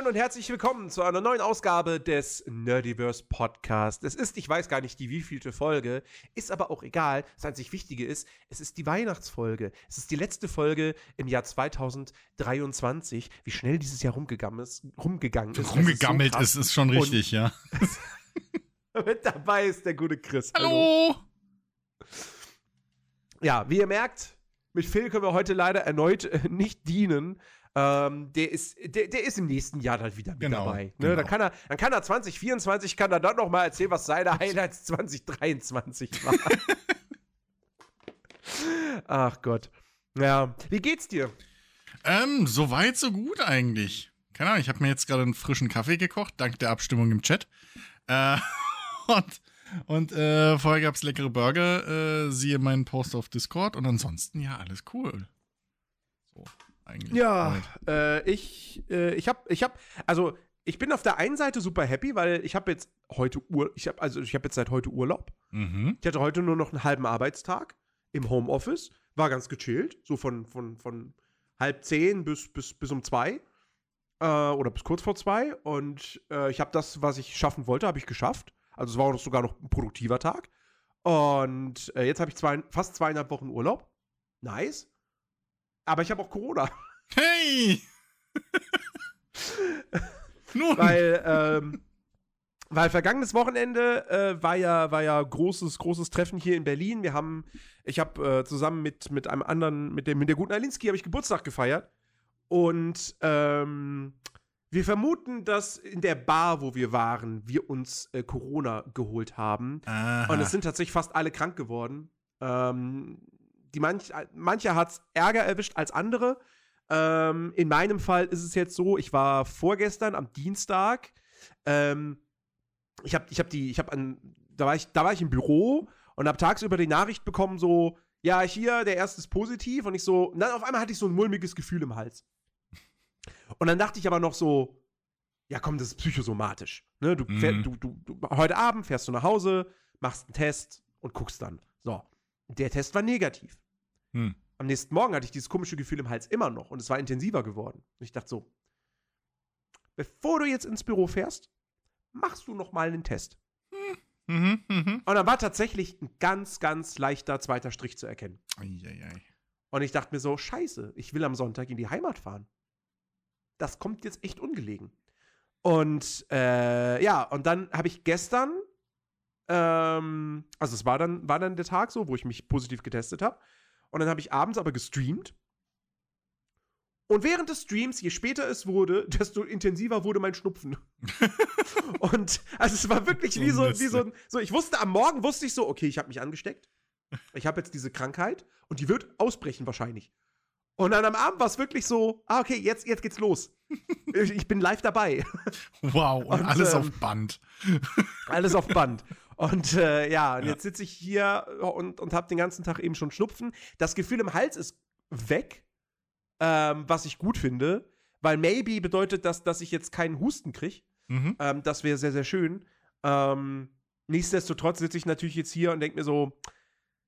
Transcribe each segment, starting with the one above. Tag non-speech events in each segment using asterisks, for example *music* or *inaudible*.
Moin und herzlich willkommen zu einer neuen Ausgabe des Nerdiverse Podcast. Es ist, ich weiß gar nicht die wievielte Folge, ist aber auch egal. Das einzig Wichtige ist, es ist die Weihnachtsfolge. Es ist die letzte Folge im Jahr 2023. Wie schnell dieses Jahr rumgegangen ist. Rumgegangen ist. Rumgegammelt ist, so ist, ist schon richtig, und ja. *laughs* mit dabei ist der gute Chris. Hallo. Hallo. Ja, wie ihr merkt, mit Phil können wir heute leider erneut äh, nicht dienen. Ähm, der, ist, der, der ist im nächsten Jahr dann wieder mit genau, dabei. Ne? Genau. Dann, kann er, dann kann er 2024 kann er dann noch mal erzählen, was seine *laughs* Highlights 2023 waren. *laughs* Ach Gott. Ja, wie geht's dir? Ähm, so weit, so gut eigentlich. Keine Ahnung, ich habe mir jetzt gerade einen frischen Kaffee gekocht, dank der Abstimmung im Chat. Äh, *laughs* und und äh, vorher gab es leckere Burger, äh, siehe meinen Post auf Discord und ansonsten ja, alles cool. So eigentlich. Ja, äh, ich, äh, ich habe, ich habe, also ich bin auf der einen Seite super happy, weil ich habe jetzt heute Ur, ich habe also ich habe jetzt seit heute Urlaub. Mhm. Ich hatte heute nur noch einen halben Arbeitstag im Homeoffice, war ganz gechillt, so von von von halb zehn bis bis bis um zwei äh, oder bis kurz vor zwei und äh, ich habe das, was ich schaffen wollte, habe ich geschafft. Also es war sogar noch ein produktiver Tag. Und äh, jetzt habe ich zwei, fast zweieinhalb Wochen Urlaub. Nice. Aber ich habe auch Corona. Hey! *laughs* Nun. Weil, ähm, weil vergangenes Wochenende äh, war ja, war ja großes, großes Treffen hier in Berlin. Wir haben, ich habe äh, zusammen mit, mit einem anderen, mit, dem, mit der guten Alinski, habe ich Geburtstag gefeiert. Und ähm, wir vermuten, dass in der Bar, wo wir waren, wir uns äh, Corona geholt haben. Aha. Und es sind tatsächlich fast alle krank geworden. Ähm, die manch, manche hat es Ärger erwischt als andere. Ähm, in meinem Fall ist es jetzt so, ich war vorgestern am Dienstag. Ähm, ich habe ich hab die, ich habe an, da war ich, da war ich im Büro und habe tagsüber die Nachricht bekommen, so, ja, hier, der erste ist positiv. Und ich so, und dann auf einmal hatte ich so ein mulmiges Gefühl im Hals. Und dann dachte ich aber noch so, ja komm, das ist psychosomatisch. Ne? Du, fähr, mhm. du, du, du, heute Abend fährst du nach Hause, machst einen Test und guckst dann. So. Der Test war negativ. Hm. Am nächsten Morgen hatte ich dieses komische Gefühl im Hals immer noch und es war intensiver geworden. Und ich dachte so, bevor du jetzt ins Büro fährst, machst du noch mal einen Test. Hm. Mhm, mh. Und dann war tatsächlich ein ganz, ganz leichter zweiter Strich zu erkennen. Eieiei. Und ich dachte mir so, scheiße, ich will am Sonntag in die Heimat fahren. Das kommt jetzt echt ungelegen. Und äh, ja, und dann habe ich gestern ähm, also es war dann, war dann der Tag so, wo ich mich positiv getestet habe. Und dann habe ich abends aber gestreamt. Und während des Streams, je später es wurde, *laughs* desto intensiver wurde mein Schnupfen. *laughs* und also es war wirklich wie so, wie so, so, ich wusste, am Morgen wusste ich so, okay, ich habe mich angesteckt. Ich habe jetzt diese Krankheit und die wird ausbrechen wahrscheinlich. Und dann am Abend war es wirklich so, ah, okay, jetzt, jetzt geht's los. ich bin live dabei. Wow, und, und alles ähm, auf Band. alles auf Band. Und äh, ja, und ja. jetzt sitze ich hier und, und habe den ganzen Tag eben schon Schnupfen. Das Gefühl im Hals ist weg, ähm, was ich gut finde, weil maybe bedeutet das, dass ich jetzt keinen Husten kriege. Mhm. Ähm, das wäre sehr, sehr schön. Ähm, nichtsdestotrotz sitze ich natürlich jetzt hier und denke mir so,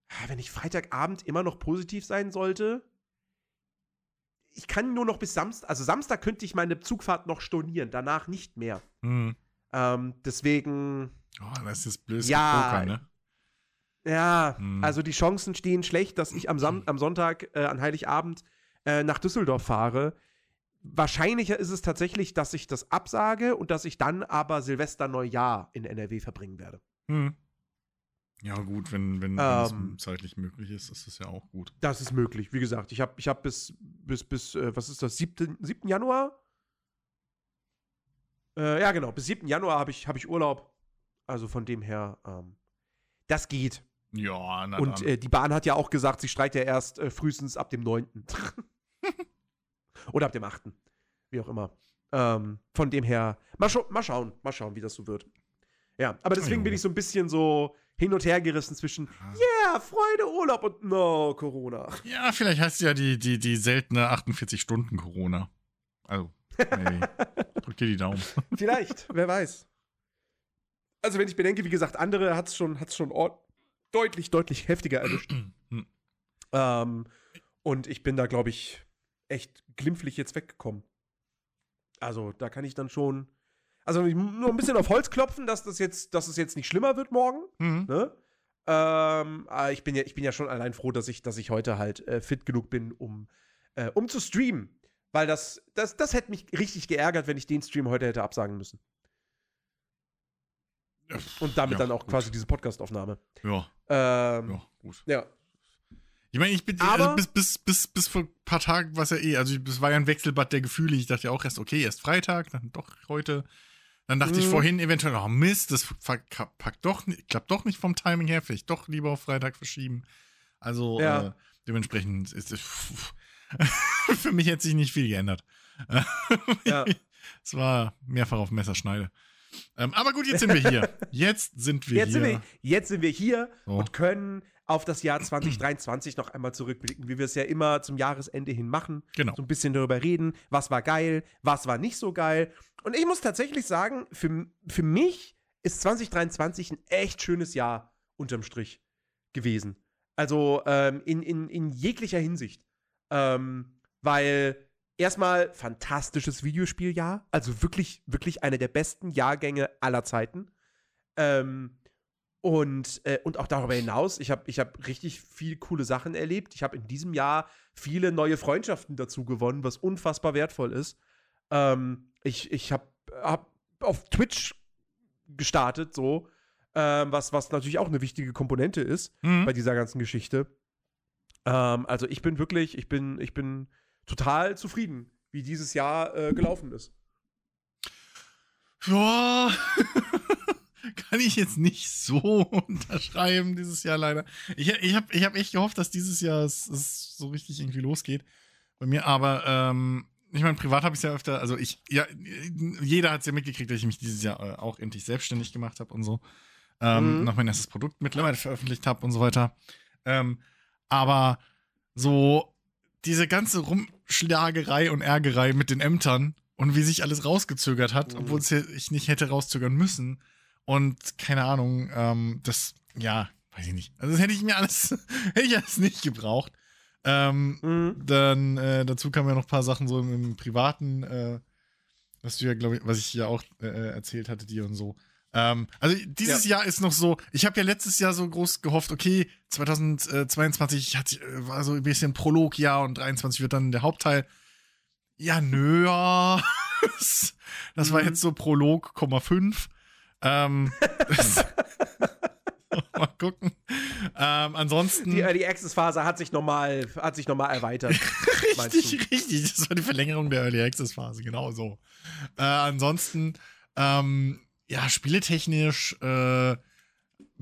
ah, wenn ich Freitagabend immer noch positiv sein sollte, ich kann nur noch bis Samstag, also Samstag könnte ich meine Zugfahrt noch stornieren, danach nicht mehr. Mhm. Ähm, deswegen Oh, das ist blöd ja, Poker, ne? Ja, hm. also die Chancen stehen schlecht, dass ich am, Sam am Sonntag äh, an Heiligabend äh, nach Düsseldorf fahre. Wahrscheinlicher ist es tatsächlich, dass ich das absage und dass ich dann aber Silvester Neujahr in NRW verbringen werde. Hm. Ja, gut, wenn, wenn, ähm, es zeitlich möglich ist, ist das ja auch gut. Das ist möglich. Wie gesagt, ich habe ich hab bis, bis, bis äh, was ist das, 7. 7. Januar? Äh, ja, genau, bis 7. Januar habe ich, hab ich Urlaub. Also von dem her, ähm, das geht. Ja, na Und äh, die Bahn hat ja auch gesagt, sie streikt ja erst äh, frühestens ab dem 9. *laughs* Oder ab dem 8. Wie auch immer. Ähm, von dem her, mal, scha mal schauen, mal schauen, wie das so wird. Ja, aber deswegen bin ich so ein bisschen so hin und her gerissen zwischen Yeah, Freude, Urlaub und No, Corona. Ja, vielleicht heißt es ja die, die, die seltene 48-Stunden-Corona. Also, hey, *laughs* drück dir die Daumen. *laughs* Vielleicht, wer weiß. Also, wenn ich bedenke, wie gesagt, andere hat es schon, hat's schon deutlich, deutlich heftiger erwischt. *clears throat* ähm, und ich bin da, glaube ich, echt glimpflich jetzt weggekommen. Also, da kann ich dann schon. Also nur ein bisschen auf Holz klopfen, dass das jetzt, dass es jetzt nicht schlimmer wird morgen. Mhm. Ne? Ähm, aber ich bin ja, ich bin ja schon allein froh, dass ich, dass ich heute halt äh, fit genug bin, um, äh, um zu streamen. Weil das, das, das hätte mich richtig geärgert, wenn ich den Stream heute hätte absagen müssen. Und damit Ja, dann auch gut. quasi diese Podcastaufnahme. Ja, Ähm, ja, gut. ja. Ich meine, ich bin Aber- also bis, bis, bis, bis vor ein paar Tagen war es ja eh, also es war ja ein Wechselbad der Gefühle. Ich dachte ja auch erst, okay, erst Freitag, dann doch heute. Dann dachte ich Mhm. vorhin eventuell, oh Mist, das packt doch, klappt doch nicht vom Timing her, vielleicht doch lieber auf Freitag verschieben. Also Ja. äh, dementsprechend ist es *laughs* für mich hat sich nicht viel geändert. *laughs* Ja. Es war mehrfach auf Messerschneide. Ähm, aber gut, jetzt sind wir hier. *laughs* Jetzt sind wir Jetzt hier. sind, wir, jetzt sind wir hier So. und können auf das Jahr 2023 noch einmal zurückblicken, wie wir es ja immer zum Jahresende hin machen. Genau. So ein bisschen darüber reden, was war geil, was war nicht so geil. Und ich muss tatsächlich sagen, für, für mich ist 2023 ein echt schönes Jahr unterm Strich gewesen. Also ähm, in, in, in jeglicher Hinsicht. Ähm, weil erstmal fantastisches Videospieljahr, also wirklich, wirklich eine der besten Jahrgänge aller Zeiten. Ähm, und, äh, und auch darüber hinaus, ich habe ich hab richtig viel coole Sachen erlebt. Ich habe in diesem Jahr viele neue Freundschaften dazu gewonnen, was unfassbar wertvoll ist. Ähm, ich ich habe hab auf Twitch gestartet, so, ähm, was, was natürlich auch eine wichtige Komponente ist Mhm. bei dieser ganzen Geschichte. Ähm, also ich bin wirklich, ich bin, ich bin total zufrieden, wie dieses Jahr äh, gelaufen ist. Ja, *laughs* kann ich jetzt nicht so *laughs* unterschreiben dieses Jahr leider. Ich, ich habe ich hab echt gehofft, dass dieses Jahr es, es so richtig irgendwie losgeht bei mir, aber ähm, ich meine, privat habe ich es ja öfter, also ich, ja, jeder hat es ja mitgekriegt, dass ich mich dieses Jahr äh, auch endlich selbstständig gemacht habe und so. Ähm, Mhm. Noch mein erstes Produkt mittlerweile veröffentlicht habe und so weiter. Ähm, aber so diese ganze Rumschlagerei und Ärgerei mit den Ämtern und wie sich alles rausgezögert hat, Mhm. obwohl ich nicht hätte rauszögern müssen. Und keine Ahnung, ähm, das, ja, weiß ich nicht. Also das hätte ich mir alles, *laughs* hätte ich alles nicht gebraucht. Ähm, Mhm. dann äh, dazu kamen ja noch ein paar Sachen so im, im Privaten, äh, was du ja, glaube ich, was ich ja auch äh, erzählt hatte dir und so. Ähm, also dieses Jahr ist noch so, ich habe ja letztes Jahr so groß gehofft, okay, 2022 hat, äh, war so ein bisschen Prologjahr und 23 wird dann der Hauptteil. Ja, nö, ja. *laughs* das, war Mhm. jetzt so Prolog, Komma 5. Ähm, *laughs* *laughs* mal gucken. Ähm, ansonsten. Die Early Access Phase hat sich nochmal hat sich erweitert. Richtig, richtig. Das war die Verlängerung der Early Access Phase, genau so. Äh, ansonsten, ähm, ja, spieletechnisch äh,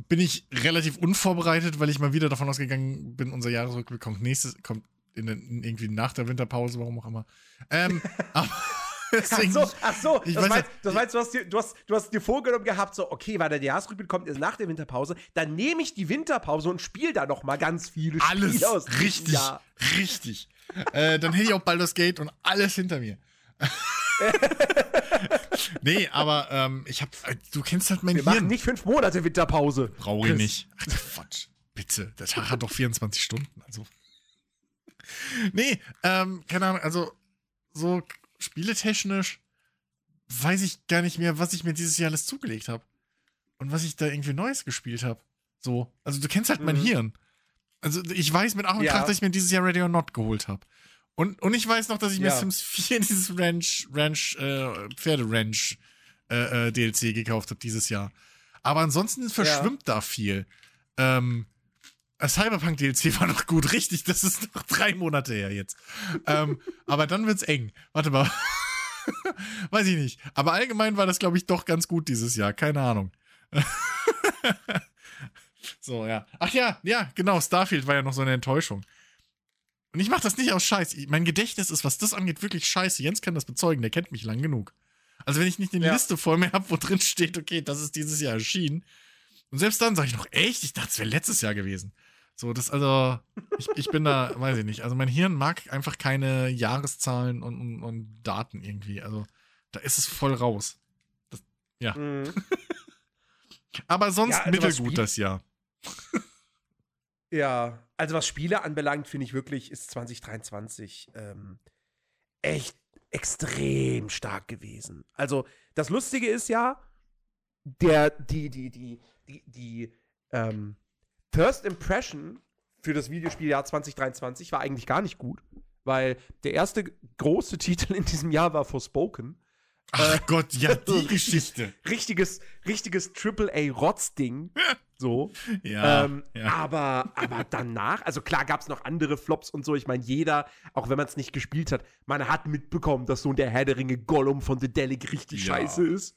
bin ich relativ unvorbereitet, weil ich mal wieder davon ausgegangen bin, unser Jahresrückblick kommt nächstes, kommt in den, irgendwie nach der Winterpause, warum auch immer. Ähm, *laughs* aber *laughs* Ach deswegen, so, ach so, ich das, weiß meinst, ja- das meinst du, hast dir, du, hast, du hast dir vorgenommen gehabt, so, okay, weil der Jahresrückblick kommt erst nach der Winterpause, dann nehme ich die Winterpause und spiele da noch mal ganz viele alles Spiele aus richtig, Jahr. richtig. Äh, dann hätte ich auch Baldur's Gate und alles hinter mir. *laughs* nee, aber ähm, ich hab, äh, du kennst halt mein Wir Hirn. machen nicht fünf Monate Winterpause. Brauche ich nicht. Ach, Quatsch. Bitte. Der Tag hat doch 24 Stunden. Also. Nee, ähm, keine Ahnung, also so spieletechnisch weiß ich gar nicht mehr, was ich mir dieses Jahr alles zugelegt habe. Und was ich da irgendwie Neues gespielt habe. So. Also du kennst halt mein Mhm. Hirn. Also ich weiß mit Ach und Ja. Krach, dass ich mir dieses Jahr Ready or Not geholt habe. Und, und ich weiß noch, dass ich mir Ja. Sims 4 *laughs* dieses Ranch, Ranch, äh, Pferderanch äh, äh, DLC gekauft habe dieses Jahr. Aber ansonsten verschwimmt da viel. Ähm, äh, Cyberpunk DLC war noch gut, richtig, das ist noch drei Monate her jetzt. ähm, aber dann wird's eng. Warte mal. *laughs* Weiß ich nicht. Aber allgemein war das, glaube ich, doch ganz gut dieses Jahr. Keine Ahnung. *laughs* so, ja. Ach ja, ja, genau. Starfield war ja noch so eine Enttäuschung. Und ich mache das nicht aus Scheiß. Ich- Mein Gedächtnis ist, was das angeht, wirklich scheiße. Jens kann das bezeugen, der kennt mich lang genug. Also wenn ich nicht eine Ja. Liste vor mir habe, wo drin steht, okay, das ist dieses Jahr erschienen. Und selbst dann sage ich noch, echt? Ich dachte, es wäre letztes Jahr gewesen. So, das also, ich, ich bin da, *laughs* weiß ich nicht. Also mein Hirn mag einfach keine Jahreszahlen und, und, und Daten irgendwie. Also da ist es voll raus. Mhm. *laughs* Aber sonst Ja, also mittelgut das Jahr. Ja, also was Spiele anbelangt, finde ich wirklich, ist 2023 ähm, echt extrem stark gewesen. Also, das Lustige ist ja, der, die, die, die, die, die, ähm, First Impression für das Videospieljahr 2023 war eigentlich gar nicht gut, weil der erste große *laughs* Titel in diesem Jahr war Forspoken. Ach Äh, Gott, ja, *laughs* die Geschichte. Richtiges, richtiges Triple-A-Rotz-Ding. *laughs* So. Ja, ähm, ja. aber, aber danach, also klar gab es noch andere Flops und so. Ich meine, jeder, auch wenn man es nicht gespielt hat, man hat mitbekommen, dass so ein der Herr der Ringe Gollum von The Delic richtig Ja. scheiße ist.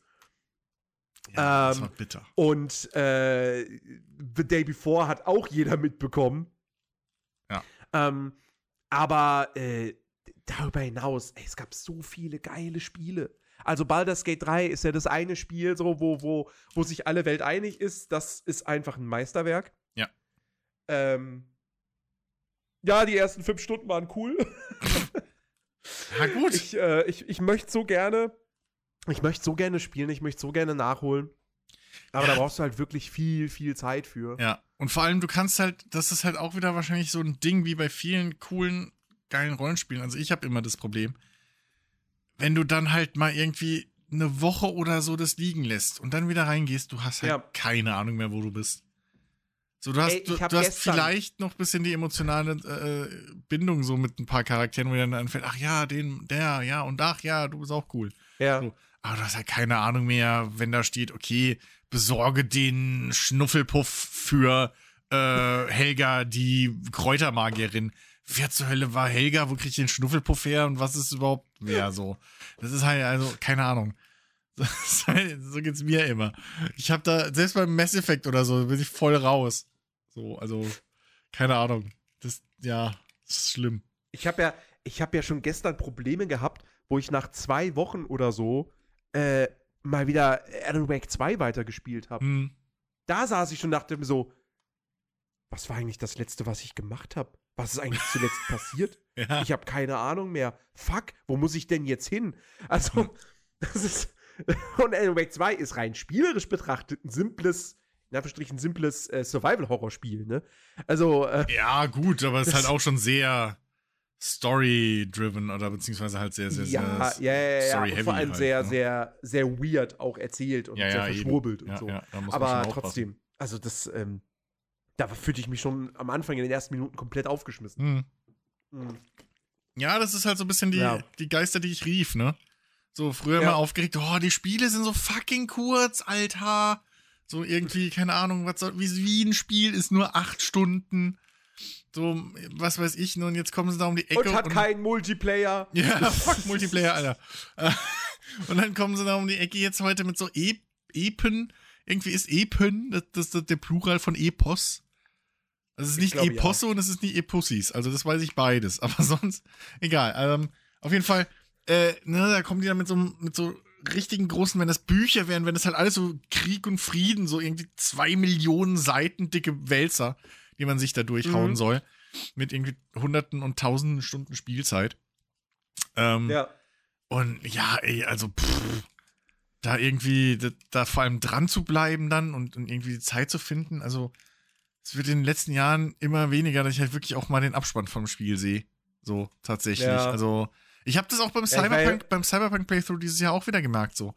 ja das ähm, war bitter. Und äh, The Day Before hat auch jeder mitbekommen. Ja. Ähm, aber äh, darüber hinaus, ey, es gab so viele geile Spiele. Also Baldur's Gate 3 ist ja das eine Spiel, so, wo, wo, wo sich alle Welt einig ist, das ist einfach ein Meisterwerk. Ja. Ähm, ja, die ersten fünf Stunden waren cool. *laughs* Ja, gut. Ich, äh, ich, ich möchte so gerne, ich möchte so gerne spielen, ich möchte so gerne nachholen. Aber Ja. da brauchst du halt wirklich viel, viel Zeit für. Ja, und vor allem, du kannst halt, das ist halt auch wieder wahrscheinlich so ein Ding wie bei vielen coolen, geilen Rollenspielen. Also ich habe immer das Problem, wenn du dann halt mal irgendwie eine Woche oder so das liegen lässt und dann wieder reingehst, du hast halt Ja. keine Ahnung mehr, wo du bist. So, du hast, Ey, du, du hast vielleicht noch ein bisschen die emotionale äh, Bindung so mit ein paar Charakteren, wo dir dann anfällt, ach ja, den, der, ja, und ach ja, du bist auch cool. Ja. So. Aber du hast halt keine Ahnung mehr, wenn da steht, okay, besorge den Schnuffelpuff für äh, Helga, die Kräutermagierin. Wer zur Hölle war Helga? Wo krieg ich den Schnuffelpuff her? Und was ist überhaupt wer so? Das ist halt, also, keine Ahnung. *laughs* So geht's mir immer. Ich habe da, selbst beim Mass Effect oder so, bin ich voll raus. So, also, keine Ahnung. Das, ja, das ist schlimm. Ich habe ja, ich habe ja schon gestern Probleme gehabt, wo ich nach zwei Wochen oder so äh, mal wieder Alan Wake 2 weitergespielt habe. Hm. Da saß ich schon und dachte mir so, was war eigentlich das Letzte, was ich gemacht habe? Was ist eigentlich zuletzt *laughs* passiert? Ja. Ich habe keine Ahnung mehr. Fuck, wo muss ich denn jetzt hin? Also, das ist. *laughs* Und Alan Wake 2 ist rein spielerisch betrachtet ein simples, in Anführungsstrichen simples äh, Survival-Horror-Spiel, ne? Also, äh, Ja, gut, aber es ist halt auch schon sehr story-driven oder beziehungsweise halt sehr, sehr, ja, sehr ja, ja, ja, und vor allem halt, sehr, ne? sehr, sehr weird auch erzählt und Ja, sehr verschwurbelt und so. Aber trotzdem, also das, ähm, da fühlte ich mich schon am Anfang in den ersten Minuten komplett aufgeschmissen. Hm. Mhm. Ja, das ist halt so ein bisschen die, Ja. die Geister, die ich rief, ne? So früher Ja. mal aufgeregt, oh, die Spiele sind so fucking kurz, Alter. So irgendwie, keine Ahnung, was soll, wie, wie ein Spiel ist nur acht Stunden. So, was weiß ich, ne? und jetzt kommen sie da um die Ecke. Und hat keinen Multiplayer. *laughs* Ja, fuck Multiplayer, Alter. *laughs* Und dann kommen sie da um die Ecke jetzt heute mit so e Epen. Irgendwie ist Epen das, das, das der Plural von Epos. Also es ist Ich nicht glaube, ja. Eposse und es ist nicht Epussis. Also das weiß ich beides. *laughs* Aber sonst, egal. Ähm, auf jeden Fall, äh, ne, da kommen die dann mit so, mit so richtigen großen, wenn das Bücher wären, wenn das halt alles so Krieg und Frieden, so irgendwie zwei Millionen Seiten dicke Wälzer, die man sich da durchhauen Mhm. soll. Mit irgendwie hunderten und tausenden Stunden Spielzeit. Ähm, Ja. und ja, ey, also pff, da irgendwie, da, da vor allem dran zu bleiben dann und, und irgendwie die Zeit zu finden, also es wird in den letzten Jahren immer weniger, dass ich halt wirklich auch mal den Abspann vom Spiel sehe. So, tatsächlich. Ja. Also, ich habe das auch beim Ja, Cyberpunk, beim Cyberpunk Playthrough dieses Jahr auch wieder gemerkt, so.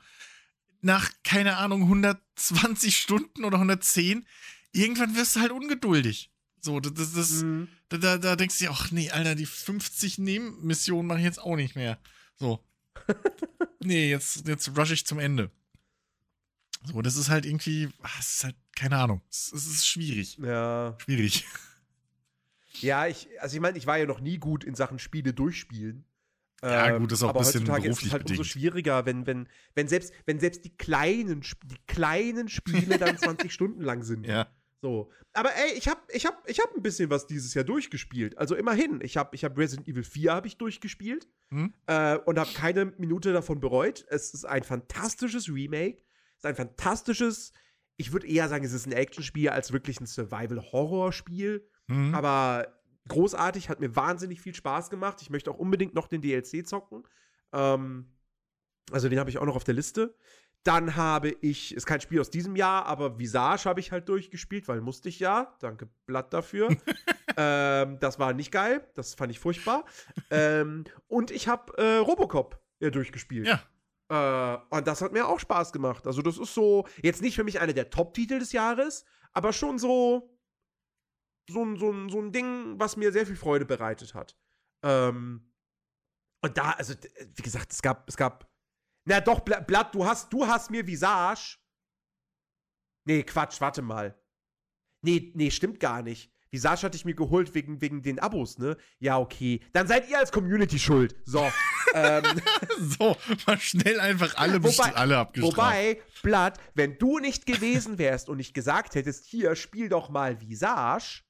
Nach, keine Ahnung, 120 Stunden oder 110, irgendwann wirst du halt ungeduldig. So, das, das, das Mhm. da, da, da denkst du dir, ach nee, Alter, die 50 Nebenmissionen mache ich jetzt auch nicht mehr. So. Nee, jetzt, jetzt rush ich zum Ende. So, das ist halt irgendwie, es ist halt, keine Ahnung. Es, es ist schwierig. Ja. Schwierig. Ja, ich, also ich meine, ich war ja noch nie gut in Sachen Spiele durchspielen. Ja, gut, das ist auch ein bisschen heutzutage ist es beruflich halt umso bedingt. schwieriger, wenn, wenn, wenn selbst, wenn selbst die kleinen, die kleinen Spiele dann *laughs* 20 Stunden lang sind. Ja. So. Aber ey, ich hab, ich hab, ich hab ein bisschen was dieses Jahr durchgespielt. Also immerhin. Ich hab, ich hab Resident Evil 4 habe ich durchgespielt Hm? äh, und habe keine Minute davon bereut. Es ist ein fantastisches Remake. Es ist ein fantastisches, ich würde eher sagen, es ist ein Actionspiel als wirklich ein Survival-Horror-Spiel. Hm? Aber großartig, hat mir wahnsinnig viel Spaß gemacht. Ich möchte auch unbedingt noch den DLC zocken. Ähm, also den habe ich auch noch auf der Liste. Dann habe ich, ist kein Spiel aus diesem Jahr, aber Visage habe ich halt durchgespielt, weil musste ich ja. Danke, Blatt dafür. *laughs* ähm, das war nicht geil. Das fand ich furchtbar. ähm, und ich habe äh, Robocop ja, durchgespielt. Ja. Äh, und das hat mir auch Spaß gemacht. Also, das ist so, jetzt nicht für mich einer der Top-Titel des Jahres, aber schon so, so, ein- so, ein- so ein Ding, was mir sehr viel Freude bereitet hat. Ähm, und da, also, wie gesagt, es gab, es gab, na doch, Bla- Blatt, du hast, du hast mir Visage. Nee, Quatsch, warte mal. Nee, nee, stimmt gar nicht. Visage hatte ich mir geholt wegen, wegen den Abos, ne? Ja, okay. Dann seid ihr als Community schuld. So. *laughs* ähm, So, mal schnell einfach alle, Wobei- alle abgestraft. Wobei, Blatt, wenn du nicht gewesen wärst und nicht gesagt hättest, hier, spiel doch mal Visage,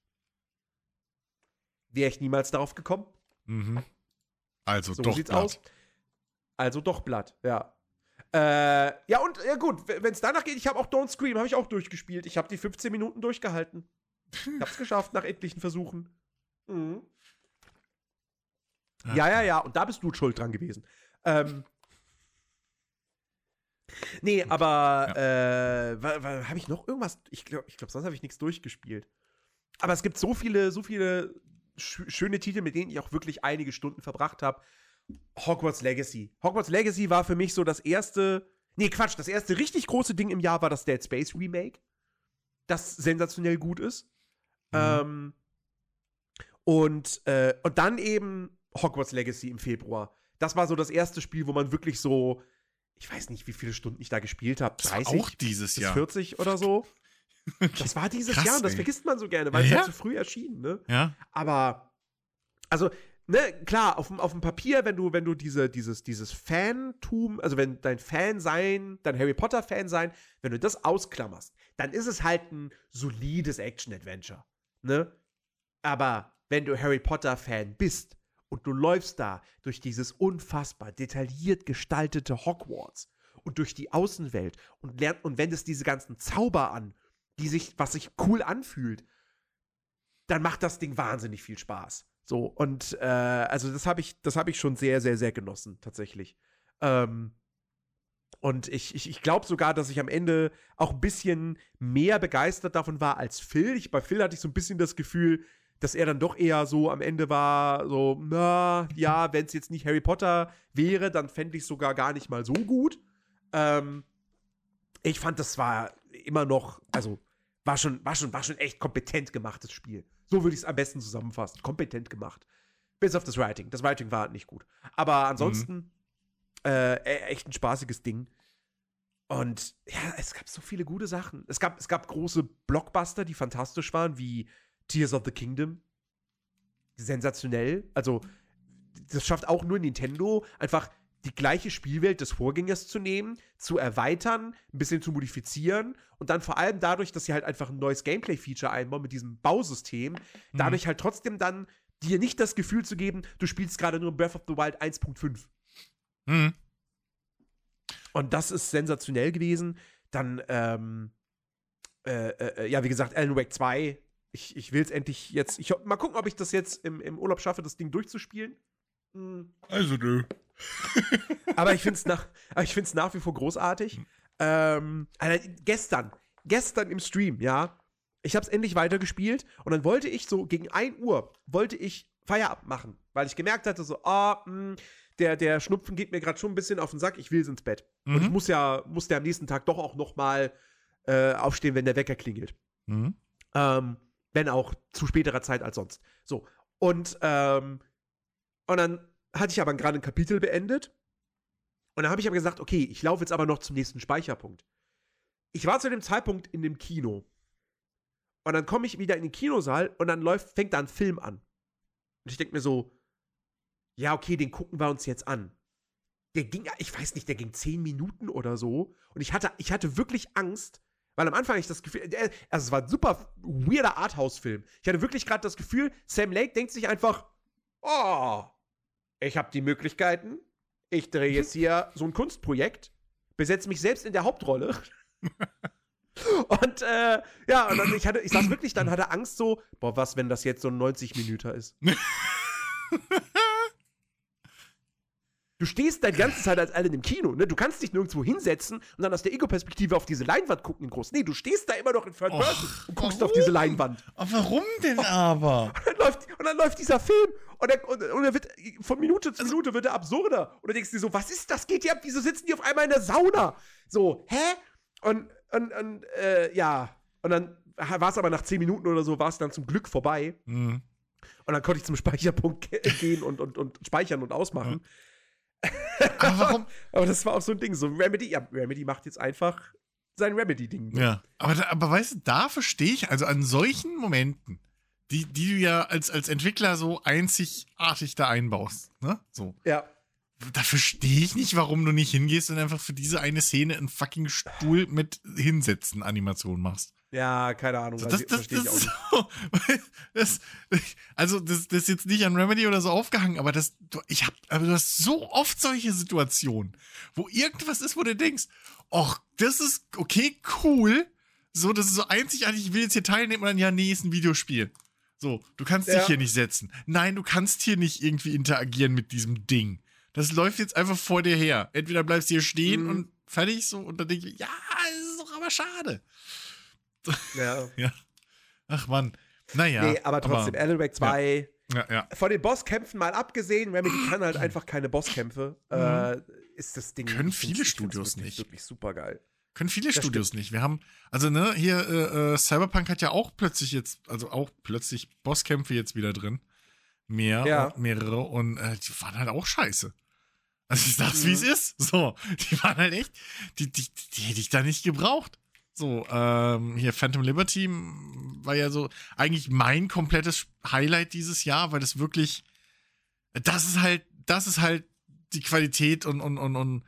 wäre ich niemals darauf gekommen. Mhm. Also So doch sieht's Blatt. aus. Also doch Blatt, ja. Äh, ja, und ja gut, wenn es danach geht, ich habe auch Don't Scream, habe ich auch durchgespielt. Ich habe die 15 Minuten durchgehalten. Ich hab's geschafft nach etlichen Versuchen. Mhm. Ja, ja, ja, und da bist du schuld dran gewesen. Ähm, nee, aber äh, habe ich noch irgendwas? Ich glaube, ich glaub, sonst habe ich nichts durchgespielt. Aber es gibt so viele, so viele sch schöne Titel, mit denen ich auch wirklich einige Stunden verbracht habe. Hogwarts Legacy. Hogwarts Legacy war für mich so das erste. Nee, Quatsch, das erste richtig große Ding im Jahr war das Dead Space Remake. Das sensationell gut ist. Mhm. Ähm, und, äh, und dann eben Hogwarts Legacy im Februar. Das war so das erste Spiel, wo man wirklich so, ich weiß nicht, wie viele Stunden ich da gespielt habe. Das war 30 auch dieses Jahr. 40 oder so. *laughs* Das war dieses Krass, Jahr und das ey. vergisst man so gerne, weil Ja, es ja. halt zu früh erschien, ne? Ja. Aber, also, ne, klar, auf dem, auf dem Papier, wenn du, wenn du diese, dieses, dieses Fantum, also wenn dein Fan sein, dein Harry Potter-Fan sein, wenn du das ausklammerst, dann ist es halt ein solides Action-Adventure, ne? Aber wenn du Harry Potter-Fan bist und du läufst da durch dieses unfassbar detailliert gestaltete Hogwarts und durch die Außenwelt und lernt und wendest diese ganzen Zauber an, die sich, was sich cool anfühlt, dann macht das Ding wahnsinnig viel Spaß. So, und äh, also das habe ich, das habe ich schon sehr, sehr, sehr genossen, tatsächlich. Ähm, und ich, ich, ich glaube sogar, dass ich am Ende auch ein bisschen mehr begeistert davon war als Phil. Ich, bei Phil hatte ich so ein bisschen das Gefühl, dass er dann doch eher so am Ende war, so, na, ja, wenn es jetzt nicht Harry Potter wäre, dann fände ich es sogar gar nicht mal so gut. Ähm, ich fand, das war immer noch, also war schon, war schon, war schon echt kompetent gemachtes Spiel. So würde ich es am besten zusammenfassen. Kompetent gemacht. Bis auf das Writing. Das Writing war nicht gut. Aber ansonsten äh, e- echt ein spaßiges Ding. Und ja, es gab so viele gute Sachen. Es gab, es gab große Blockbuster, die fantastisch waren, wie Tears of the Kingdom. Sensationell. Also, das schafft auch nur Nintendo, einfach die gleiche Spielwelt des Vorgängers zu nehmen, zu erweitern, ein bisschen zu modifizieren und dann vor allem dadurch, dass sie halt einfach ein neues Gameplay-Feature einbauen mit diesem Bausystem, dadurch halt trotzdem dann dir nicht das Gefühl zu geben, du spielst gerade nur Breath of the Wild 1.5. Mhm. Und das ist sensationell gewesen. Dann, ähm, äh, äh, ja, wie gesagt, Alan Wake 2. Ich, ich will es endlich jetzt. Ich, mal gucken, ob ich das jetzt im, im Urlaub schaffe, das Ding durchzuspielen. Hm. Also nö. Aber ich finde es nach, aber ich find's nach wie vor großartig. Ähm, Alter, gestern, gestern im Stream, ja, ich habe es endlich weitergespielt und dann wollte ich so gegen 1 Uhr, wollte ich Feierabend machen, weil ich gemerkt hatte, so, ah, mh, der, der Schnupfen geht mir gerade schon ein bisschen auf den Sack, ich will ins Bett. Und ich Mhm. muss ja, muss ja am nächsten Tag doch auch noch mal äh, aufstehen, wenn der Wecker klingelt. Mhm. Ähm, wenn auch zu späterer Zeit als sonst. So. Und, ähm, und dann hatte ich aber gerade ein Kapitel beendet. Und dann habe ich aber gesagt, okay, ich laufe jetzt aber noch zum nächsten Speicherpunkt. Ich war zu dem Zeitpunkt in dem Kino. Und dann komme ich wieder in den Kinosaal und dann läuft, fängt da ein Film an. Und ich denke mir so, ja, okay, den gucken wir uns jetzt an. Der ging, ich weiß nicht, der ging zehn Minuten oder so. Und ich hatte, ich hatte wirklich Angst, weil am Anfang hatte ich das Gefühl, der- also es war ein super weirder Arthouse-Film. Ich hatte wirklich gerade das Gefühl, Sam Lake denkt sich einfach, oh, ich habe die Möglichkeiten. Ich drehe jetzt hier so ein Kunstprojekt, besetze mich selbst in der Hauptrolle. *laughs* und äh, ja, und dann, ich hatte, ich saß wirklich dann, hatte Angst so, boah, was, wenn das jetzt so ein 90 Minuten ist? *laughs* Du stehst deine ganze Zeit als Alan im Kino, ne? Du kannst dich nirgendwo hinsetzen und dann aus der Ego-Perspektive auf diese Leinwand gucken in groß. Nee, du stehst da immer noch in Third Och, Person und guckst warum? auf diese Leinwand. Aber warum denn aber? *laughs* Und dann läuft, und dann läuft dieser Film und, er, und, und er wird von Minute zu Minute wird er absurder. Und du denkst dir so, was ist das? Geht ab? Wieso sitzen die auf einmal in der Sauna? So, hä? Und, und, und äh, ja. Und dann war es aber nach 10 Minuten oder so, war es dann zum Glück vorbei. Hm. Und dann konnte ich zum Speicherpunkt ge- gehen und, und, und speichern und ausmachen. Aber *laughs* warum? Aber das war auch so ein Ding. So Remedy, ja, Remedy macht jetzt einfach sein Remedy-Ding. Ja. Aber, da, aber weißt du, da verstehe ich, also an solchen Momenten, die, die du ja als, als Entwickler so einzigartig da einbaust, ne? So. Ja. Da verstehe ich nicht, warum du nicht hingehst und einfach für diese eine Szene einen fucking Stuhl mit hinsetzen Animation machst. Ja, keine Ahnung. So, das, ich- das, ich das nicht. so, *laughs* das, also das, das ist jetzt nicht an Remedy oder so aufgehangen, aber das, du, ich hab, aber du hast so oft solche Situationen, wo irgendwas ist, wo du denkst, ach, das ist okay, cool, so, das ist so einzigartig, ich will jetzt hier teilnehmen und dann, ja, nee, ist ein Videospiel. So, du kannst dich Ja. hier nicht setzen. Nein, du kannst hier nicht irgendwie interagieren mit diesem Ding. Das läuft jetzt einfach vor dir her. Entweder bleibst du hier stehen Mhm. und fertig so und dann denke ich, ja, das ist doch aber schade. *laughs* Ja. Ach Mann. Naja. nee, aber trotzdem, Alan Wake 2, Ja, ja. von den Bosskämpfen mal abgesehen, Remedy kann halt einfach keine Bosskämpfe, äh, ist das Ding. Mhm. Können viele Studios wirklich, nicht. Wirklich super geil. Können viele Das Studios nicht. Wir haben, also ne, hier, äh, äh, Cyberpunk hat ja auch plötzlich jetzt, also auch plötzlich Bosskämpfe jetzt wieder drin. Mehr, Ja. und mehrere und äh, die waren halt auch scheiße. Also ich sag's, Mhm. wie es ist. So, die waren halt echt, die, die, die hätte ich da nicht gebraucht. So, ähm, hier Phantom Liberty war ja so eigentlich mein komplettes Highlight dieses Jahr, weil das wirklich, das ist halt, das ist halt die Qualität und, und, und, und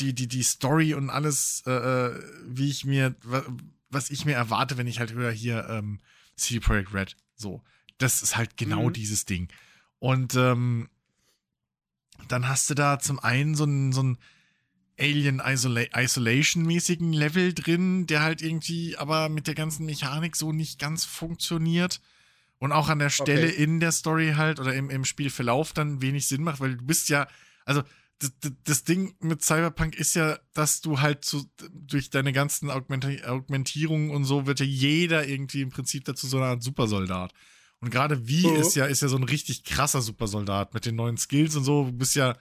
die, die, die Story und alles, äh, äh, wie ich mir, wa- was ich mir erwarte, wenn ich halt höre hier ähm, CD Projekt Red. So, das ist halt genau Mhm. dieses Ding. Und ähm, dann hast du da zum einen so ein, so ein Alien Isola Isolation-mäßigen Level drin, der halt irgendwie aber mit der ganzen Mechanik so nicht ganz funktioniert. Und auch an der Stelle Okay. in der Story halt oder im, im Spielverlauf dann wenig Sinn macht, weil du bist ja, also das, Ding mit Cyberpunk ist ja, dass du halt so durch deine ganzen Augmenti Augmentierungen und so wird ja jeder irgendwie im Prinzip dazu so eine Art Supersoldat. Und gerade wie Mhm. ist ja, ist ja so ein richtig krasser Supersoldat mit den neuen Skills und so. Du bist ja,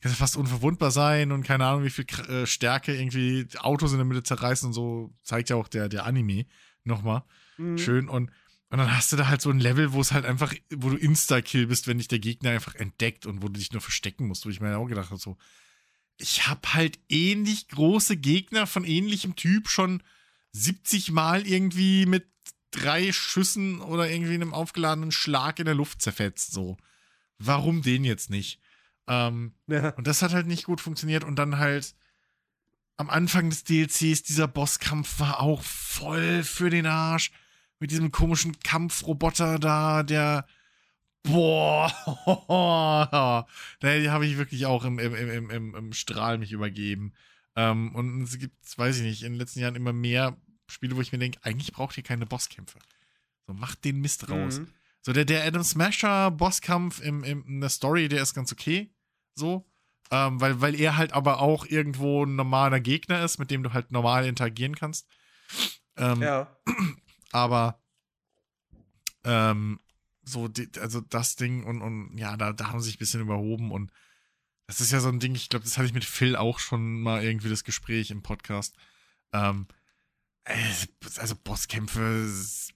kannst fast unverwundbar sein und keine Ahnung, wie viel äh, Stärke irgendwie Autos in der Mitte zerreißen und so zeigt ja auch der, der Anime nochmal. Mhm. Schön. Und, und dann hast du da halt so ein Level, wo es halt einfach, wo du Insta-Kill bist, wenn dich der Gegner einfach entdeckt und wo du dich nur verstecken musst, wo ich mir auch gedacht habe, so, ich habe halt ähnlich große Gegner von ähnlichem Typ schon 70 Mal irgendwie mit drei Schüssen oder irgendwie einem aufgeladenen Schlag in der Luft zerfetzt, so. Warum den jetzt nicht? Ähm, Ja. und das hat halt nicht gut funktioniert. Und dann halt am Anfang des DLCs, dieser Bosskampf war auch voll für den Arsch. Mit diesem komischen Kampfroboter da, der. Boah, *laughs* da habe ich wirklich auch im, im, im, im, im Strahl mich übergeben. Ähm, und es gibt, weiß ich nicht, in den letzten Jahren immer mehr Spiele, wo ich mir denke, eigentlich braucht ihr keine Bosskämpfe. So, macht den Mist raus. Mhm. So, der, der Adam Smasher Bosskampf im, im, in der Story, der ist ganz okay. So. Ähm, weil, weil er halt aber auch irgendwo ein normaler Gegner ist, mit dem du halt normal interagieren kannst. Ähm, Ja. *clears throat* aber ähm, so, die, also das Ding und, und ja, da, da haben sie sich ein bisschen überhoben und das ist ja so ein Ding, ich glaube, das hatte ich mit Phil auch schon mal irgendwie das Gespräch im Podcast. Ähm, äh, also Bosskämpfe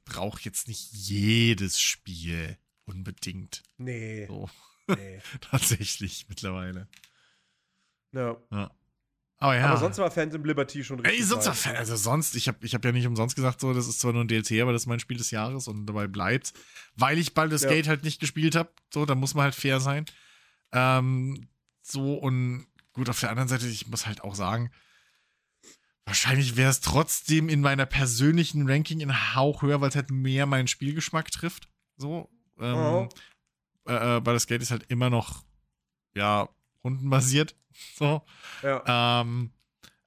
braucht jetzt nicht jedes Spiel unbedingt. Nee. So, nee. *laughs* tatsächlich mittlerweile. Ja. Aber ja. Aber sonst war Phantom Liberty schon richtig. Ey, sonst, war- also sonst, ich habe ich hab ja nicht umsonst gesagt, so, das ist zwar nur ein DLC, aber das ist mein Spiel des Jahres und dabei bleibt, weil ich Baldur's Ja. Gate halt nicht gespielt habe, so, da muss man halt fair sein. Ähm, so und gut, auf der anderen Seite, ich muss halt auch sagen, wahrscheinlich wäre es trotzdem in meiner persönlichen Ranking ein Hauch höher, weil es halt mehr meinen Spielgeschmack trifft. So. Ähm, Oh. Äh, äh, Baldur's Gate ist halt immer noch, ja, rundenbasiert. *laughs* So. Ja. Ähm,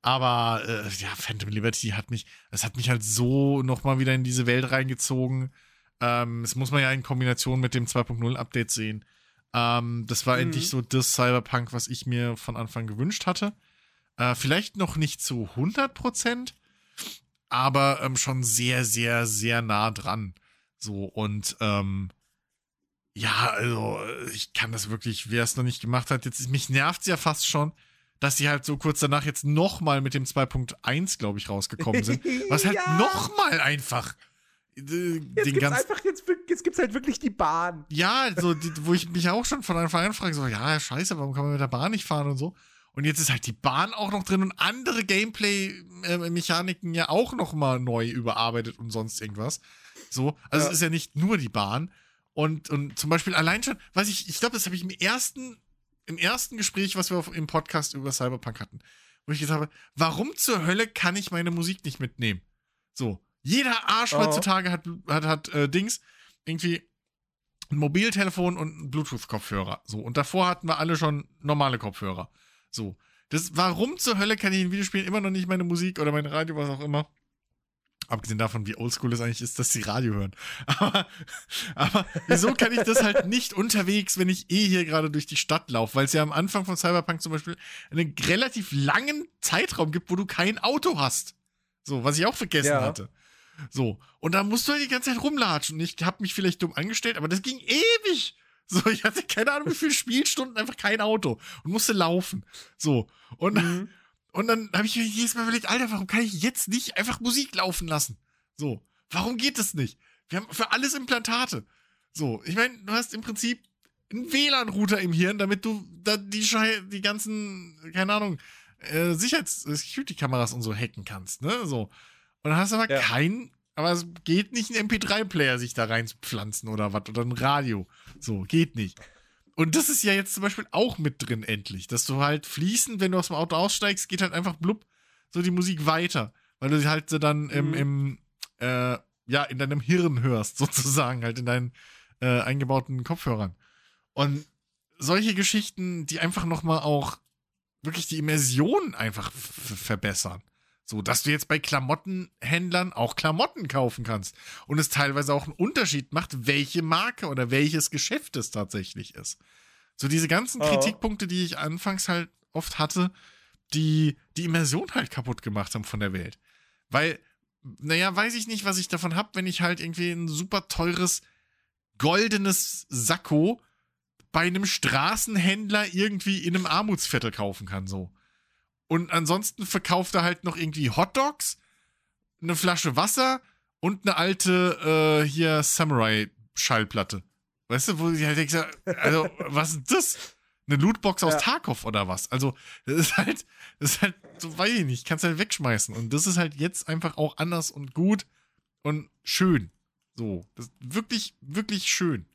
aber äh, ja, Phantom Liberty hat mich, es hat mich halt so nochmal wieder in diese Welt reingezogen. Ähm, das muss man ja in Kombination mit dem 2.0 Update sehen. Ähm, das war Mhm. endlich so das Cyberpunk, was ich mir von Anfang gewünscht hatte. Äh, vielleicht noch nicht zu 100 Prozent, aber ähm, schon sehr, sehr, sehr nah dran. So, und ähm, ja, also äh, ich kann das wirklich, wer es noch nicht gemacht hat, jetzt mich nervt's ja fast schon, dass sie halt so kurz danach jetzt nochmal mit dem 2.1, glaube ich, rausgekommen sind. Was *laughs* halt Ja. nochmal einfach äh, Jetzt den gibt's ganzen einfach, jetzt, jetzt gibt's halt wirklich die Bahn. ja, so, die, wo ich mich auch schon von Anfang an frage, so, ja, scheiße, warum kann man mit der Bahn nicht fahren und so. Und jetzt ist halt die Bahn auch noch drin und andere Gameplay-Mechaniken ja auch noch mal neu überarbeitet und sonst irgendwas. So, also Ja. es ist ja nicht nur die Bahn. Und, und zum Beispiel allein schon, was ich, ich glaube, das habe ich im ersten, im ersten Gespräch, was wir auf, im Podcast über Cyberpunk hatten, wo ich gesagt habe, warum zur Hölle kann ich meine Musik nicht mitnehmen? So, jeder Arsch Oh. heutzutage hat, hat, hat äh, Dings, irgendwie ein Mobiltelefon und ein Bluetooth-Kopfhörer. So, und davor hatten wir alle schon normale Kopfhörer. So. Das, warum zur Hölle kann ich in Videospielen immer noch nicht meine Musik oder mein Radio, was auch immer? Abgesehen davon, wie oldschool es eigentlich ist, dass sie Radio hören. *laughs* Aber, aber wieso kann ich das halt nicht unterwegs, wenn ich eh hier gerade durch die Stadt laufe? Weil es ja am Anfang von Cyberpunk zum Beispiel einen relativ langen Zeitraum gibt, wo du kein Auto hast. So, was ich auch vergessen Ja. hatte. So, und da musst du halt die ganze Zeit rumlatschen. Und ich habe mich vielleicht dumm angestellt, aber das ging ewig. So, ich hatte keine Ahnung, wie viele Spielstunden, einfach kein Auto und musste laufen. So, und, Mhm. Und dann habe ich mir jedes Mal überlegt, Alter, warum kann ich jetzt nicht einfach Musik laufen lassen? So, warum geht das nicht? Wir haben für alles Implantate. So, ich meine, du hast im Prinzip einen WLAN-Router im Hirn, damit du da die, Schei die ganzen, keine Ahnung, äh, Sicherheits-Security-Kameras und so hacken kannst, ne? So. Und dann hast du aber Ja. kein, aber es geht nicht, einen MP3-Player sich da reinzupflanzen oder was, oder ein Radio. So, geht nicht. Und das ist ja jetzt zum Beispiel auch mit drin endlich, dass du halt fließend, wenn du aus dem Auto aussteigst, geht halt einfach blub so die Musik weiter, weil du sie halt so dann im, Mhm. im äh, ja, in deinem Hirn hörst, *laughs* sozusagen, halt in deinen äh, eingebauten Kopfhörern. Und solche Geschichten, die einfach nochmal auch wirklich die Immersion einfach verbessern. So, dass du jetzt bei Klamottenhändlern auch Klamotten kaufen kannst. Und es teilweise auch einen Unterschied macht, welche Marke oder welches Geschäft es tatsächlich ist. So diese ganzen Oh. Kritikpunkte, die ich anfangs halt oft hatte, die die Immersion halt kaputt gemacht haben von der Welt. Weil, naja, weiß ich nicht, was ich davon hab, wenn ich halt irgendwie ein super teures goldenes Sakko bei einem Straßenhändler irgendwie in einem Armutsviertel kaufen kann, so. Und ansonsten verkauft er halt noch irgendwie Hotdogs, eine Flasche Wasser und eine alte äh, hier Samurai-Schallplatte. Weißt du, wo ich halt denke, also, was ist das? Eine Lootbox aus Ja. Tarkov oder was? Also, das ist halt, das ist halt, so weiß ich nicht, kannst halt wegschmeißen. Und das ist halt jetzt einfach auch anders und gut und schön. So, das ist wirklich, wirklich schön.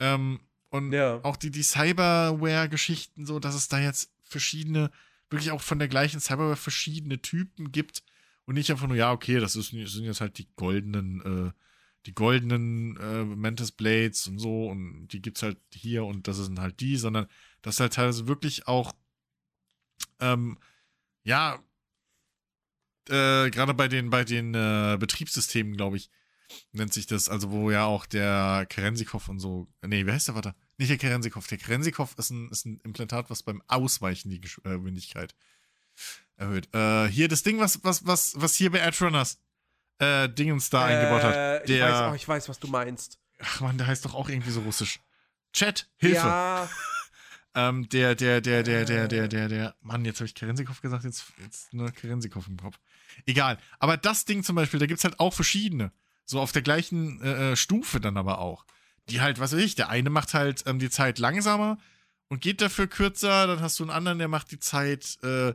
Ähm, und Ja. auch die, die Cyberware-Geschichten, so, dass es da jetzt verschiedene, wirklich auch von der gleichen Cyberware verschiedene Typen gibt und nicht einfach nur, ja, okay, das, ist, das sind jetzt halt die goldenen, äh, die goldenen äh, Mantis Blades und so und die gibt's halt hier und das sind halt die, sondern dass halt teilweise wirklich auch, ähm, ja, äh, gerade bei den, bei den äh, Betriebssystemen, glaube ich, nennt sich das, also wo ja auch der Kerensikow und so, nee, wie heißt der Vater? Nicht der Kerensikow, der Kerensikow ist ein, ist ein Implantat, was beim Ausweichen die äh, Geschwindigkeit erhöht. Äh, hier das Ding, was, was, was, was hier bei Edge Runners äh, Dingens da eingebaut hat. Äh, ich, Der- weiß, oh, ich weiß, was du meinst. Ach man, der heißt doch auch irgendwie so russisch. Chat, Hilfe. Ja, *laughs* Ähm, der, der, der, der, der, der, der, der, Mann, jetzt habe ich Kerensikow gesagt, jetzt, jetzt nur Kerensikow im Kopf. Egal. Aber das Ding zum Beispiel, da gibt's halt auch verschiedene. So auf der gleichen äh, äh, Stufe dann aber auch. Die halt, was weiß ich, der eine macht halt ähm, die Zeit langsamer und geht dafür kürzer, dann hast du einen anderen, der macht die Zeit äh,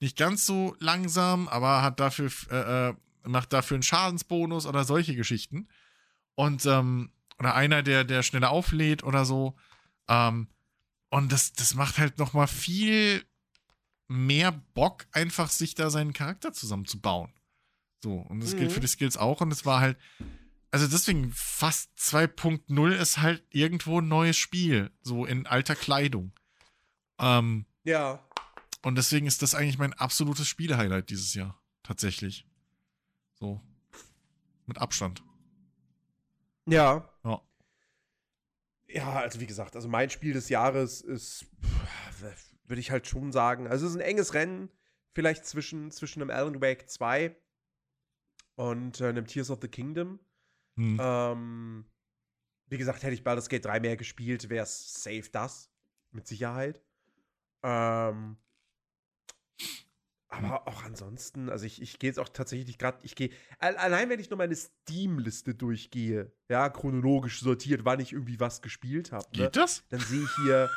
nicht ganz so langsam, aber hat dafür, äh, äh, macht dafür einen Schadensbonus oder solche Geschichten. Und, ähm, oder einer, der, der schneller auflädt oder so. Ähm, und das, das macht halt noch mal viel mehr Bock, einfach sich da seinen Charakter zusammenzubauen. So, und das gilt Mhm. für die Skills auch. Und es war halt, also deswegen, fast 2.0 ist halt irgendwo ein neues Spiel, so in alter Kleidung. Ähm, ja. und deswegen ist das eigentlich mein absolutes Spielehighlight dieses Jahr. Tatsächlich. So. Mit Abstand. Ja. Ja. Ja, also wie gesagt, also mein Spiel des Jahres ist, würde ich halt schon sagen, also es ist ein enges Rennen, vielleicht zwischen, zwischen einem Alan Wake 2 und äh, einem Tears of the Kingdom. Hm. Ähm, wie gesagt, hätte ich Baldur's Gate 3 mehr gespielt, wäre es safe das. Mit Sicherheit. Ähm, aber auch ansonsten, also ich, ich gehe jetzt auch tatsächlich gerade, ich gehe, allein wenn ich nur meine Steam-Liste durchgehe, ja, chronologisch sortiert, wann ich irgendwie was gespielt habe. Ne, geht das? Dann sehe ich hier,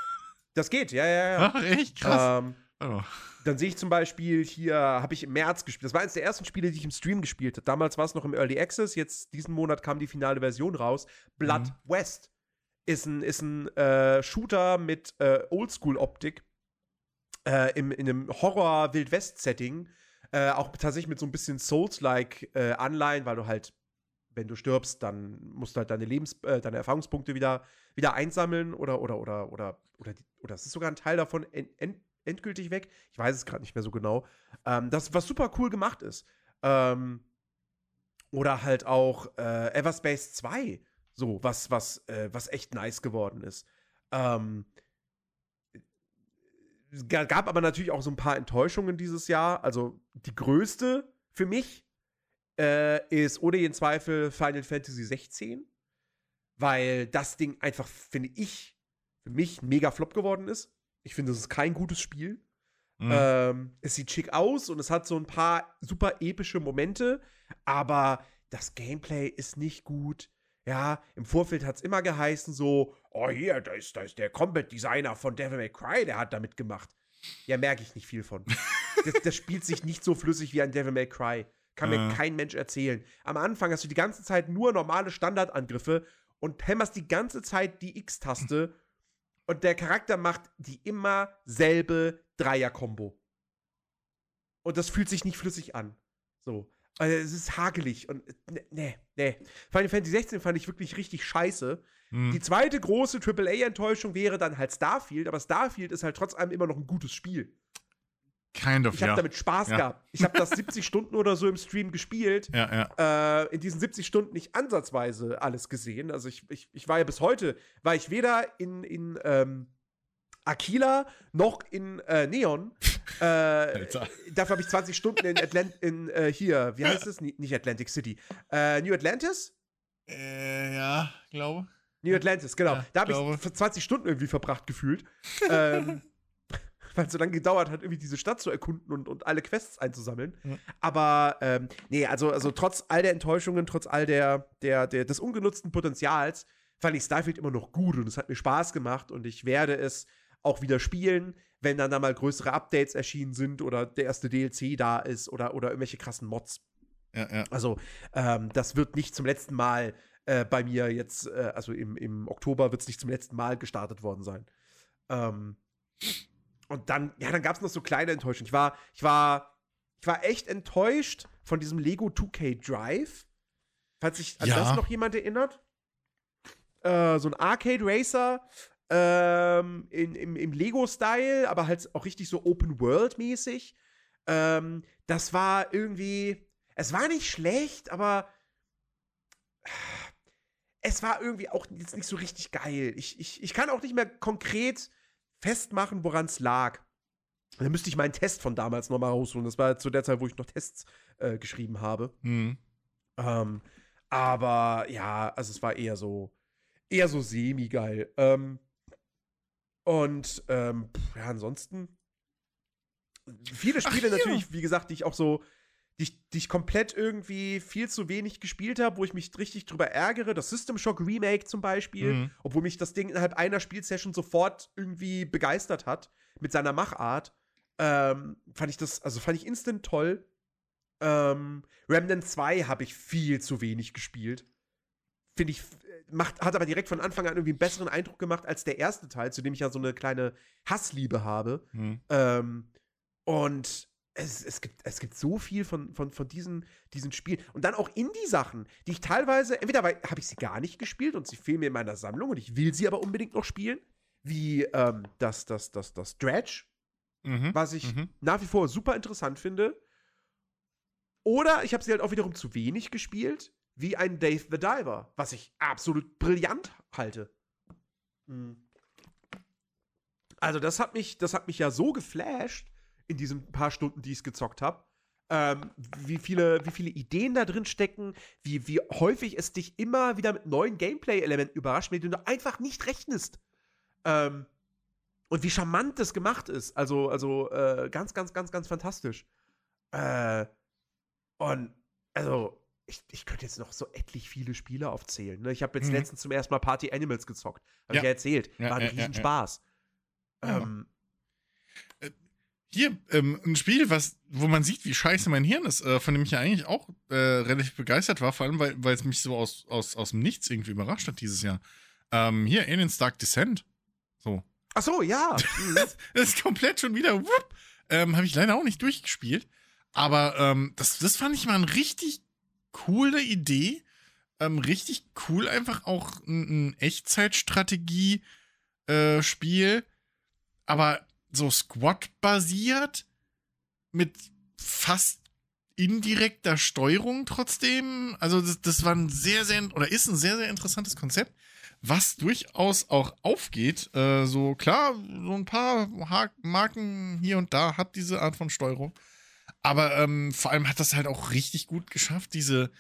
das geht, ja, ja, ja. Ach, echt krass. Ähm, oh. Dann sehe ich zum Beispiel hier, habe ich im März gespielt. Das war eines der ersten Spiele, die ich im Stream gespielt habe. Damals war es noch im Early Access, jetzt diesen Monat kam die finale Version raus. Blood mhm. West ist ein, ist ein äh, Shooter mit äh, Oldschool-Optik äh, im, in einem Horror-Wild-West-Setting. Äh, auch tatsächlich mit so ein bisschen Souls-like äh, Anleihen, weil du halt, wenn du stirbst, dann musst du halt deine Lebens-, äh, deine Erfahrungspunkte wieder, wieder einsammeln oder, oder, oder, oder, oder, oder es ist sogar ein Teil davon endgültig weg. Ich weiß es gerade nicht mehr so genau. Ähm, das, was super cool gemacht ist. Ähm, oder halt auch äh, Everspace 2, so, was, was, äh, was echt nice geworden ist. Ähm, es gab aber natürlich auch so ein paar Enttäuschungen dieses Jahr. Also die größte für mich äh, ist ohne jeden Zweifel Final Fantasy 16, weil das Ding einfach, finde ich, für mich mega Flop geworden ist. Ich finde, es ist kein gutes Spiel. Mhm. Ähm, es sieht schick aus und es hat so ein paar super epische Momente, aber das Gameplay ist nicht gut. Ja, im Vorfeld hat es immer geheißen so, oh hier, da ist, da ist der Combat Designer von Devil May Cry, der hat damit gemacht. Ja, merke ich nicht viel von. *laughs* das, das, spielt sich nicht so flüssig wie ein Devil May Cry. Kann mir äh. kein Mensch erzählen. Am Anfang hast du die ganze Zeit nur normale Standardangriffe und hämmerst die ganze Zeit die X-Taste *clears throat* und der Charakter macht die immer selbe Dreier-Kombo. Und das fühlt sich nicht flüssig an. So. Also es ist hagelig und ne, ne, ne. Final Fantasy 16 fand ich wirklich richtig scheiße. Mhm. Die zweite große AAA-Enttäuschung wäre dann halt Starfield, aber Starfield ist halt trotz allem immer noch ein gutes Spiel. Kind of, ich habe ja. damit Spaß ja. gehabt. Ich habe das 70 Stunden oder so im Stream gespielt. Ja, ja. Äh, in diesen 70 Stunden nicht ansatzweise alles gesehen. Also ich, ich, ich war ja bis heute, war ich weder in, in ähm, Aquila noch in äh, Neon. äh, *laughs* dafür habe ich 20 Stunden in Atlant in äh, hier, wie heißt es? Nicht Atlantic City. Äh, New Atlantis? Äh, ja, glaube. New Atlantis, genau. Da habe ich 20 Stunden irgendwie verbracht gefühlt. *laughs* ähm, weil es so lange gedauert hat, irgendwie diese Stadt zu erkunden und, und alle Quests einzusammeln. Ja. Aber ähm, nee, also, also trotz all der Enttäuschungen, trotz all der, der, der, des ungenutzten Potenzials, fand ich Starfield immer noch gut und es hat mir Spaß gemacht und ich werde es auch wieder spielen, wenn dann da mal größere Updates erschienen sind oder der erste DLC da ist oder, oder irgendwelche krassen Mods. Ja, ja. Also, ähm, das wird nicht zum letzten Mal äh, bei mir jetzt, äh, also im, im Oktober wird es nicht zum letzten Mal gestartet worden sein. Ähm, und dann, ja, dann gab es noch so kleine Enttäuschungen. Ich war, ich war, ich war echt enttäuscht von diesem Lego 2K Drive. Falls sich an ja. das noch jemand erinnert. Äh, so ein Arcade Racer ähm, in, im, im Lego-Style, aber halt auch richtig so Open-World-mäßig. Ähm, das war irgendwie, es war nicht schlecht, aber es war irgendwie auch jetzt nicht so richtig geil. Ich, ich, ich kann auch nicht mehr konkret festmachen, woran es lag. Da müsste ich meinen Test von damals nochmal rausholen. Das war zu der Zeit, wo ich noch Tests äh, geschrieben habe. Mhm. Ähm, aber ja, also es war eher so, eher so semi-geil. Ähm, und ähm, ja, ansonsten viele Spiele Ach, natürlich, wie gesagt, die ich auch so die ich, die ich komplett irgendwie viel zu wenig gespielt habe, wo ich mich richtig drüber ärgere. Das System Shock Remake zum Beispiel, mhm. obwohl mich das Ding innerhalb einer Spielsession sofort irgendwie begeistert hat mit seiner Machart. Ähm, fand ich das, also fand ich instant toll. Ähm, Remnant 2 habe ich viel zu wenig gespielt. Finde ich, macht, hat aber direkt von Anfang an irgendwie einen besseren Eindruck gemacht als der erste Teil, zu dem ich ja so eine kleine Hassliebe habe. Mhm. Ähm, und es, es, gibt, es gibt so viel von, von, von diesen, diesen Spielen. Und dann auch Indie-Sachen, die ich teilweise, entweder habe ich sie gar nicht gespielt und sie fehlen mir in meiner Sammlung und ich will sie aber unbedingt noch spielen, wie ähm, das, das, das, das Dredge, mhm, was ich mhm. nach wie vor super interessant finde. Oder ich habe sie halt auch wiederum zu wenig gespielt, wie ein Dave the Diver, was ich absolut brillant halte. Hm. Also, das hat mich, das hat mich ja so geflasht in diesen paar Stunden, die ich es gezockt habe. Ähm, wie, viele, wie viele Ideen da drin stecken, wie, wie häufig es dich immer wieder mit neuen Gameplay-Elementen überrascht, mit denen du einfach nicht rechnest. Ähm, und wie charmant das gemacht ist. Also, also äh, ganz, ganz, ganz, ganz fantastisch. Äh, und also, ich, ich könnte jetzt noch so etlich viele Spiele aufzählen. Ne? Ich habe jetzt mhm. letztens zum ersten Mal Party Animals gezockt. Habe ja. ich ja erzählt. War ja, ein Riesenspaß. Ja, ähm, äh, hier, ähm, ein Spiel, was, wo man sieht, wie scheiße mein Hirn ist, äh, von dem ich ja eigentlich auch äh, relativ begeistert war, vor allem, weil, weil es mich so aus, aus, aus dem Nichts irgendwie überrascht hat dieses Jahr. Ähm, hier, Aliens Dark Descent. So. Ach so, ja. *laughs* das ist komplett schon wieder. Ähm, Habe ich leider auch nicht durchgespielt. Aber ähm, das, das fand ich mal eine richtig coole Idee. Ähm, richtig cool, einfach auch ein, ein Echtzeitstrategie-Spiel. Äh, aber so Squad-basiert mit fast indirekter Steuerung trotzdem. Also das, das war ein sehr, sehr, oder ist ein sehr, sehr interessantes Konzept was durchaus auch aufgeht. Äh, so klar, so ein paar Marken hier und da hat diese Art von Steuerung. Aber ähm, vor allem hat das halt auch richtig gut geschafft, diese,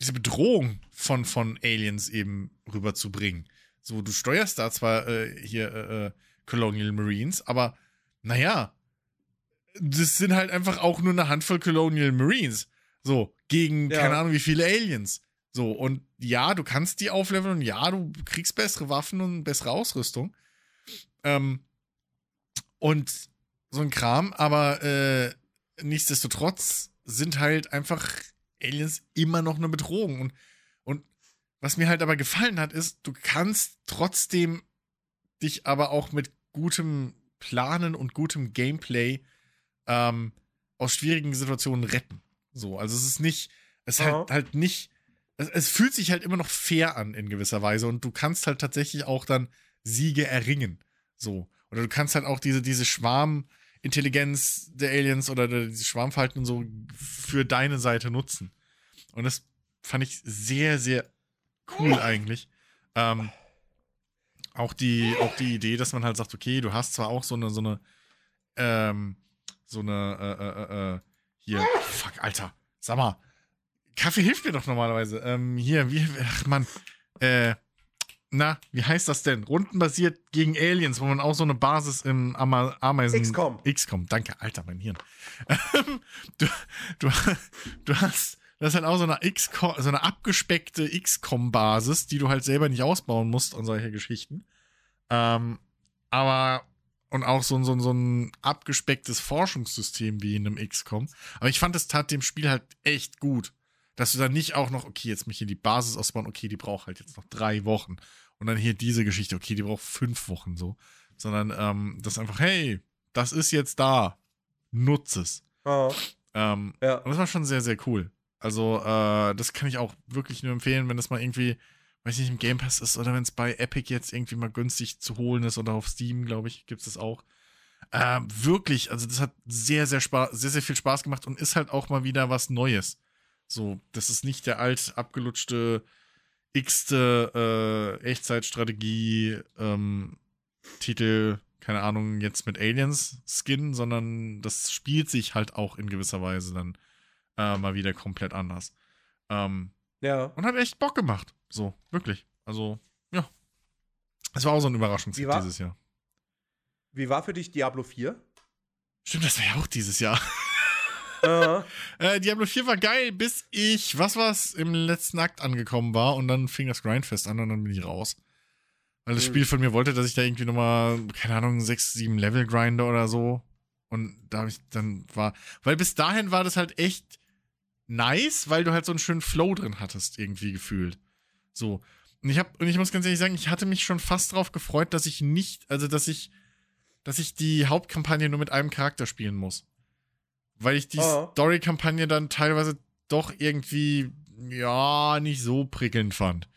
diese Bedrohung von, von Aliens eben rüberzubringen. So, du steuerst da zwar äh, hier äh, äh Colonial Marines, aber naja, das sind halt einfach auch nur eine Handvoll Colonial Marines. So, gegen ja. keine Ahnung wie viele Aliens. So, und ja, du kannst die aufleveln und ja, du kriegst bessere Waffen und bessere Ausrüstung. Ähm, und so ein Kram, aber äh, nichtsdestotrotz sind halt einfach Aliens immer noch eine Bedrohung. Und, und was mir halt aber gefallen hat, ist, du kannst trotzdem dich aber auch mit gutem Planen und gutem Gameplay ähm, aus schwierigen Situationen retten. So, also es ist nicht, es ist halt, halt nicht es, es fühlt sich halt immer noch fair an in gewisser Weise und du kannst halt tatsächlich auch dann Siege erringen. So. Oder du kannst halt auch diese, diese Schwarmintelligenz der Aliens oder diese Schwarmverhalten und so für deine Seite nutzen. Und das fand ich sehr, sehr cool eigentlich. Ähm, auch die, auch die Idee, dass man halt sagt, okay, du hast zwar auch so eine, so eine, ähm, so eine, äh, äh, äh, hier, fuck, Alter, sag mal, Kaffee hilft mir doch normalerweise. Ähm, hier, wie, ach man, äh, na, wie heißt das denn? Rundenbasiert gegen Aliens, wo man auch so eine Basis im Ama Ameisen. XCOM. XCOM, danke, Alter, mein Hirn. *laughs* Ähm, du, du, du hast, das ist halt auch so eine XCOM, so eine abgespeckte XCOM-Basis, die du halt selber nicht ausbauen musst und solche Geschichten. Ähm, aber, und auch so, so, so ein abgespecktes Forschungssystem wie in einem XCOM. Aber ich fand, es tat dem Spiel halt echt gut dass du dann nicht auch noch, okay, jetzt mich hier die Basis ausbauen, okay, die braucht halt jetzt noch drei Wochen. Und dann hier diese Geschichte, okay, die braucht fünf Wochen so. Sondern ähm, das einfach, hey, das ist jetzt da. Nutze es. Oh. Ähm, ja. Und das war schon sehr, sehr cool. Also, äh, das kann ich auch wirklich nur empfehlen, wenn das mal irgendwie, weiß nicht, im Game Pass ist oder wenn es bei Epic jetzt irgendwie mal günstig zu holen ist oder auf Steam, glaube ich, gibt es das auch. Äh, wirklich, also das hat sehr, sehr Spaß, sehr, sehr viel Spaß gemacht und ist halt auch mal wieder was Neues. So, das ist nicht der alt abgelutschte x-te äh, Echtzeitstrategie ähm, Titel, keine Ahnung, jetzt mit Aliens Skin, sondern das spielt sich halt auch in gewisser Weise dann äh, mal wieder komplett anders. Ähm, ja. Und hat echt Bock gemacht. So, wirklich. Also, ja. Es war auch so ein Überraschungshit dieses Jahr. Wie war für dich Diablo 4? Stimmt, das war ja auch dieses Jahr. *laughs* Uh. *laughs* äh, Diablo 4 war geil, bis ich, was war's, im letzten Akt angekommen war und dann fing das Grindfest an und dann bin ich raus. Weil das mhm. Spiel von mir wollte, dass ich da irgendwie nochmal, keine Ahnung, 6, 7 Level grinde oder so. Und da habe ich dann war, weil bis dahin war das halt echt nice, weil du halt so einen schönen Flow drin hattest, irgendwie gefühlt. So. Und ich hab, und ich muss ganz ehrlich sagen, ich hatte mich schon fast drauf gefreut, dass ich nicht, also dass ich, dass ich die Hauptkampagne nur mit einem Charakter spielen muss weil ich die oh. Story-Kampagne dann teilweise doch irgendwie, ja, nicht so prickelnd fand.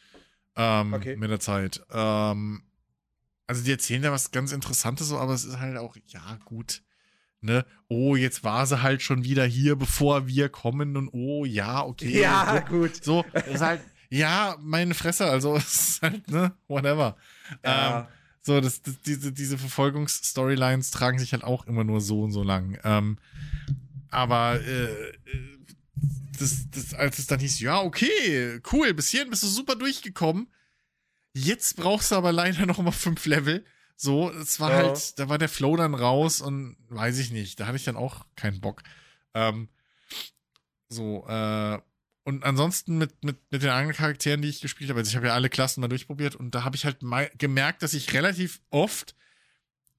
Ähm, okay. Mit der Zeit. Ähm, also die erzählen da was ganz Interessantes, so, aber es ist halt auch, ja, gut. Ne? Oh, jetzt war sie halt schon wieder hier, bevor wir kommen und oh, ja, okay. Ja, so, gut. So, ist halt, ja, meine Fresse, also, *laughs* ist halt, ne, whatever. Ja. Ähm, So, das, das, diese, diese Verfolgungsstorylines tragen sich halt auch immer nur so und so lang. Ähm, aber äh, das, das, als es dann hieß, ja, okay, cool, bis hierhin bist du super durchgekommen. Jetzt brauchst du aber leider noch mal fünf Level. So, es war ja. halt, da war der Flow dann raus und weiß ich nicht, da hatte ich dann auch keinen Bock. Ähm, so, äh, und ansonsten mit, mit, mit den anderen Charakteren, die ich gespielt habe, also ich habe ja alle Klassen mal durchprobiert und da habe ich halt gemerkt, dass ich relativ oft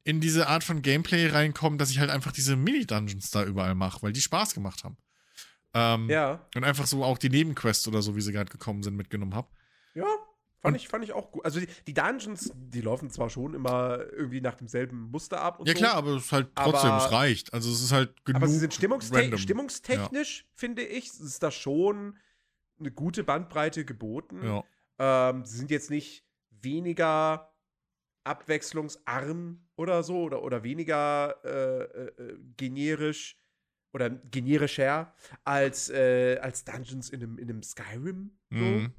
in diese Art von Gameplay reinkomme, dass ich halt einfach diese Mini-Dungeons da überall mache, weil die Spaß gemacht haben. Ähm, ja. Und einfach so auch die Nebenquests oder so, wie sie gerade gekommen sind, mitgenommen habe. Ja, Fand ich, fand ich auch gut. Also die, die, Dungeons, die laufen zwar schon immer irgendwie nach demselben Muster ab. ja, so, klar, aber es ist halt trotzdem, aber, es reicht. Also es ist halt genug. Aber sie sind stimmungste stimmungstechnisch, ja. finde ich, ist da schon eine gute Bandbreite geboten. Ja. Ähm, sie sind jetzt nicht weniger abwechslungsarm oder so oder, oder weniger äh, äh, generisch oder generischer als, äh, als Dungeons in einem, in einem Skyrim. So. Mhm.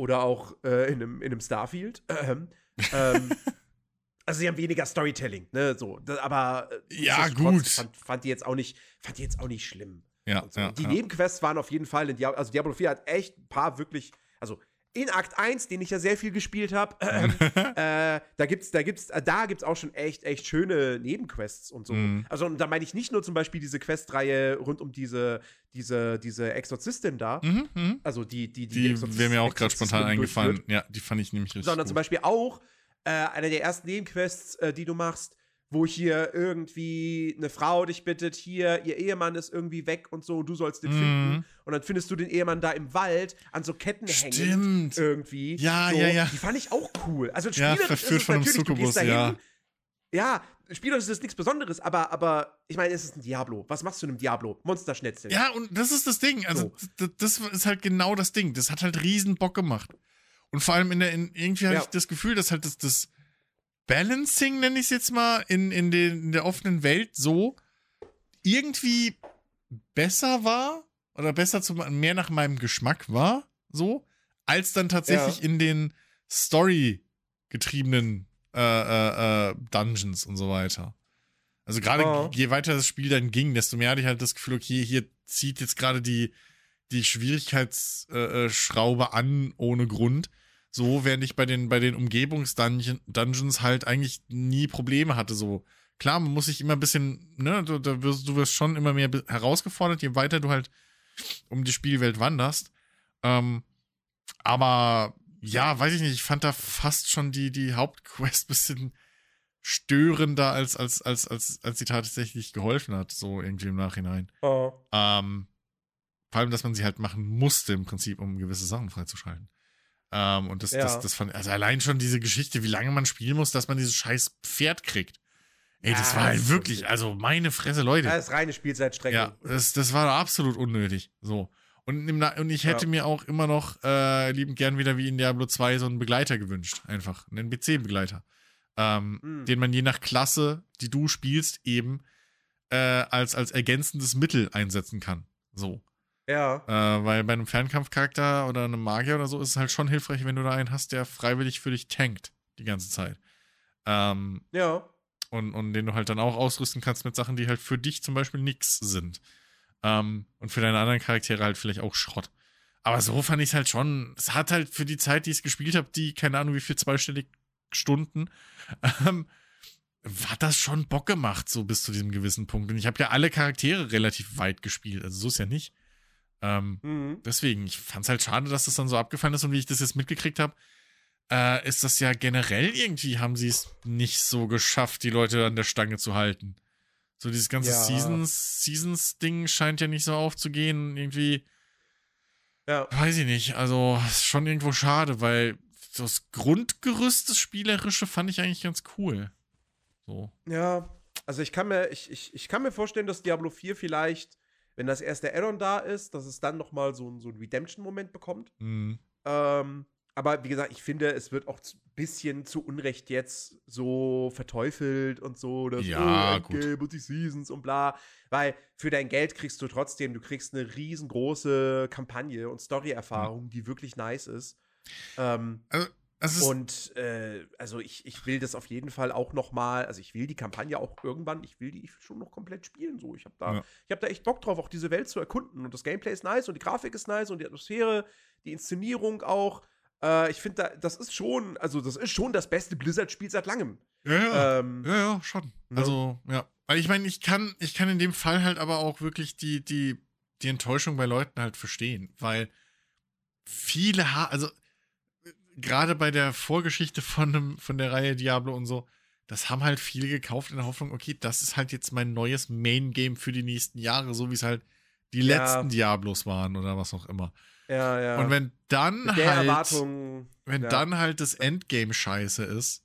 Oder auch äh, in, einem, in einem Starfield. *clears throat* Ähm, ähm, *laughs* also sie haben weniger Storytelling, ne? So, das, aber äh, ja gut. Fand, fand, die jetzt auch nicht, fand die jetzt auch nicht schlimm. Ja, so. ja die ja. Nebenquests waren auf jeden Fall in Diablo, also Diablo 4 hat echt ein paar wirklich, also in Akt 1, den ich ja sehr viel gespielt habe, *clears throat* äh, *laughs* äh, da gibt's, da gibt's, äh, da gibt's auch schon echt, echt schöne Nebenquests und so. Mhm. Also da meine ich nicht nur zum Beispiel diese Questreihe rund um diese, diese, diese Exorzistin da. Mhm, mh. Also die, die, die, die wäre mir auch gerade spontan eingefallen. Ja, die fand ich nämlich richtig. Sondern gut. zum Beispiel auch äh, eine der ersten Nebenquests, äh, die du machst, wo hier irgendwie eine Frau dich bittet, hier, ihr Ehemann ist irgendwie weg und so, und du sollst den mm. finden. Und dann findest du den Ehemann da im Wald an so Ketten Stimmt. hängen. Irgendwie. Ja, so, ja, ja. Die fand ich auch cool. Also ja, verführt von einem Succubus, ja. Ja, spielerisch ist das nichts Besonderes, aber, aber ich meine, es ist ein Diablo. Was machst du in einem Diablo? Monsterschnetzel. Ja, und das ist das Ding. Also, so. das ist halt genau das Ding. Das hat halt riesen Bock gemacht. Und vor allem in der, in, irgendwie ja. habe ich das Gefühl, dass halt das, das Balancing, nenne ich es jetzt mal, in, in, den, in der offenen Welt so irgendwie besser war oder besser zu, mehr nach meinem Geschmack war, so, als dann tatsächlich ja. in den Story-getriebenen äh, äh, äh, Dungeons und so weiter. Also gerade oh. je weiter das Spiel dann ging, desto mehr hatte ich halt das Gefühl, okay, hier zieht jetzt gerade die, die Schwierigkeitsschraube äh, an ohne Grund. So, während ich bei den, bei den Umgebungsdungeons halt eigentlich nie Probleme hatte. So, klar, man muss sich immer ein bisschen, ne, du, du, wirst, du wirst schon immer mehr herausgefordert, je weiter du halt um die Spielwelt wanderst. Ähm, aber ja, weiß ich nicht, ich fand da fast schon die, die Hauptquest *laughs* bisschen störender, als, als, als, als, als sie tatsächlich geholfen hat, so irgendwie im Nachhinein. Oh. Ähm, vor allem, dass man sie halt machen musste, im Prinzip, um gewisse Sachen freizuschalten. Ähm, und das, ja. das, das fand, also allein schon diese Geschichte, wie lange man spielen muss, dass man dieses scheiß Pferd kriegt. Ey, das ja, war halt wirklich, also meine Fresse, Leute. Das ist reine Spielzeitstrecke. Ja, das, das war absolut unnötig. So. Und, im, und ich hätte ja. mir auch immer noch äh, liebend gern wieder wie in Diablo 2 so einen Begleiter gewünscht. Einfach. Einen PC-Begleiter. Ähm, mhm. Den man je nach Klasse, die du spielst, eben äh, als, als ergänzendes Mittel einsetzen kann. So. Ja. Äh, weil bei einem Fernkampfcharakter oder einem Magier oder so ist es halt schon hilfreich, wenn du da einen hast, der freiwillig für dich tankt die ganze Zeit. Ähm, ja. Und, und den du halt dann auch ausrüsten kannst mit Sachen, die halt für dich zum Beispiel nix sind. Ähm, und für deine anderen Charaktere halt vielleicht auch Schrott. Aber so fand ich es halt schon. Es hat halt für die Zeit, die ich es gespielt habe, die, keine Ahnung, wie viel zweistellig Stunden, ähm, hat das schon Bock gemacht, so bis zu diesem gewissen Punkt. Und ich habe ja alle Charaktere relativ weit gespielt. Also so ist ja nicht. Ähm, mhm. Deswegen, ich fand es halt schade, dass das dann so abgefallen ist und wie ich das jetzt mitgekriegt habe, äh, ist das ja generell irgendwie, haben sie es nicht so geschafft, die Leute an der Stange zu halten. So dieses ganze ja. Seasons, Seasons-Ding scheint ja nicht so aufzugehen. Irgendwie, ja. weiß ich nicht. Also, ist schon irgendwo schade, weil das Grundgerüst, das Spielerische, fand ich eigentlich ganz cool. So. Ja, also ich kann mir, ich, ich, ich kann mir vorstellen, dass Diablo 4 vielleicht wenn das erste Addon da ist, dass es dann noch mal so, so einen Redemption-Moment bekommt. Mhm. Ähm, aber wie gesagt, ich finde, es wird auch ein bisschen zu Unrecht jetzt so verteufelt und so, dass ja, oh, Endgame und die Seasons und bla. Weil für dein Geld kriegst du trotzdem, du kriegst eine riesengroße Kampagne und Story-Erfahrung, mhm. die wirklich nice ist. Ähm, Also Und äh, also ich, ich will das auf jeden Fall auch noch mal, also ich will die Kampagne auch irgendwann, ich will die schon noch komplett spielen so. Ich habe da Ja. ich habe da echt Bock drauf, auch diese Welt zu erkunden und das Gameplay ist nice und die Grafik ist nice und die Atmosphäre, die Inszenierung auch. Äh, ich finde da das ist schon, also das ist schon das beste Blizzard Spiel seit langem. ja, ja. Ähm, Ja, ja, schon. Ne? Also, ja. Weil ich meine, ich kann, ich kann in dem Fall halt aber auch wirklich die, die, die Enttäuschung bei Leuten halt verstehen, weil viele, ha also gerade bei der Vorgeschichte von, dem, von der Reihe Diablo und so, das haben halt viele gekauft in der Hoffnung, okay, das ist halt jetzt mein neues Main-Game für die nächsten Jahre, so wie es halt die Ja. letzten Diablos waren oder was auch immer. ja, ja. Und wenn dann Mit der halt Erwartung, wenn ja. dann halt das Endgame scheiße ist,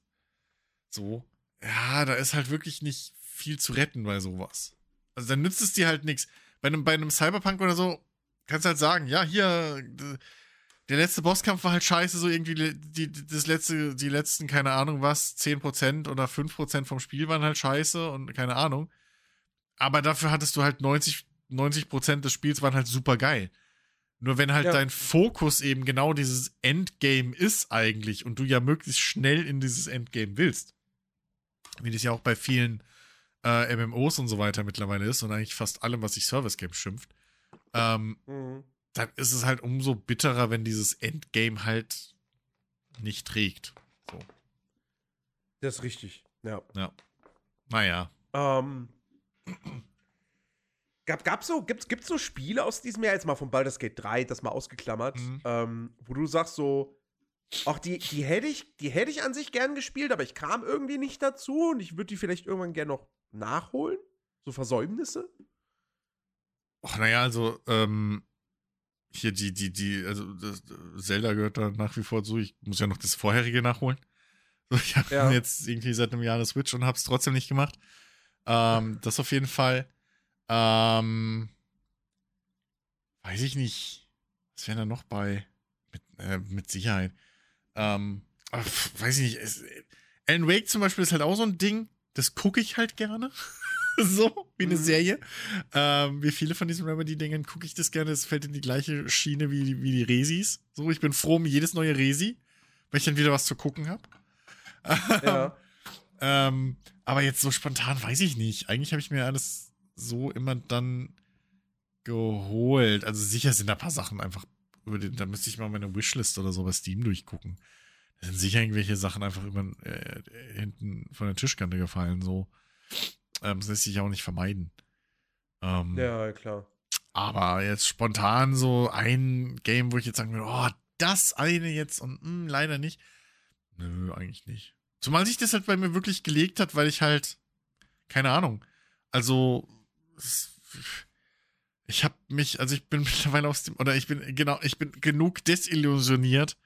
so, ja, da ist halt wirklich nicht viel zu retten bei sowas. Also dann nützt es dir halt nichts. Bei einem, bei einem Cyberpunk oder so kannst du halt sagen, ja, hier, der letzte Bosskampf war halt scheiße, so irgendwie die, die, das letzte, die letzten, keine Ahnung was, 10% oder 5% vom Spiel waren halt scheiße und keine Ahnung. Aber dafür hattest du halt 90, 90% des Spiels waren halt super geil. Nur wenn halt Ja. dein Fokus eben genau dieses Endgame ist eigentlich und du ja möglichst schnell in dieses Endgame willst, wie das ja auch bei vielen äh, MMOs und so weiter mittlerweile ist und eigentlich fast allem, was sich Service Game schimpft, ähm, Mhm. Dann ist es halt umso bitterer, wenn dieses Endgame halt nicht trägt. So, Das ist richtig. Ja. naja. Ähm, gab, gab so, gibt's, gibt's so Spiele aus diesem Jahr, jetzt mal von Baldur's Gate 3, das mal ausgeklammert, Mhm. ähm, wo du sagst so, auch die, die hätte ich, die hätte ich an sich gern gespielt, aber ich kam irgendwie nicht dazu und ich würde die vielleicht irgendwann gern noch nachholen? So Versäumnisse? Ach, naja, also, ähm, hier die, die, die, also das, Zelda gehört da nach wie vor zu. Ich muss ja noch das vorherige nachholen. So, *laughs* ich habe Ja. jetzt irgendwie seit einem Jahr eine Switch und habe es trotzdem nicht gemacht. Ähm, das auf jeden Fall. Ähm, weiß ich nicht. Was wäre da noch bei? Mit, äh, mit Sicherheit. Ähm, pf, weiß ich nicht. Es, Alan Wake zum Beispiel ist halt auch so ein Ding, das gucke ich halt gerne. *laughs* *laughs* so, wie eine Mhm. Serie. Ähm, wie viele von diesen Remedy-Dingen gucke ich das gerne. Es fällt in die gleiche Schiene wie die, wie die Resis. So, ich bin froh um jedes neue Resi, weil ich dann wieder was zu gucken habe. Ja. *laughs* Ähm, aber jetzt so spontan weiß ich nicht. Eigentlich habe ich mir alles so immer dann geholt. Also sicher sind da ein paar Sachen einfach über den, da müsste ich mal meine Wishlist oder so bei Steam durchgucken. Da sind sicher irgendwelche Sachen einfach über äh, hinten von der Tischkante gefallen. So. Ähm, das lässt sich auch nicht vermeiden. Ähm, ja, klar. aber jetzt spontan so ein Game, wo ich jetzt sagen würde, oh, das eine jetzt und mh, leider nicht. Nö, eigentlich nicht. Zumal sich das halt bei mir wirklich gelegt hat, weil ich halt, keine Ahnung, also ich habe mich, also ich bin *laughs* mittlerweile aus dem, oder ich bin, genau, ich bin genug desillusioniert,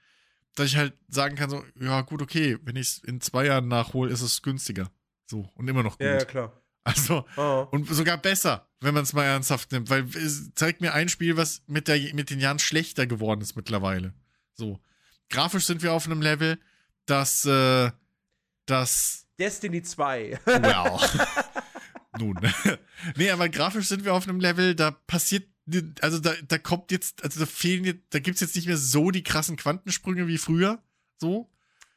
dass ich halt sagen kann, so, ja gut, okay, wenn ich es in zwei Jahren nachhole, ist es günstiger. So, und immer noch gut. Ja, ja, klar. Also, Ah. und sogar besser, wenn man es mal ernsthaft nimmt, weil es zeigt mir ein Spiel, was mit, der, mit den Jahren schlechter geworden ist mittlerweile. So. Grafisch sind wir auf einem Level, dass, äh, das, Destiny 2. well. *laughs* Nun. *laughs* nee, aber grafisch sind wir auf einem Level, da passiert, also da, da kommt jetzt, also da fehlen jetzt, da gibt's jetzt nicht mehr so die krassen Quantensprünge wie früher. So.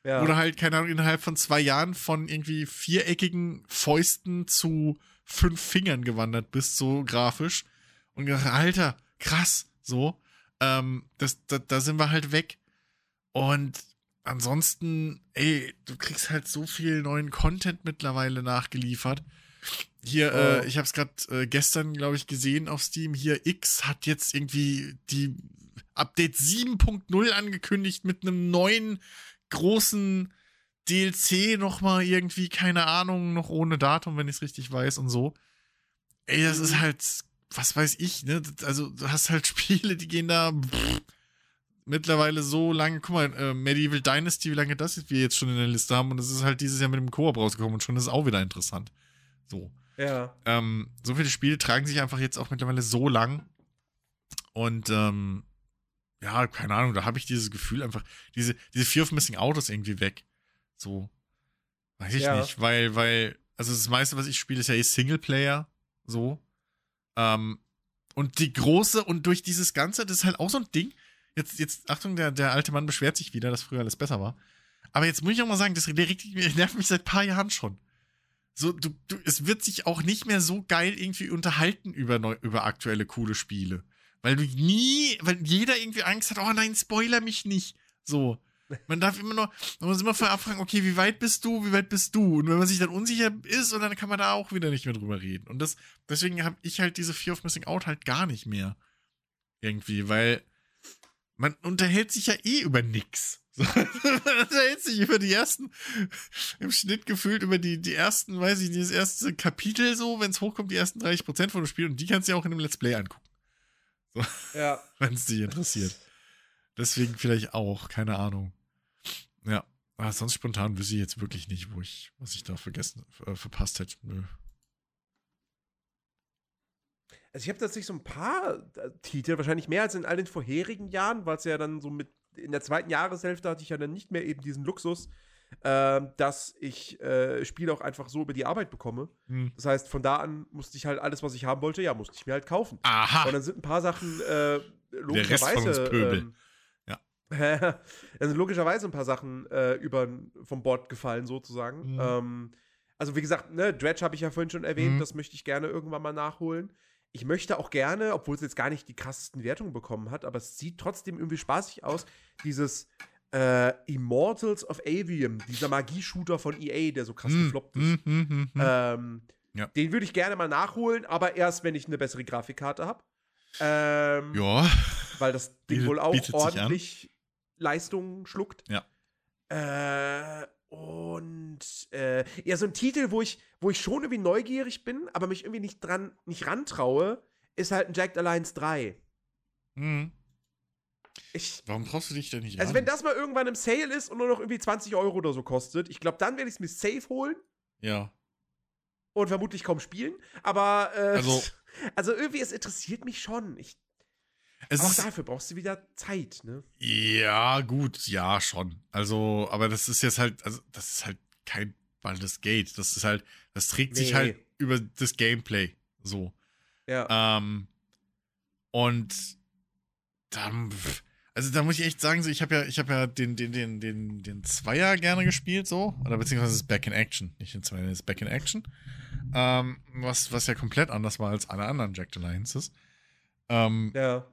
Ja. Oder halt, keine Ahnung, innerhalb von zwei Jahren von irgendwie viereckigen Fäusten zu fünf Fingern gewandert bist, so grafisch. Und gedacht, Alter, krass, so. Ähm, das, da, da sind wir halt weg. Und ansonsten, ey, du kriegst halt so viel neuen Content mittlerweile nachgeliefert. Hier, Oh. äh, ich habe es gerade äh, gestern, glaube ich, gesehen auf Steam. Hier, X hat jetzt irgendwie die Update 7.0 angekündigt mit einem neuen großen DLC nochmal irgendwie, keine Ahnung, noch ohne Datum, wenn ich es richtig weiß und so. Ey, das ist halt, was weiß ich, ne? Also, du hast halt *laughs* Spiele, die gehen da pff, mittlerweile so lange, guck mal, äh, Medieval Dynasty, wie lange das wir jetzt schon in der Liste haben und das ist halt dieses Jahr mit dem Koop rausgekommen und schon ist es auch wieder interessant. So. ja. Ähm, so viele Spiele tragen sich einfach jetzt auch mittlerweile so lang. Und ähm, ja, keine Ahnung, da habe ich dieses Gefühl einfach, diese, diese Fear of Missing Out ist irgendwie weg. So. Weiß ich Ja. nicht, weil, weil, also das meiste, was ich spiele, ist ja eh Singleplayer. So. Ähm, und die große, und durch dieses Ganze, das ist halt auch so ein Ding. Jetzt, jetzt, Achtung, der, der alte Mann beschwert sich wieder, dass früher alles besser war. Aber jetzt muss ich auch mal sagen, das nervt mich seit ein paar Jahren schon. So, du, du, es wird sich auch nicht mehr so geil irgendwie unterhalten über, neu, über aktuelle coole Spiele. Weil du nie, weil jeder irgendwie Angst hat, oh nein, spoiler mich nicht. So. Man darf immer nur, man muss immer vorher abfragen, okay, wie weit bist du, wie weit bist du? Und wenn man sich dann unsicher ist, und dann kann man da auch wieder nicht mehr drüber reden. Und das, deswegen habe ich halt diese Fear of Missing Out halt gar nicht mehr. Irgendwie, weil man unterhält sich ja eh über nix. *laughs* So, man unterhält sich über die ersten, im Schnitt gefühlt über die, die ersten, weiß ich das erste Kapitel so, wenn es hochkommt, die ersten 30% von dem Spiel und die kannst du ja auch in einem Let's Play angucken. So, ja. *laughs* Wenn es dich interessiert. Deswegen vielleicht auch, keine Ahnung. Ja. Aber sonst spontan wüsste ich jetzt wirklich nicht, wo ich, was ich da vergessen, äh, verpasst hätte. Nö. Also ich habe tatsächlich so ein paar äh, Titel, wahrscheinlich mehr als in all den vorherigen Jahren, weil es ja dann so mit in der zweiten Jahreshälfte hatte ich ja dann nicht mehr eben diesen Luxus, äh, dass ich äh, Spiele auch einfach so über die Arbeit bekomme. Hm. Das heißt, von da an musste ich halt alles, was ich haben wollte, ja, musste ich mir halt kaufen. Aha. Und dann sind ein paar Sachen äh, logischerweise. Ähm, *laughs* ja. dann sind logischerweise ein paar Sachen äh, über vom Bord gefallen, sozusagen. Hm. Ähm, also, wie gesagt, ne, Dredge habe ich ja vorhin schon erwähnt, hm. das möchte ich gerne irgendwann mal nachholen ich möchte auch gerne, obwohl es jetzt gar nicht die krassesten Wertungen bekommen hat, aber es sieht trotzdem irgendwie spaßig aus, dieses äh, Immortals of Avium, dieser Magie-Shooter von EA, der so krass mm, gefloppt ist. Mm, mm, ähm, ja. Den würde ich gerne mal nachholen, aber erst, wenn ich eine bessere Grafikkarte habe. Ähm, ja. Weil das Ding wohl auch ordentlich Leistung schluckt. Ja. Äh, und äh, ja, so ein Titel, wo ich, wo ich schon irgendwie neugierig bin, aber mich irgendwie nicht dran, nicht rantraue, ist halt ein Jacked Alliance 3. Mhm. Ich, Warum traust du dich denn nicht Also, an? wenn das mal irgendwann im Sale ist und nur noch irgendwie 20 Euro oder so kostet, ich glaube, dann werde ich es mir safe holen. Ja. Und vermutlich kaum spielen. Aber, äh, also, *laughs* also irgendwie, es interessiert mich schon. Ich es auch dafür brauchst du wieder Zeit, ne? Ja, gut, ja, schon. Also, aber das ist jetzt halt, also, das ist halt kein Baldur's Gate. Das ist halt, das trägt nee. sich halt über das Gameplay so. Ja. Ähm, und dann, also da muss ich echt sagen, so, ich habe ja, ich habe ja den, den, den, den, den Zweier gerne gespielt, so. Oder beziehungsweise das Back in Action. Nicht den Zweier, das Back in Action. Ähm, was, was ja komplett anders war als alle anderen Jack Alliances. Ähm, ja.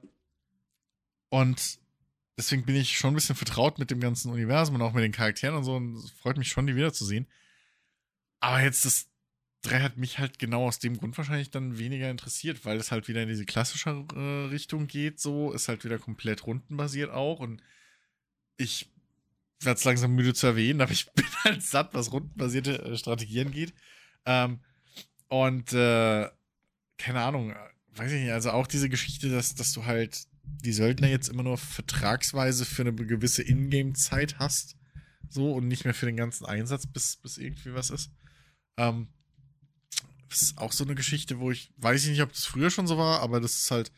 Und deswegen bin ich schon ein bisschen vertraut mit dem ganzen Universum und auch mit den Charakteren und so. Und es freut mich schon, die wiederzusehen. Aber jetzt das 3 hat mich halt genau aus dem Grund wahrscheinlich dann weniger interessiert, weil es halt wieder in diese klassische äh, Richtung geht, so, ist halt wieder komplett rundenbasiert auch und ich werde es langsam müde zu erwähnen, aber ich *laughs* bin halt satt, was rundenbasierte äh, Strategien geht. Ähm, und äh, keine Ahnung, weiß ich nicht, also auch diese Geschichte, dass, dass du halt die Söldner jetzt immer nur vertragsweise für eine gewisse Ingame-Zeit hast. So und nicht mehr für den ganzen Einsatz, bis, bis irgendwie was ist. Ähm, ist auch so eine Geschichte, wo ich weiß ich nicht, ob das früher schon so war, aber das ist halt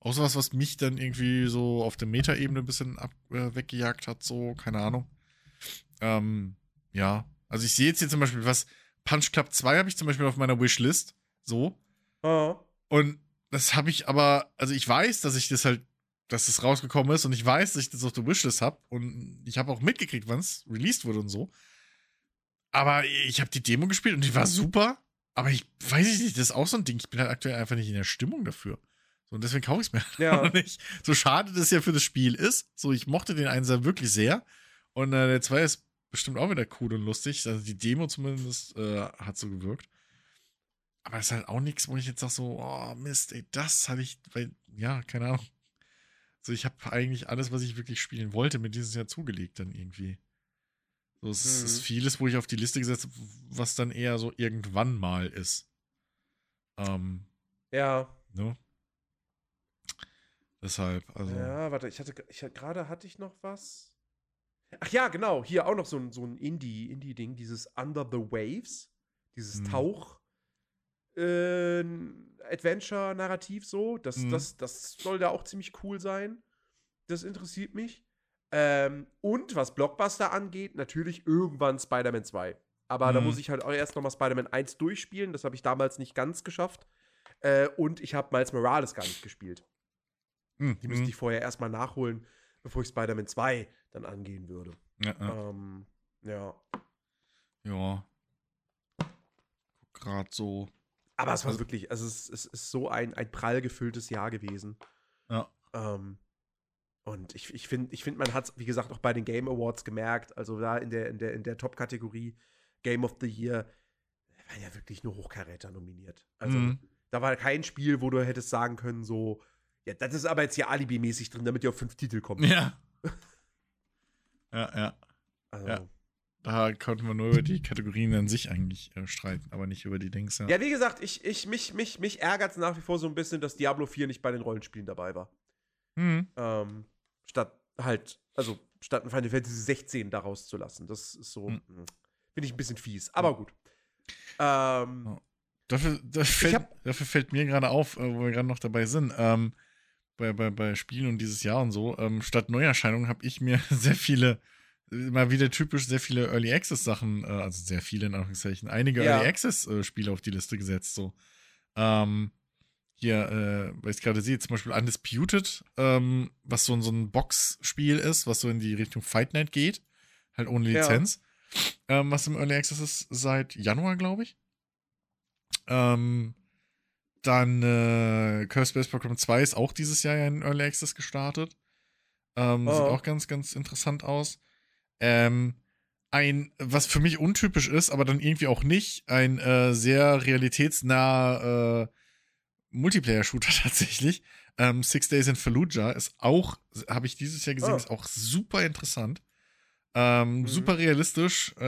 auch sowas, was mich dann irgendwie so auf der Metaebene ein bisschen ab, äh, weggejagt hat, so, keine Ahnung. Ähm, ja. Also ich sehe jetzt hier zum Beispiel was, Punch Club 2 habe ich zum Beispiel auf meiner Wishlist. So. Oh. Und das habe ich aber, also ich weiß, dass ich das halt, dass es das rausgekommen ist und ich weiß, dass ich das auf der Wishlist habe und ich habe auch mitgekriegt, wann es released wurde und so. Aber ich habe die Demo gespielt und die war super. Aber ich weiß nicht, das ist auch so ein Ding. Ich bin halt aktuell einfach nicht in der Stimmung dafür. So, und deswegen kaufe ich es mir *laughs* ja. nicht. So schade das ja für das Spiel ist. So, ich mochte den Einser wirklich sehr. Und äh, der zwei ist bestimmt auch wieder cool und lustig. Also die Demo zumindest äh, hat so gewirkt. Aber es ist halt auch nichts, wo ich jetzt sage so, oh Mist, ey, das hatte ich, weil, ja, keine Ahnung. So, ich habe eigentlich alles, was ich wirklich spielen wollte, mir dieses Jahr zugelegt dann irgendwie. So, es mhm. ist vieles, wo ich auf die Liste gesetzt habe, was dann eher so irgendwann mal ist. Ähm, ja. Ne? Deshalb, also. Ja, warte, ich hatte, ich gerade hatte ich noch was. Ach ja, genau, hier auch noch so ein, so ein Indie, Indie-Ding, dieses Under the Waves, dieses hm. Tauch, äh, Adventure-Narrativ so. Das, mhm. das, das soll da auch ziemlich cool sein. Das interessiert mich. Ähm, und was Blockbuster angeht, natürlich irgendwann Spider-Man 2. Aber mhm. da muss ich halt auch erst nochmal Spider-Man 1 durchspielen. Das habe ich damals nicht ganz geschafft. Äh, und ich habe Miles Morales gar nicht gespielt. Mhm. Die müsste ich vorher erstmal nachholen, bevor ich Spider-Man 2 dann angehen würde. Ja, ja. Ähm, Ja. Ja. Gerade so. Aber es war wirklich, also es, es ist so ein, ein prall gefülltes Jahr gewesen. Ja. Ähm, und ich, ich finde, ich find, man hat es, wie gesagt, auch bei den Game Awards gemerkt. Also da in der, in der, in der Top-Kategorie Game of the Year waren ja wirklich nur Hochkaräter nominiert. Also Mhm. da war kein Spiel, wo du hättest sagen können, so, ja, das ist aber jetzt hier Alibi-mäßig drin, damit ihr auf fünf Titel kommt. Ja. *laughs* ja, ja. Also, Ja. Da konnten wir nur über die Kategorien an sich eigentlich äh, streiten, aber nicht über die Dings. Ja. Ja, wie gesagt, ich, ich, mich, mich, mich ärgert es nach wie vor so ein bisschen, dass Diablo 4 nicht bei den Rollenspielen dabei war. Mhm. Ähm, statt halt, also statt ein Final Fantasy 16 daraus zu lassen. Das ist so, Hm. mh, finde ich ein bisschen fies. Aber gut. Ähm. Dafür, dafür, fällt, hab- dafür fällt mir gerade auf, äh, wo wir gerade noch dabei sind, ähm, bei, bei, bei Spielen und dieses Jahr und so, ähm, statt Neuerscheinungen habe ich mir *laughs* sehr viele, mal wieder typisch sehr viele Early Access Sachen, äh, also sehr viele in Anführungszeichen, einige Ja. Early Access äh, Spiele auf die Liste gesetzt. So. Ähm, hier, äh, weil ich gerade sehe, zum Beispiel Undisputed, ähm, was so, ein- so ein Box-Spiel ist, was so in die Richtung Fight Night geht, halt ohne Ja. Lizenz, ähm, was im Early Access ist seit Januar, glaube ich. Ähm, dann äh, Curse Space Program 2 ist auch dieses Jahr ja in Early Access gestartet. Ähm, Sieht Oh. auch ganz, ganz interessant aus. Ähm, ein, was für mich untypisch ist, aber dann irgendwie auch nicht, ein äh, sehr realitätsnaher äh, Multiplayer-Shooter *laughs* tatsächlich. Ähm, Six Days in Fallujah ist auch, habe ich dieses Jahr gesehen, Oh. ist auch super interessant. Ähm, Mhm. Super realistisch. Äh,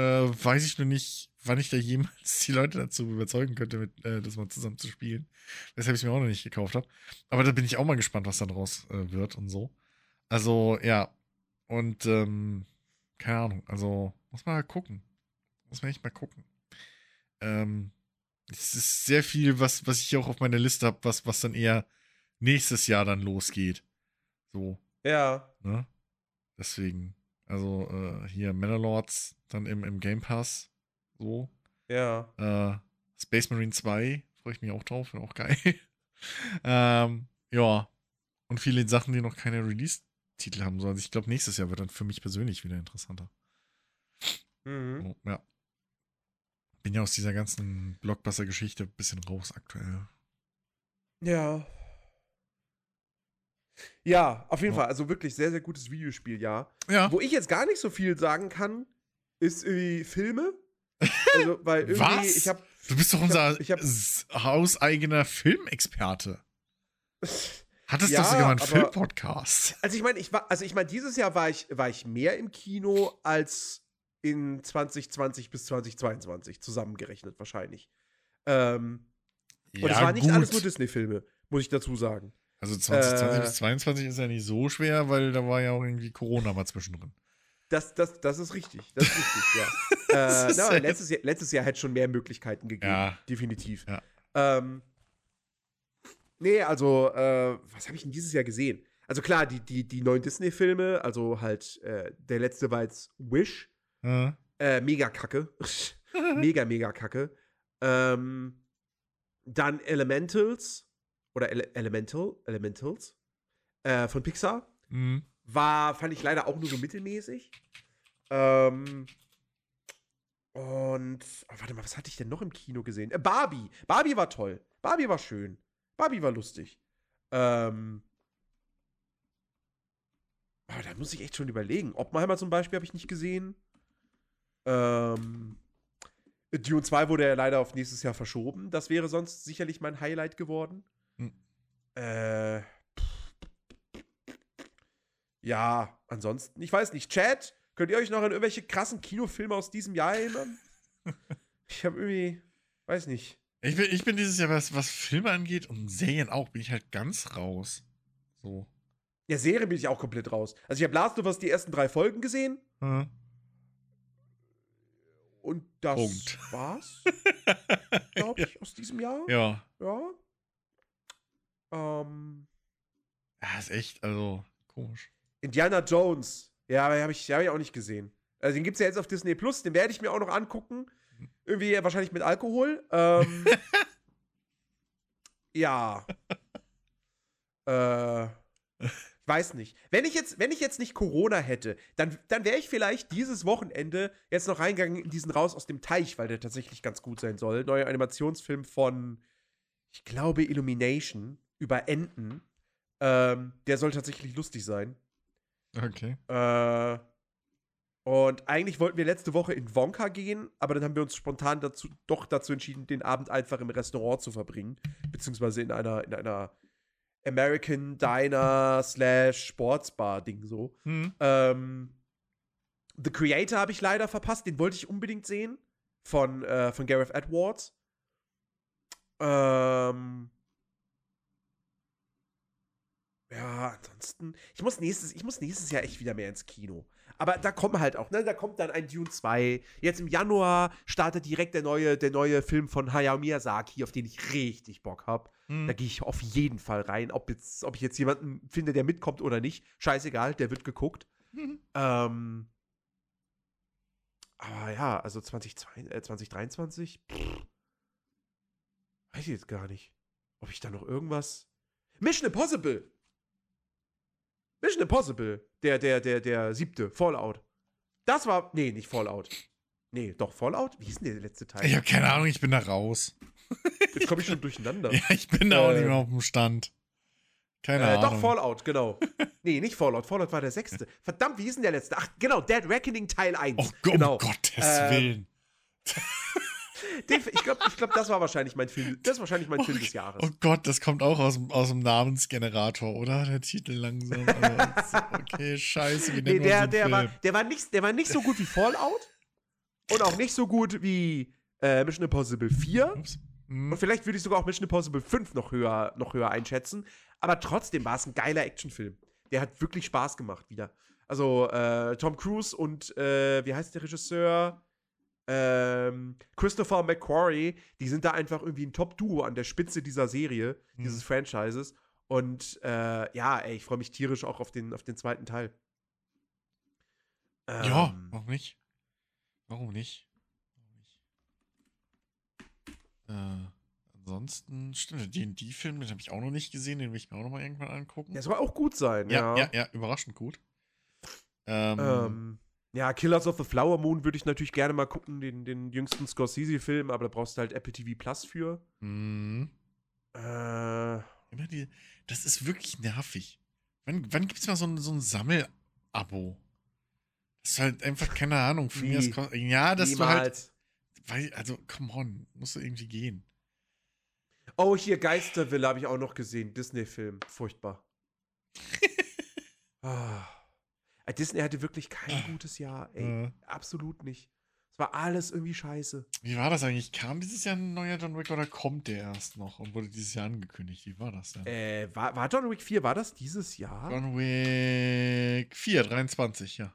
weiß ich nur nicht, wann ich da jemals die Leute dazu überzeugen könnte, mit, äh, das mal zusammen zu spielen. Weshalb ich es mir auch noch nicht gekauft habe. Aber da bin ich auch mal gespannt, was da draus äh, wird und so. Also, ja. Und, ähm, keine Ahnung. Also, muss man halt gucken. Muss man echt mal gucken. Ähm, es ist sehr viel, was, was ich auch auf meiner Liste habe, was, was dann eher nächstes Jahr dann losgeht. So, ja. ne? Deswegen. Also, äh, hier Manor dann im, im Game Pass. So. Ja. Äh, Space Marine 2, freue ich mich auch drauf, wäre auch geil. *laughs* ähm, ja. Und viele Sachen, die noch keine Release-Titel haben. So. Also ich glaube, nächstes Jahr wird dann für mich persönlich wieder interessanter. Mhm. So, ja. Bin ja aus dieser ganzen Blockbuster-Geschichte ein bisschen raus aktuell. Ja. Ja, auf jeden Ja. Fall. Also wirklich sehr, sehr gutes Videospiel, ja. Ja. Wo ich jetzt gar nicht so viel sagen kann, ist irgendwie Filme. *laughs* Also, weil irgendwie, Was? ich habe Du bist doch Ich hab- unser ich hab- hauseigener Filmexperte. Hattest *laughs* Ja, doch sogar einen Filmpodcast. Also ich meine, ich war, also ich meine, dieses Jahr war ich, war ich mehr im Kino als in 2020 bis 2022 zusammengerechnet wahrscheinlich. Ähm, und es war nicht alles nur Disney-Filme, muss ich dazu sagen. Also 2020 Äh, bis 22 ist ja nicht so schwer, weil da war ja auch irgendwie Corona mal zwischendrin. Das, das, das ist richtig. Das ist richtig, ja. *laughs* Äh, na, ja- letztes, Jahr, letztes Jahr hätte schon mehr Möglichkeiten gegeben. Ja. Definitiv. Ja. Ähm, nee, also, äh, was habe ich denn dieses Jahr gesehen? Also klar, die, die, die neuen Disney-Filme, also halt, äh, der letzte war jetzt Wish. Äh, Äh, mega kacke. *laughs* mega, mega kacke. Ähm, dann Elementals oder Ele Elemental, Elementals äh, von Pixar. mh. War, fand ich leider auch nur so mittelmäßig. Ähm, und, oh, warte mal, was hatte ich denn noch im Kino gesehen? Äh, Barbie. Barbie war toll. Barbie war schön. Barbie war lustig. Ähm, oh, da muss ich echt schon überlegen. Oppenheimer zum Beispiel habe ich nicht gesehen. Ähm, Dune 2 wurde ja leider auf nächstes Jahr verschoben. Das wäre sonst sicherlich mein Highlight geworden. Hm. Äh, ja, ansonsten, ich weiß nicht. Chat, könnt ihr euch noch an irgendwelche krassen Kinofilme aus diesem Jahr erinnern? *laughs* ich habe irgendwie, weiß nicht. Ich bin, ich bin dieses Jahr, was, was Filme angeht und Serien auch, bin ich halt ganz raus. So. Ja, Serie bin ich auch komplett raus. Also ich habe Last of Us die ersten drei Folgen gesehen Äh. Und das Punkt. *laughs* war's, *laughs* glaube ich, aus diesem Jahr. Ja. Ja. Ähm, Ja, ist echt, also, komisch. Indiana Jones. Ja, aber habe ich, hab ich auch nicht gesehen. Also den gibt es ja jetzt auf Disney Plus, den werde ich mir auch noch angucken. Irgendwie wahrscheinlich mit Alkohol. Ähm, *laughs* ja. äh, weiß nicht. Wenn ich jetzt, wenn ich jetzt nicht Corona hätte, dann, dann wäre ich vielleicht dieses Wochenende jetzt noch reingegangen in diesen Raus aus dem Teich, weil der tatsächlich ganz gut sein soll. Neuer Animationsfilm von, ich glaube, Illumination über Enten. Ähm, der soll tatsächlich lustig sein. Okay. Äh, und eigentlich wollten wir letzte Woche in Wonka gehen, aber dann haben wir uns spontan dazu, doch dazu entschieden, den Abend einfach im Restaurant zu verbringen. Beziehungsweise in einer, in einer American Diner slash Sportsbar-Ding so. Hm. Ähm, The Creator habe ich leider verpasst, den wollte ich unbedingt sehen. Von, äh, von Gareth Edwards. Ähm. Ja, ansonsten. Ich muss, nächstes, ich muss nächstes Jahr echt wieder mehr ins Kino. Aber da kommen halt auch, ne? Da kommt dann ein Dune 2. Jetzt im Januar startet direkt der neue, der neue Film von Hayao Miyazaki, auf den ich richtig Bock habe. Da gehe ich auf jeden Fall rein. Ob, jetzt, ob ich jetzt jemanden finde, der mitkommt oder nicht, scheißegal, der wird geguckt. Mhm. Ähm, aber ja, also 2022, äh, 2023, pff, weiß ich jetzt gar nicht. Ob ich da noch irgendwas. Mission Impossible! Mission Impossible, der, der, der, der siebte, Fallout. Das war. Nee, nicht Fallout. Nee, doch, Fallout? Wie hieß denn der letzte Teil? Ich habe keine Ahnung, ich bin da raus. *laughs* Jetzt komme ich schon durcheinander. Ja, ich bin da auch Äh, nicht mehr auf dem Stand. Keine Äh, Ahnung. doch, Fallout, genau. *laughs* nee, nicht Fallout. Fallout war der sechste. Verdammt, wie hieß denn der letzte? Ach, genau, Dead Reckoning Teil 1. Oh, Gott, genau. um Gottes Ähm, Willen. *laughs* Ich glaube, ich glaub, das war wahrscheinlich mein Film. Das ist wahrscheinlich mein Oh, Film des Jahres. Oh Gott, das kommt auch aus, dem- aus dem Namensgenerator, oder? Der Titel langsam. Also, okay, scheiße, wie Nee, der, so der, war, der, war nicht, der war nicht so gut wie Fallout. und auch nicht so gut wie äh, Mission Impossible 4. Ups. Hm. Und vielleicht würde ich sogar auch Mission Impossible 5 noch höher, noch höher einschätzen. Aber trotzdem war es ein geiler Actionfilm. Der hat wirklich Spaß gemacht wieder. Also äh, Tom Cruise und äh, wie heißt der Regisseur? Ähm, Christopher McQuarrie, die sind da einfach irgendwie ein Top-Duo an der Spitze dieser Serie, Mhm. dieses Franchises. Und äh, ja, ey, ich freue mich tierisch auch auf den, auf den zweiten Teil. Ja, Ähm, warum nicht? Warum nicht? Warum nicht? Äh, ansonsten, stimmt, der D&D-Film, den habe ich auch noch nicht gesehen, den will ich mir auch noch mal irgendwann angucken. Der soll auch gut sein, ja, ja. ja, ja, überraschend gut. Ähm, Ähm, ja, Killers of the Flower Moon würde ich natürlich gerne mal gucken, den, den jüngsten Scorsese-Film, aber da brauchst du halt Apple TV Plus für. mh, Äh, immer die, das ist wirklich nervig. Wann, wann gibt es mal so ein, so ein Sammel-Abo? Das ist halt einfach, keine Ahnung, für mich das Nie. kost- Ja, dass du halt, niemals. Weil, also, come on, musst du irgendwie gehen. Oh, hier Geisterwille habe ich auch noch gesehen. Disney-Film. Furchtbar. *laughs* ah. Disney hatte wirklich kein gutes Jahr, ey. Äh, Absolut nicht. Es war alles irgendwie scheiße. wie war das eigentlich? Kam dieses Jahr ein neuer John Wick oder kommt der erst noch und wurde dieses Jahr angekündigt? Wie war das denn? Äh, war, war John Wick 4, war das dieses Jahr? John Wick 4, 23, ja.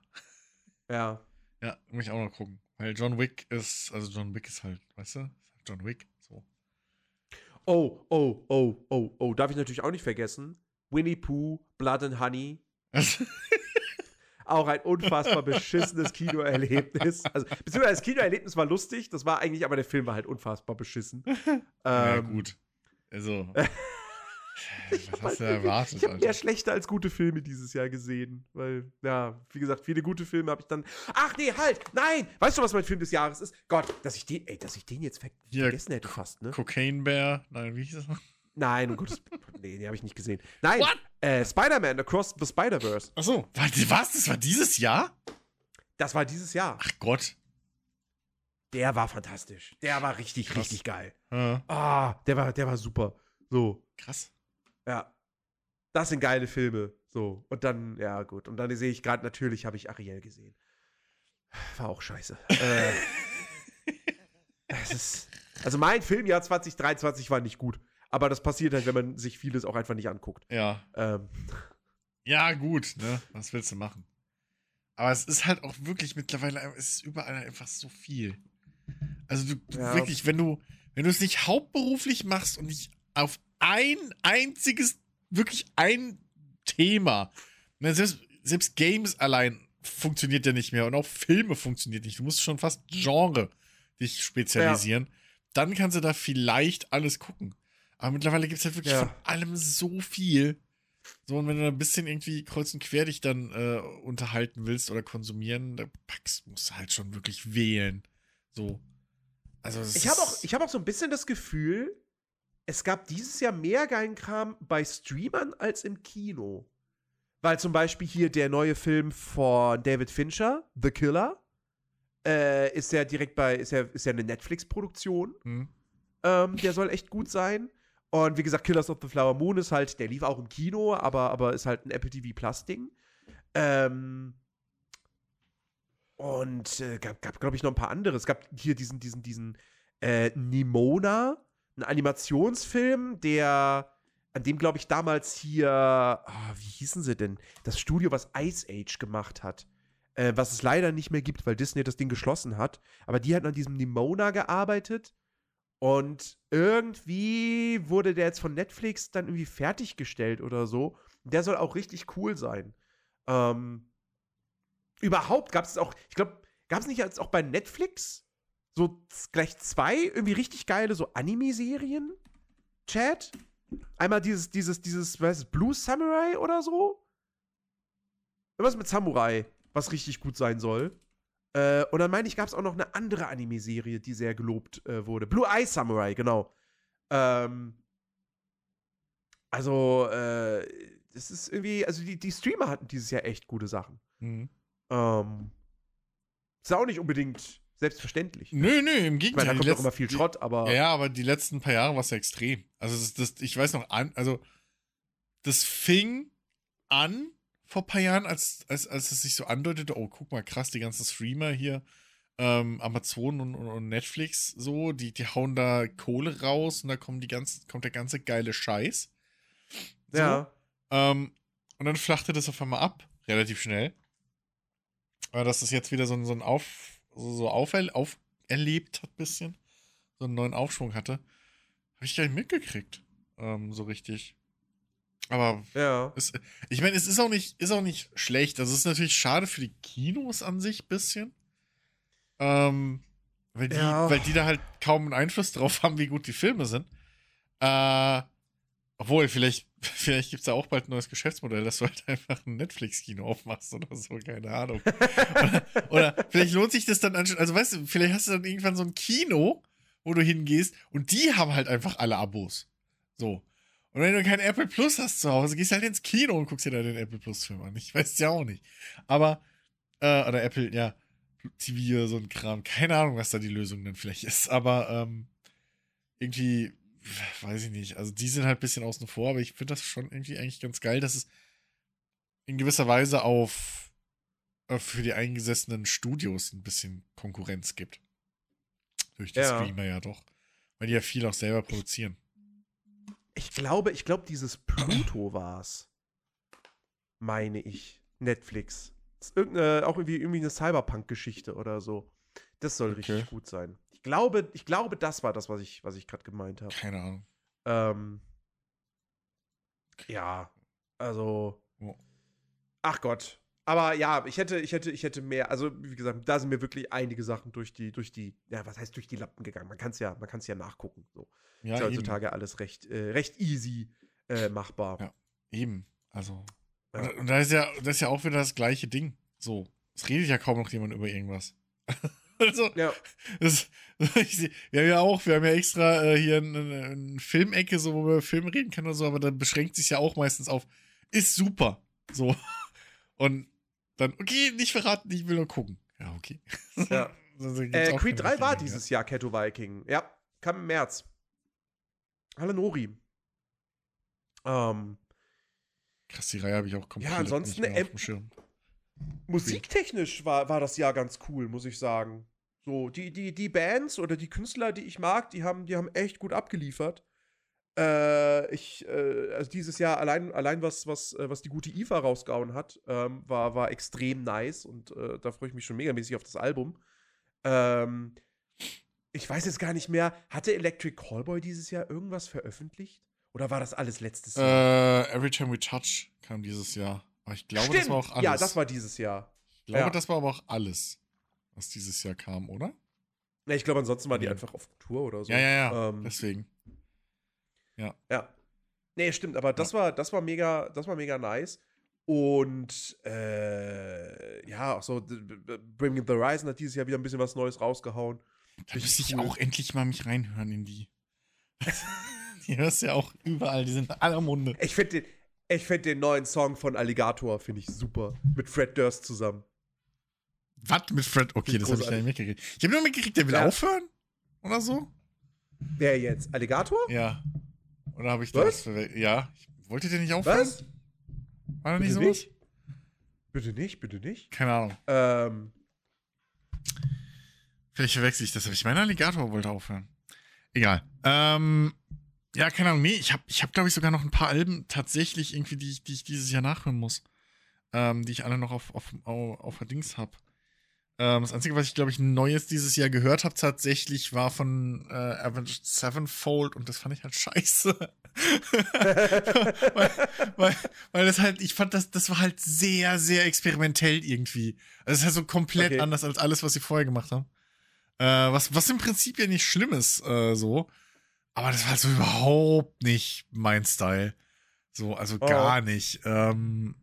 Ja. Ja, muss ich auch noch gucken. Weil John Wick ist, also John Wick ist halt, weißt du? Halt John Wick, so. Oh, oh, oh, oh, oh. Darf ich natürlich auch nicht vergessen. Winnie Pooh, Blood and Honey. *laughs* Auch ein unfassbar beschissenes Kinoerlebnis. Also, beziehungsweise das Kinoerlebnis war lustig, das war eigentlich, aber der Film war halt unfassbar beschissen. *laughs* ja, Ähm, gut. Also. *laughs* was hast du erwartet, Ich habe mehr Alter? schlechter als gute Filme dieses Jahr gesehen. Weil, ja, wie gesagt, viele gute Filme habe ich dann. Ach nee, halt! Nein! Weißt du, was mein Film des Jahres ist? Gott, dass ich den, ey, dass ich den jetzt ver Hier, vergessen hätte fast, ne? Cocaine Bear, nein, wie hieß das noch? Nein, um Gottes Nee, den habe ich nicht gesehen. Nein! What? Äh, Spider-Man Across the Spider-Verse. Achso, was? Das war dieses Jahr? Das war dieses Jahr. Ach Gott. Der war fantastisch. Der war richtig, Krass. richtig geil. Ah, der war, der war super. So, krass. Ja. Das sind geile Filme. So. Und dann, ja, gut. Und dann sehe ich gerade, natürlich habe ich Ariel gesehen. War auch scheiße. äh, *laughs* ist, also mein Filmjahr 2023 war nicht gut. Aber das passiert halt, wenn man sich vieles auch einfach nicht anguckt. Ja. Ähm, Ja, gut, ne? Was willst du machen? Aber es ist halt auch wirklich mittlerweile, es ist überall einfach so viel. Also du, du Ja. wirklich, wenn du, wenn du es nicht hauptberuflich machst und nicht auf ein einziges, wirklich ein Thema, selbst, selbst Games allein funktioniert ja nicht mehr und auch Filme funktioniert nicht. Du musst schon fast Genre dich spezialisieren. Dann kannst du da vielleicht alles gucken. Aber mittlerweile gibt es halt wirklich Ja. von allem so viel. So, und wenn du ein bisschen irgendwie kreuz und quer dich dann äh, unterhalten willst oder konsumieren, da packst, musst du halt schon wirklich wählen. So. Also, ich habe auch, hab auch so ein bisschen das Gefühl, es gab dieses Jahr mehr geilen Kram bei Streamern als im Kino. Weil zum Beispiel hier der neue Film von David Fincher, The Killer, äh, ist ja direkt bei, ist ja, ist ja eine Netflix-Produktion. Hm. Ähm, der soll echt gut sein. Und wie gesagt, Killers of the Flower Moon ist halt, der lief auch im Kino, aber, aber ist halt ein Apple TV Plus-Ding. Ähm, und äh, gab, gab glaube ich, noch ein paar andere. Es gab hier diesen, diesen, diesen äh, Nimona, ein Animationsfilm, der an dem, glaube ich, damals hier, oh, wie hießen sie denn? Das Studio, was Ice Age gemacht hat. Äh, was es leider nicht mehr gibt, weil Disney das Ding geschlossen hat. Aber die hatten an diesem Nimona gearbeitet. Und irgendwie wurde der jetzt von Netflix dann irgendwie fertiggestellt oder so. Der soll auch richtig cool sein. Ähm, überhaupt gab es auch, ich glaube, gab es nicht jetzt auch bei Netflix so gleich zwei irgendwie richtig geile so Anime-Serien? Chat? Einmal dieses, dieses, dieses, was ist Blue Samurai oder so? Irgendwas mit Samurai, was richtig gut sein soll. Äh, und dann meine ich, gab es auch noch eine andere Anime-Serie, die sehr gelobt äh, wurde. Blue Eye Samurai, genau. Ähm, also, äh, das ist irgendwie, also die, die Streamer hatten dieses Jahr echt gute Sachen. Mhm. Ähm, ist auch nicht unbedingt selbstverständlich. Nö, nö, im Gegenteil. Ich meine, da kommt doch immer viel Schrott, aber. Ja, aber die letzten paar Jahre war es ja extrem. Also, das, das, ich weiß noch, an, also, das fing an vor ein paar Jahren, als, als, als es sich so andeutete, oh, guck mal, krass, die ganzen Streamer hier, ähm, Amazon und, und, und, Netflix, so, die, die hauen da Kohle raus und da kommen die ganzen, kommt der ganze geile Scheiß. So. Ja. Ähm, und dann flachte das auf einmal ab, relativ schnell. Aber dass das jetzt wieder so, so ein Auf, so, so auferlebt auf hat, bisschen, so einen neuen Aufschwung hatte, habe ich gar nicht mitgekriegt. Ähm, so richtig. Aber ja. Es, ich meine, es ist auch nicht, ist auch nicht schlecht. Also es ist natürlich schade für die Kinos an sich ein bisschen. Ähm, weil, die, ja. weil die da halt kaum einen Einfluss drauf *laughs* haben, wie gut die Filme sind. Äh, obwohl, vielleicht, *laughs* vielleicht gibt es da auch bald ein neues Geschäftsmodell, dass du halt einfach ein Netflix-Kino aufmachst oder so, keine Ahnung. *laughs* oder, oder, vielleicht lohnt sich das dann an, also weißt du, vielleicht hast du dann irgendwann so ein Kino, wo du hingehst und die haben halt einfach alle Abos. So. Und wenn du kein Apple Plus hast zu Hause, gehst du halt ins Kino und guckst dir da den Apple Plus Film an. Ich weiß es ja auch nicht. Aber, äh, oder Apple, ja, TV, so ein Kram. Keine Ahnung, was da die Lösung dann vielleicht ist. Aber, ähm, irgendwie, weiß ich nicht. Also, die sind halt ein bisschen außen vor, aber ich finde das schon irgendwie eigentlich ganz geil, dass es in gewisser Weise auf, äh, für die eingesessenen Studios ein bisschen Konkurrenz gibt. Durch die ja. Streamer ja doch. Weil die ja viel auch selber produzieren. Ich glaube, ich glaube, dieses Pluto war's. Meine ich. Netflix. Das ist irgendeine, auch irgendwie, irgendwie eine Cyberpunk-Geschichte oder so. Das soll okay. richtig gut sein. Ich glaube, ich glaube, das war das, was ich, was ich gerade gemeint habe. Keine Ahnung. Ähm, ja, also. Oh. Ach Gott. Aber ja, ich hätte, ich hätte, ich hätte mehr, also wie gesagt, da sind mir wirklich einige Sachen durch die, durch die, ja, was heißt durch die Lappen gegangen? Man kann es ja, man kann es ja nachgucken. So. Ja, ist heutzutage eben. alles recht, äh, recht easy äh, machbar. Ja, eben. Also. Ja. Und da ist ja, das ist ja auch wieder das gleiche Ding. So. Es redet ja kaum noch jemand über irgendwas. *laughs* also, ja. Das, *laughs* wir haben ja auch, wir haben ja extra äh, hier eine, eine Filmecke, so, wo wir über Filme reden können oder so, aber da beschränkt sich ja auch meistens auf, ist super. So. *laughs* Und dann, okay, nicht verraten, ich will nur gucken. Ja, okay. *laughs* Ja. äh, Creed 3 war dieses Jahr Keto Viking. Ja, kam im März. Hallo Nori. Ähm, Krass, die Reihe habe ich auch komplett ja, ansonsten, nicht mehr auf dem Schirm. Musiktechnisch war, war das Jahr ganz cool, muss ich sagen. So, die, die, die Bands oder die Künstler, die ich mag, die haben, die haben echt gut abgeliefert. Äh, ich, äh, also dieses Jahr allein, allein was, was, äh, was die gute IFA rausgehauen hat, ähm, war, war extrem nice und äh, da freue ich mich schon megamäßig auf das Album. Ähm, ich weiß jetzt gar nicht mehr, hatte Electric Callboy dieses Jahr irgendwas veröffentlicht? Oder war das alles letztes Jahr? Äh, Every Time We Touch kam dieses Jahr. Aber ich glaube, Stimmt. das war auch alles. Ja, das war dieses Jahr. Ich glaube, ja. das war aber auch alles, was dieses Jahr kam, oder? Ja, ich glaube, ansonsten war die einfach auf Tour oder so. Ja, ja, ja. Ähm, Deswegen. Ja. Ja. Nee, stimmt, aber das war, das war mega, das war mega nice. Und äh, ja, auch so Bringing the Horizon hat dieses Jahr wieder ein bisschen was Neues rausgehauen. Da müsste ich auch endlich mal mich reinhören in die. *laughs* *laughs* die hörst ja auch überall, die sind in aller Munde. Ich finde den, ich find den neuen Song von Alligator, finde ich super. Mit Fred Durst zusammen. Was mit Fred? Okay, das habe ich ja nicht mitgekriegt. Ich habe nur mitgekriegt, der will ja. aufhören? Oder so? Wer jetzt? Alligator? Ja. Oder habe ich das? Ja. Wollte der nicht aufhören? Was? War da nicht sowas? Nicht? Bitte nicht, bitte nicht. Keine Ahnung. Ähm. Vielleicht verwechsel ich das, aber ich meine, Alligator wollte aufhören. Egal. Ähm, ja, keine Ahnung. Nee, ich habe, ich hab, glaube ich, sogar noch ein paar Alben tatsächlich irgendwie, die ich, die ich dieses Jahr nachhören muss. Ähm, die ich alle noch auf, auf, auf, auf der Dings habe. Ähm, das Einzige, was ich, glaube ich, Neues dieses Jahr gehört habe, tatsächlich, war von äh, Avenged Sevenfold und das fand ich halt scheiße. *laughs* weil, weil, weil das halt, ich fand das, das war halt sehr, sehr experimentell irgendwie. Also es ist halt so komplett okay. anders als alles, was sie vorher gemacht haben. Äh, was, was im Prinzip ja nicht schlimm ist, äh, so. Aber das war halt so überhaupt nicht mein Style. So, also oh. gar nicht. Ähm,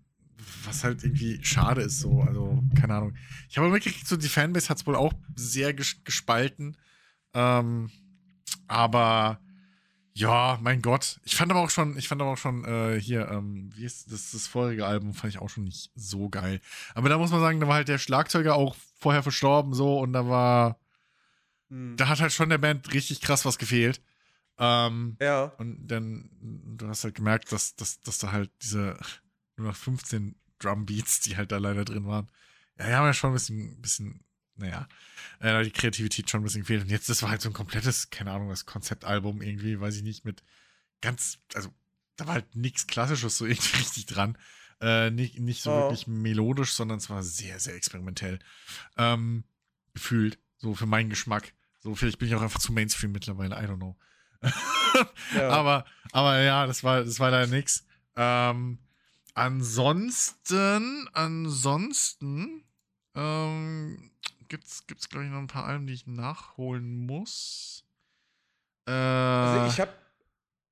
was halt irgendwie schade ist, so. Also, keine Ahnung. Ich habe mitgekriegt, so die Fanbase hat es wohl auch sehr ges gespalten. Ähm, aber ja, mein Gott. Ich fand aber auch schon, ich fand aber auch schon äh, hier, ähm, wie ist das, das vorige Album, fand ich auch schon nicht so geil. Aber da muss man sagen, da war halt der Schlagzeuger auch vorher verstorben, so, und da war, hm. da hat halt schon der Band richtig krass was gefehlt. Ähm, ja. Und dann, du hast halt gemerkt, dass, dass, dass da halt diese nur noch 15 Drumbeats, die halt da leider drin waren. Ja, die haben ja schon ein bisschen, bisschen naja, äh, die Kreativität schon ein bisschen gefehlt. Und jetzt, das war halt so ein komplettes, keine Ahnung, das Konzeptalbum irgendwie, weiß ich nicht, mit ganz, also da war halt nichts Klassisches so irgendwie *laughs* richtig dran. Äh, nicht, nicht so oh. wirklich melodisch, sondern es war sehr, sehr experimentell. Ähm, gefühlt, so für meinen Geschmack. So, vielleicht bin ich auch einfach zu Mainstream mittlerweile, I don't know. *laughs* ja. Aber, aber ja, das war, das war da nix. Ähm, ansonsten, ansonsten, ähm, gibt's, gibt's glaube ich noch ein paar Alben, die ich nachholen muss. Äh, also ich habe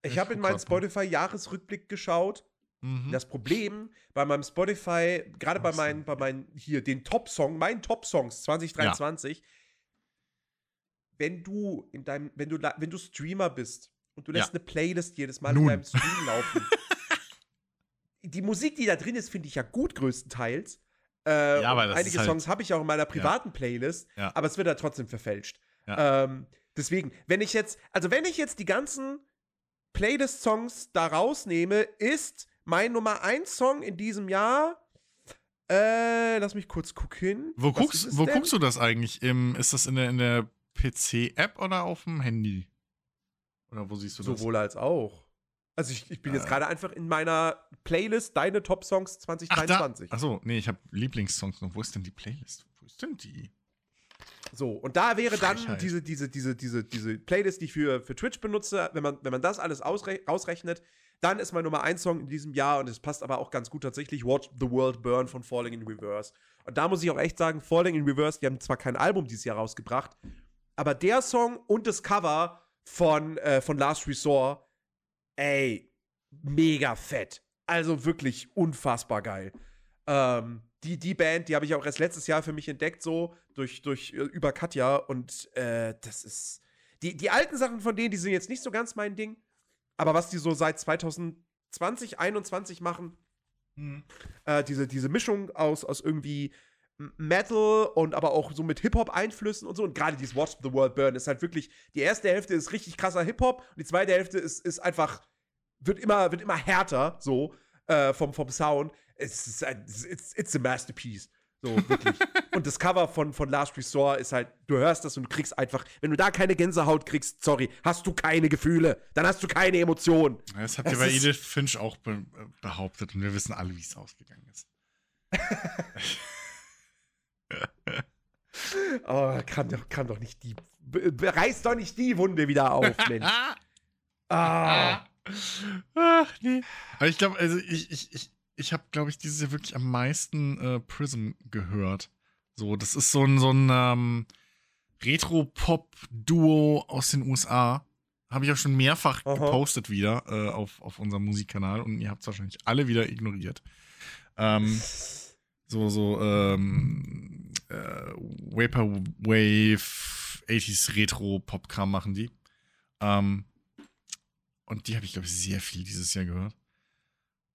ich habe in meinen Spotify-Jahresrückblick geschaut. Mhm. Das Problem bei meinem Spotify, gerade bei meinen, bei meinen, hier, den Top-Song, meinen Top-Songs 2023, ja. wenn du in deinem, wenn du, wenn du Streamer bist und du lässt ja. eine Playlist jedes Mal Nun. in deinem Stream laufen. *laughs* die Musik, die da drin ist, finde ich ja gut größtenteils. Äh, ja, aber einige halt Songs habe ich auch in meiner privaten ja. Playlist, ja. aber es wird da trotzdem verfälscht. Ja. Ähm, deswegen, wenn ich jetzt, also wenn ich jetzt die ganzen Playlist-Songs da rausnehme, ist mein Nummer 1 Song in diesem Jahr. Äh, lass mich kurz gucken. Wo, guckst, wo guckst du das eigentlich? Im, ist das in der, in der PC-App oder auf dem Handy? Oder wo siehst du das? Sowohl als auch. Also ich, ich bin jetzt äh. gerade einfach in meiner Playlist Deine Top Songs 2023. Ach Achso, nee, ich habe Lieblingssongs noch. Wo ist denn die Playlist? Wo ist denn die? So, und da wäre dann diese, diese, diese, diese, diese Playlist, die ich für, für Twitch benutze, wenn man, wenn man das alles ausre ausrechnet, dann ist mein Nummer 1 Song in diesem Jahr und es passt aber auch ganz gut tatsächlich Watch the World Burn von Falling in Reverse. Und da muss ich auch echt sagen, Falling in Reverse, die haben zwar kein Album dieses Jahr rausgebracht, aber der Song und das Cover von, äh, von Last Resort ey, mega fett. Also wirklich unfassbar geil. Ähm, die, die Band, die habe ich auch erst letztes Jahr für mich entdeckt, so durch, durch äh, über Katja. Und äh, das ist. Die, die alten Sachen von denen, die sind jetzt nicht so ganz mein Ding. Aber was die so seit 2020, 2021 machen, mhm. äh, diese, diese Mischung aus, aus irgendwie Metal und aber auch so mit Hip-Hop-Einflüssen und so. Und gerade dieses Watch the World Burn ist halt wirklich, die erste Hälfte ist richtig krasser Hip-Hop und die zweite Hälfte ist, ist einfach, wird immer, wird immer härter, so, äh, vom, vom Sound. Es ist ein, it's, it's a masterpiece. So, wirklich. *laughs* und das Cover von, von Last Resort ist halt, du hörst das und kriegst einfach, wenn du da keine Gänsehaut kriegst, sorry, hast du keine Gefühle, dann hast du keine Emotionen. Das habt ihr bei Edith Finch auch be behauptet und wir wissen alle, wie es ausgegangen ist. *laughs* oh, kann doch, kann doch nicht die. Reiß doch nicht die Wunde wieder auf, *laughs* Mensch. ah. Ach, nee. Aber ich glaube, also ich, ich, ich, ich habe, glaube ich, dieses Jahr wirklich am meisten äh, Prism gehört. So, das ist so ein, so ein ähm, Retro-Pop-Duo aus den USA. Habe ich auch schon mehrfach Aha. gepostet wieder äh, auf, auf unserem Musikkanal und ihr habt es wahrscheinlich alle wieder ignoriert. Ähm, so, so, ähm, äh, Vaporwave, 80s Retro-Popkram machen die. Ähm, und die habe ich, glaube ich, sehr viel dieses Jahr gehört.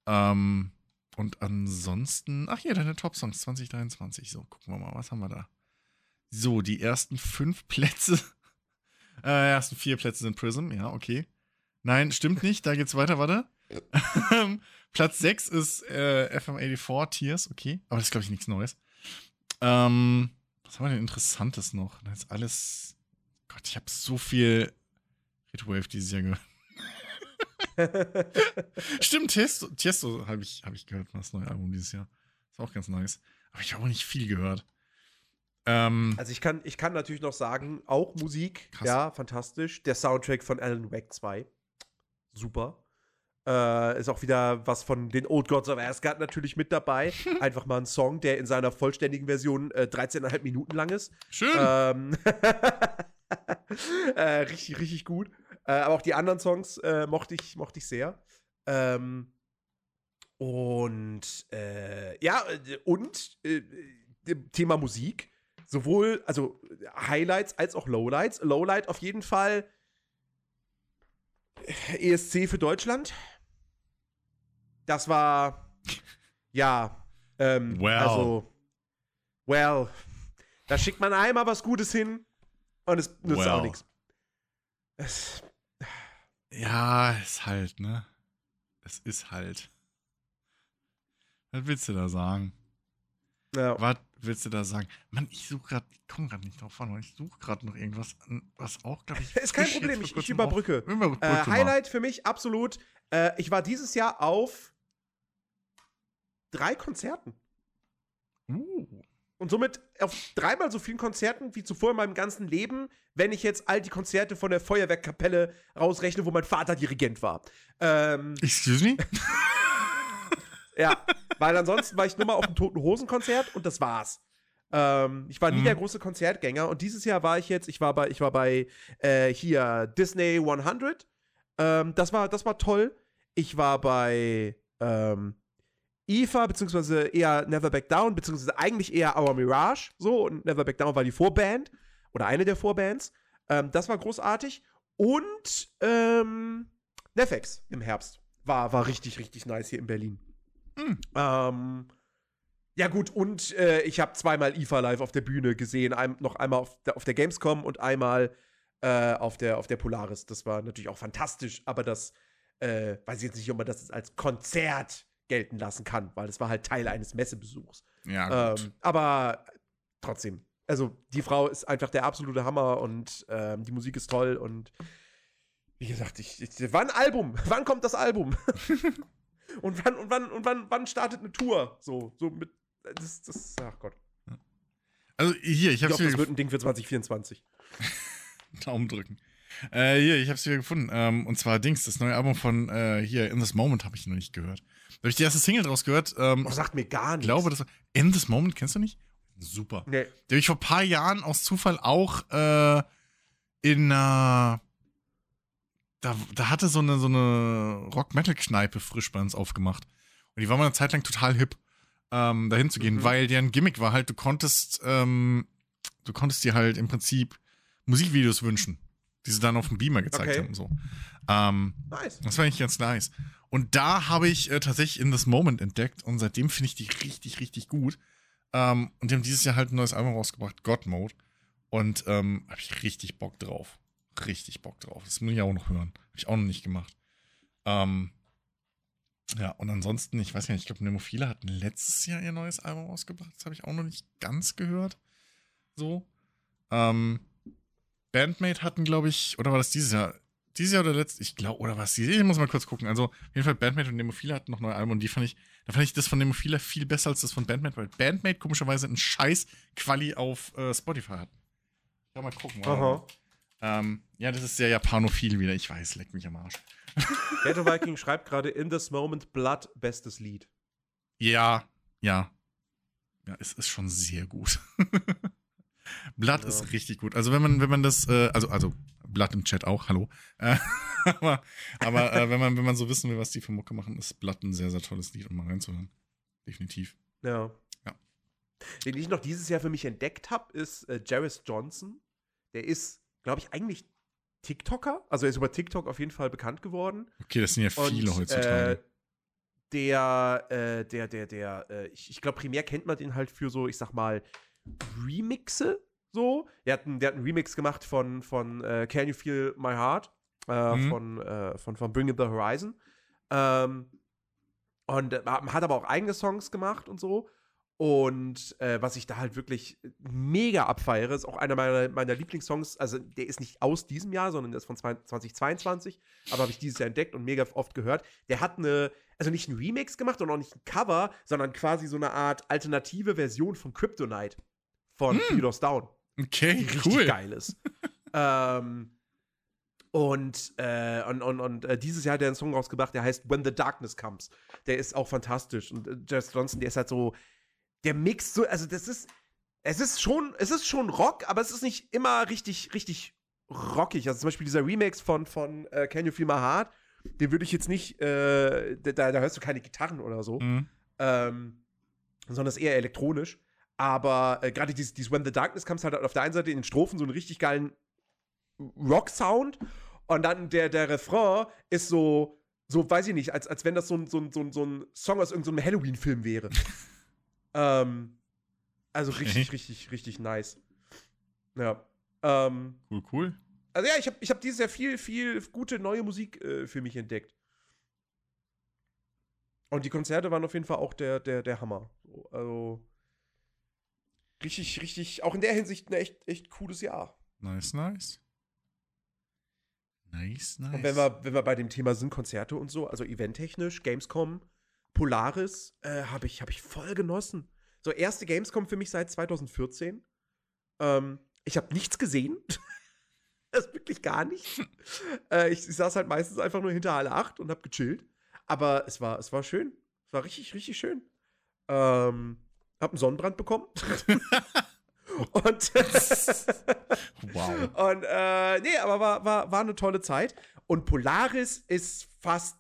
Ähm, und ansonsten, ach hier, deine Top-Songs 2023. So, gucken wir mal, was haben wir da? So, die ersten fünf Plätze, *laughs* äh, ersten vier Plätze sind Prism, ja, okay. Nein, stimmt nicht, da geht's weiter, warte. *laughs* Platz 6 ist äh, FM84 Tears, okay. Aber das ist, glaube ich, nichts Neues. Ähm, was haben wir denn Interessantes noch? Das ist alles. Gott, ich habe so viel Retwave dieses Jahr gehört. *laughs* Stimmt, Tiesto, Tiesto habe ich, hab ich gehört, das neue Album dieses Jahr. Ist auch ganz nice. Aber ich habe auch nicht viel gehört. Ähm, Also ich kann, ich kann natürlich noch sagen, auch Musik, Krass. ja, fantastisch. Der Soundtrack von Alan Wake 2, super. Äh, ist auch wieder was von den Old Gods of Asgard natürlich mit dabei. *laughs* Einfach mal ein Song, der in seiner vollständigen Version äh, 13,5 Minuten lang ist. schön. Ähm, *laughs* äh, richtig, richtig gut. Äh, aber auch die anderen Songs äh, mochte, ich, mochte ich sehr. Ähm, und äh, ja, äh, und Thema Musik. Sowohl, also Highlights als auch Lowlights. Lowlight auf jeden Fall ESC für Deutschland. Das war, ja, ähm, Well. also, well, da schickt man einmal was Gutes hin und es nützt Well. auch nichts. Es- Ja, ist halt, ne? Es ist halt. Was willst du da sagen? Ja. Was willst du da sagen? Mann, ich suche gerade, ich komme gerade nicht drauf an, ich suche gerade noch irgendwas, was auch, glaube ich. Ist kein Problem, ich, ich überbrücke. Auf, überbrücke Äh. Highlight für mich absolut. Äh, ich war dieses Jahr auf drei Konzerten. Uh, Und somit auf dreimal so vielen Konzerten wie zuvor in meinem ganzen Leben, wenn ich jetzt all die Konzerte von der Feuerwerkkapelle rausrechne, wo mein Vater Dirigent war. Ähm, excuse me? *laughs* ja, weil ansonsten war ich nur mal auf einem Toten Hosen Konzert und das war's. Ähm, ich war nie Mhm. der große Konzertgänger und dieses Jahr war ich jetzt, ich war bei, ich war bei äh, hier Disney 100. Ähm, das war, das war toll. Ich war bei ähm, IFA, beziehungsweise eher Never Back Down, beziehungsweise eigentlich eher Our Mirage, so, und Never Back Down war die Vorband oder eine der Vorbands. Ähm, das war großartig. Und ähm, Nefex im Herbst war, war richtig, richtig nice hier in Berlin. Hm. Ähm, ja, gut, und äh, ich habe zweimal IFA live auf der Bühne gesehen. Ein, noch einmal auf der, auf der Gamescom und einmal äh, auf, der, auf der Polaris. Das war natürlich auch fantastisch, aber das äh, weiß ich jetzt nicht, ob man das als Konzert gelten lassen kann, weil das war halt Teil eines Messebesuchs. Ja. Ähm, aber trotzdem, also die Frau ist einfach der absolute Hammer und ähm, die Musik ist toll und wie gesagt, ich, ich wann Album? *laughs* Wann kommt das Album? *laughs* und wann und wann und wann wann startet eine Tour? So so mit das das ach Gott. also hier, ich wieder das wird ein Ding für 2024. *laughs* Daumen drücken. Äh, hier, ich hab's wieder gefunden. Ähm, und zwar Dings, das neue Album von äh, hier, In This Moment habe ich noch nicht gehört. Da habe ich die erste Single draus gehört. Ähm, Oh, sagt mir gar ich nichts. glaube, das In This Moment, kennst du nicht? Super. nee. Die habe ich vor ein paar Jahren aus Zufall auch äh, in einer. Da, da hatte so eine, so eine Rock-Metal-Kneipe frisch bei uns aufgemacht. Und die war mal eine Zeit lang total hip, ähm, dahin zu gehen, Mhm. weil deren Gimmick war halt, du konntest, ähm, du konntest dir halt im Prinzip Musikvideos wünschen, die sie dann auf dem Beamer gezeigt Okay. haben. und So. Ähm, Nice. das war eigentlich ganz nice. Und da habe ich äh, tatsächlich in this Moment entdeckt und seitdem finde ich die richtig, richtig gut. Ähm, und die haben dieses Jahr halt ein neues Album rausgebracht, God Mode. Und ähm, habe ich richtig Bock drauf. Richtig Bock drauf. Das muss ich auch noch hören. Habe ich auch noch nicht gemacht. Ähm, ja, und ansonsten, ich weiß ja nicht, ich glaube, Nemophile hatten letztes Jahr ihr neues Album rausgebracht. Das habe ich auch noch nicht ganz gehört. So. Ähm, Bandmate hatten, glaube ich, oder war das dieses Jahr? Dieses Jahr oder letztes? Ich glaube, oder was? Ich muss mal kurz gucken. Also, auf jeden Fall, Bandmate und Nemophile hatten noch neue Alben und die fand ich, da fand ich das von Nemophile viel besser als das von Bandmate, weil Bandmate komischerweise einen scheiß Quali auf äh, Spotify hat. Ja, mal gucken. Aha. Ähm, ja, das ist sehr japanophil wieder. Ich weiß, leck mich am Arsch. *laughs* Ghetto Viking schreibt gerade In This Moment Blood bestes Lied. Ja, ja. Ja, es ist schon sehr gut. *laughs* Blood Ja. ist richtig gut. Also wenn man, wenn man das, äh, also, also Blood im Chat auch, hallo. Äh, *laughs* aber aber äh, wenn, man, wenn man so wissen will, was die für Mucke machen, ist Blood ein sehr, sehr tolles Lied, um mal reinzuhören. Definitiv. Ja. Ja. Den ich noch dieses Jahr für mich entdeckt habe, ist äh, Jarvis Johnson. Der ist, glaube ich, eigentlich TikToker. Also er ist über TikTok auf jeden Fall bekannt geworden. Okay, das sind ja viele Und, heutzutage. Äh, der, äh, der, der, der, äh, ich, ich glaube, primär kennt man den halt für so, ich sag mal, Remixe. So. Der hat, einen, der hat einen Remix gemacht von, von äh, Can You Feel My Heart? Äh, Mhm. von, äh, von, von Bring It the Horizon. Ähm, und äh, hat aber auch eigene Songs gemacht und so. Und äh, was ich da halt wirklich mega abfeiere, ist auch einer meiner, meiner Lieblingssongs. Also, der ist nicht aus diesem Jahr, sondern der ist von zwei- 2022. Aber habe ich dieses Jahr entdeckt und mega oft gehört. Der hat eine, also nicht ein Remix gemacht und auch nicht ein Cover, sondern quasi so eine Art alternative Version von Kryptonite von Hm. Theodore Down Okay, die richtig cool. geil ist. *laughs* ähm, und, äh, und, und, und äh, dieses Jahr hat er einen Song rausgebracht, der heißt When the Darkness Comes. Der ist auch fantastisch. Und äh, Jess Johnson, der ist halt so, der mixt so, also das ist, es ist schon, es ist schon Rock, aber es ist nicht immer richtig, richtig rockig. Also zum Beispiel dieser Remix von, von äh, Can You Feel My Heart, den würde ich jetzt nicht, äh, da, da hörst du keine Gitarren oder so Mhm. ähm, sondern ist eher elektronisch. Aber äh, gerade dieses, dieses When the Darkness Comes halt auf der einen Seite in den Strophen so einen richtig geilen Rock-Sound und dann der, der Refrain ist so, so weiß ich nicht, als, als wenn das so ein, so ein, so ein, so ein Song aus irgendeinem Halloween-Film wäre. *laughs* ähm, also richtig, richtig, richtig nice. Ja. Ähm, Cool, cool. also ja, ich habe ich hab dieses Jahr viel, viel gute neue Musik äh, für mich entdeckt. Und die Konzerte waren auf jeden Fall auch der, der, der Hammer. So, Also richtig, richtig, auch in der Hinsicht ein echt, echt cooles Jahr. Nice, nice. Nice, nice. Und wenn wir, wenn wir bei dem Thema sind, Konzerte und so, also eventtechnisch, Gamescom, Polaris, äh, habe ich, hab ich voll genossen. So, erste Gamescom für mich seit 2014. Ähm, ich habe nichts gesehen. *laughs* das wirklich gar nicht. *laughs* äh, ich, ich saß halt meistens einfach nur hinter alle acht und habe gechillt. Aber es war, es war schön. Es war richtig, richtig schön. Ähm, hab einen Sonnenbrand bekommen. *laughs* und *laughs* wow. und äh, nee, aber war, war, war eine tolle Zeit. Und Polaris ist fast,